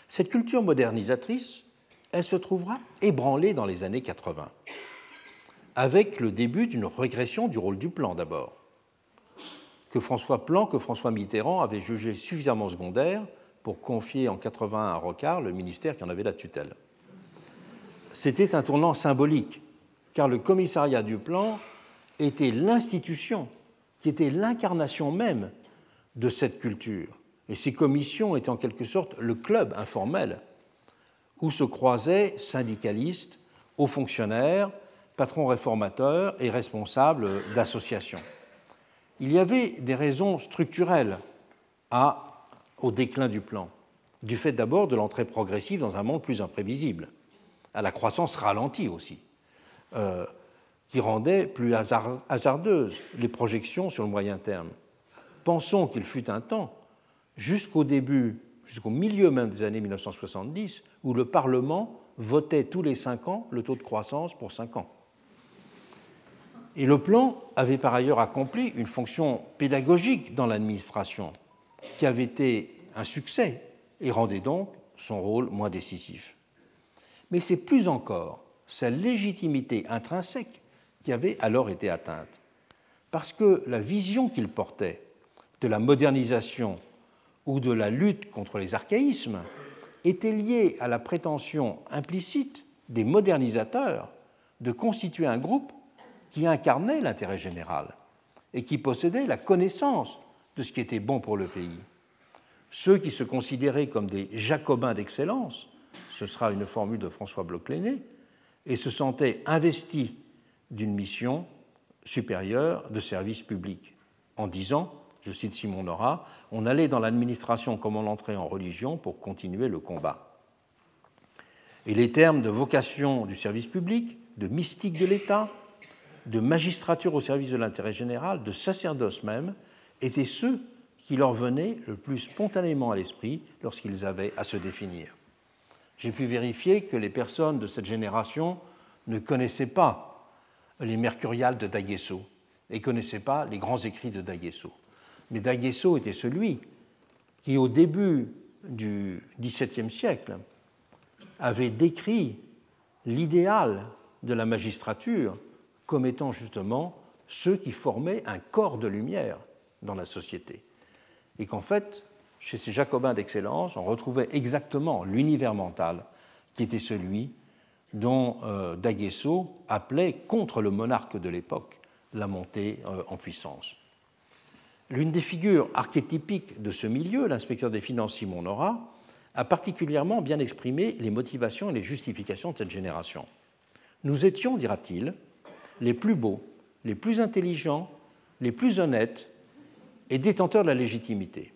Cette culture modernisatrice, elle se trouvera ébranlée dans les années 80, avec le début d'une régression du rôle du plan d'abord, que François Plan, que François Mitterrand avait jugé suffisamment secondaire pour confier en 80 à Rocard le ministère qui en avait la tutelle. C'était un tournant symbolique, car le commissariat du plan était l'institution qui était l'incarnation même de cette culture. Et ces commissions étaient en quelque sorte le club informel où se croisaient syndicalistes, hauts fonctionnaires, patrons réformateurs et responsables d'associations. Il y avait des raisons structurelles au déclin du plan, du fait d'abord de l'entrée progressive dans un monde plus imprévisible, à la croissance ralentie aussi. Euh, qui rendait plus hasardeuses les projections sur le moyen terme. Pensons qu'il fut un temps, jusqu'au début, jusqu'au milieu même des années 1970, où le Parlement votait tous les cinq ans le taux de croissance pour cinq ans. Et le plan avait par ailleurs accompli une fonction pédagogique dans l'administration, qui avait été un succès et rendait donc son rôle moins décisif. Mais c'est plus encore sa légitimité intrinsèque qui avait alors été atteinte. Parce que la vision qu'il portait de la modernisation ou de la lutte contre les archaïsmes était liée à la prétention implicite des modernisateurs de constituer un groupe qui incarnait l'intérêt général et qui possédait la connaissance de ce qui était bon pour le pays. Ceux qui se considéraient comme des jacobins d'excellence, ce sera une formule de François Bloch-Léné, et se sentaient investis d'une mission supérieure de service public. En disant, je cite Simon Nora, on allait dans l'administration comme on entrait en religion pour continuer le combat. Et les termes de vocation du service public, de mystique de l'État, de magistrature au service de l'intérêt général, de sacerdoce même, étaient ceux qui leur venaient le plus spontanément à l'esprit lorsqu'ils avaient à se définir. J'ai pu vérifier que les personnes de cette génération ne connaissaient pas les Mercuriales de D'Aguesso et connaissaient pas les grands écrits de D'Aguesso. Mais D'Aguesso était celui qui, au début du XVIIe siècle, avait décrit l'idéal de la magistrature comme étant justement ceux qui formaient un corps de lumière dans la société. Et qu'en fait, chez ces jacobins d'excellence, on retrouvait exactement l'univers mental qui était celui dont euh, D'Aguesso appelait contre le monarque de l'époque la montée euh, en puissance. L'une des figures archétypiques de ce milieu, l'inspecteur des finances Simon Nora, a particulièrement bien exprimé les motivations et les justifications de cette génération. Nous étions, dira-t-il, les plus beaux, les plus intelligents, les plus honnêtes et détenteurs de la légitimité.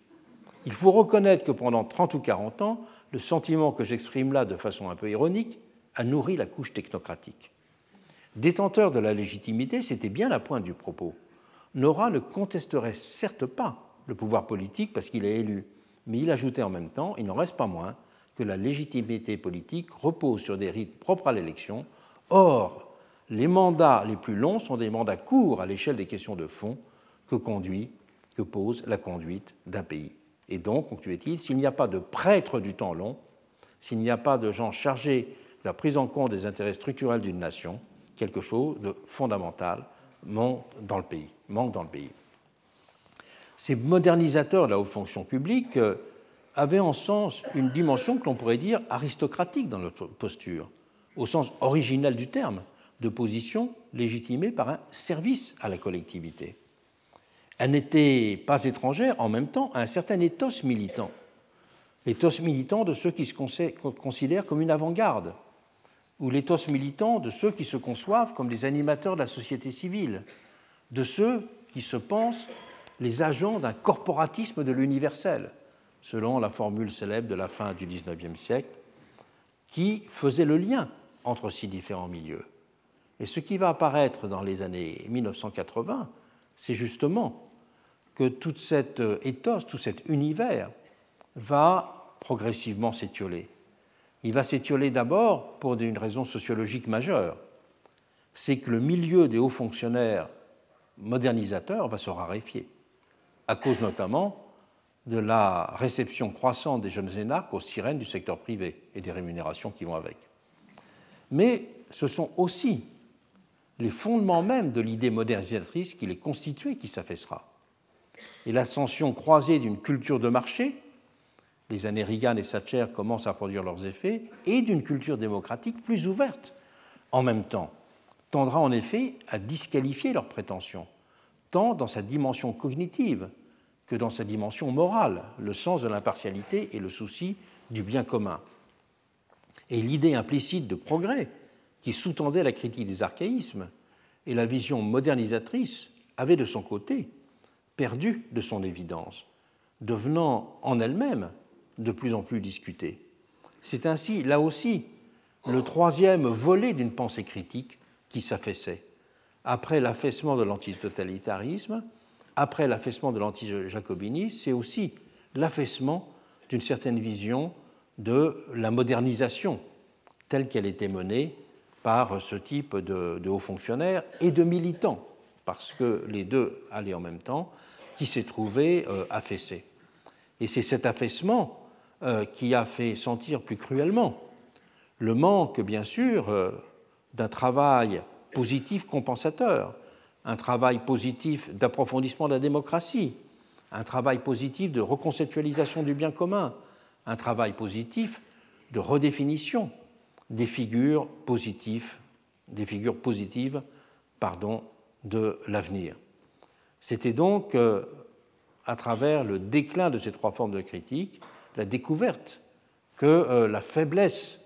Il faut reconnaître que pendant 30 ou 40 ans, le sentiment que j'exprime là de façon un peu ironique a nourri la couche technocratique. Détenteur de la légitimité, c'était bien la pointe du propos. Nora ne contesterait certes pas le pouvoir politique parce qu'il est élu, mais il ajoutait en même temps, il n'en reste pas moins, que la légitimité politique repose sur des rites propres à l'élection. Or, les mandats les plus longs sont des mandats courts à l'échelle des questions de fond que conduit, que pose la conduite d'un pays. Et donc, concluait-il, s'il n'y a pas de prêtres du temps long, s'il n'y a pas de gens chargés la prise en compte des intérêts structurels d'une nation, quelque chose de fondamental manque dans le pays. Manque dans le pays. Ces modernisateurs de la haute fonction publique euh, avaient en sens une dimension que l'on pourrait dire aristocratique dans notre posture, au sens originel du terme, de position légitimée par un service à la collectivité. Elle n'était pas étrangère en même temps à un certain ethos militant, l'ethos militant de ceux qui se considèrent comme une avant-garde, ou l'éthos militant de ceux qui se conçoivent comme des animateurs de la société civile, de ceux qui se pensent les agents d'un corporatisme de l'universel, selon la formule célèbre de la fin du XIXe siècle, qui faisait le lien entre ces différents milieux. Et ce qui va apparaître dans les années 1980, c'est justement que toute cette éthos, tout cet univers va progressivement s'étioler. Il va s'étioler d'abord pour une raison sociologique majeure, c'est que le milieu des hauts fonctionnaires modernisateurs va se raréfier, à cause notamment de la réception croissante des jeunes énarques aux sirènes du secteur privé et des rémunérations qui vont avec. Mais ce sont aussi les fondements même de l'idée modernisatrice qui les constituait qui s'affaissera. Et l'ascension croisée d'une culture de marché, les années Reagan et Thatcher commencent à produire leurs effets, et d'une culture démocratique plus ouverte en même temps, tendra en effet à disqualifier leurs prétentions, tant dans sa dimension cognitive que dans sa dimension morale, le sens de l'impartialité et le souci du bien commun. Et l'idée implicite de progrès qui sous-tendait la critique des archaïsmes et la vision modernisatrice, avait de son côté perdu de son évidence, devenant en elle-même de plus en plus discutée. C'est ainsi, là aussi, le troisième volet d'une pensée critique qui s'affaissait. Après l'affaissement de l'antitotalitarisme, après l'affaissement de l'anti-jacobinisme, c'est aussi l'affaissement d'une certaine vision de la modernisation telle qu'elle était menée par ce type de, hauts fonctionnaires et de militants, parce que les deux allaient en même temps, qui s'est trouvé euh, affaissé. Et c'est cet affaissement euh, qui a fait sentir plus cruellement le manque, bien sûr, euh, d'un travail positif compensateur, un travail positif d'approfondissement de la démocratie, un travail positif de reconceptualisation du bien commun, un travail positif de redéfinition des figures positives, des figures positives pardon, de l'avenir. C'était donc euh, à travers le déclin de ces trois formes de critique, la découverte que euh, la faiblesse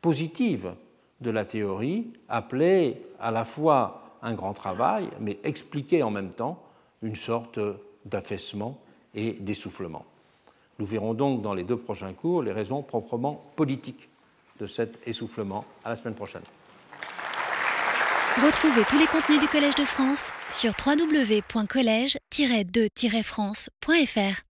positive de la théorie appelait à la fois un grand travail, mais expliquait en même temps une sorte d'affaissement et d'essoufflement. Nous verrons donc dans les deux prochains cours les raisons proprement politiques de cet essoufflement. À la semaine prochaine. Retrouvez tous les contenus du Collège de France sur www.colège-2-france.fr.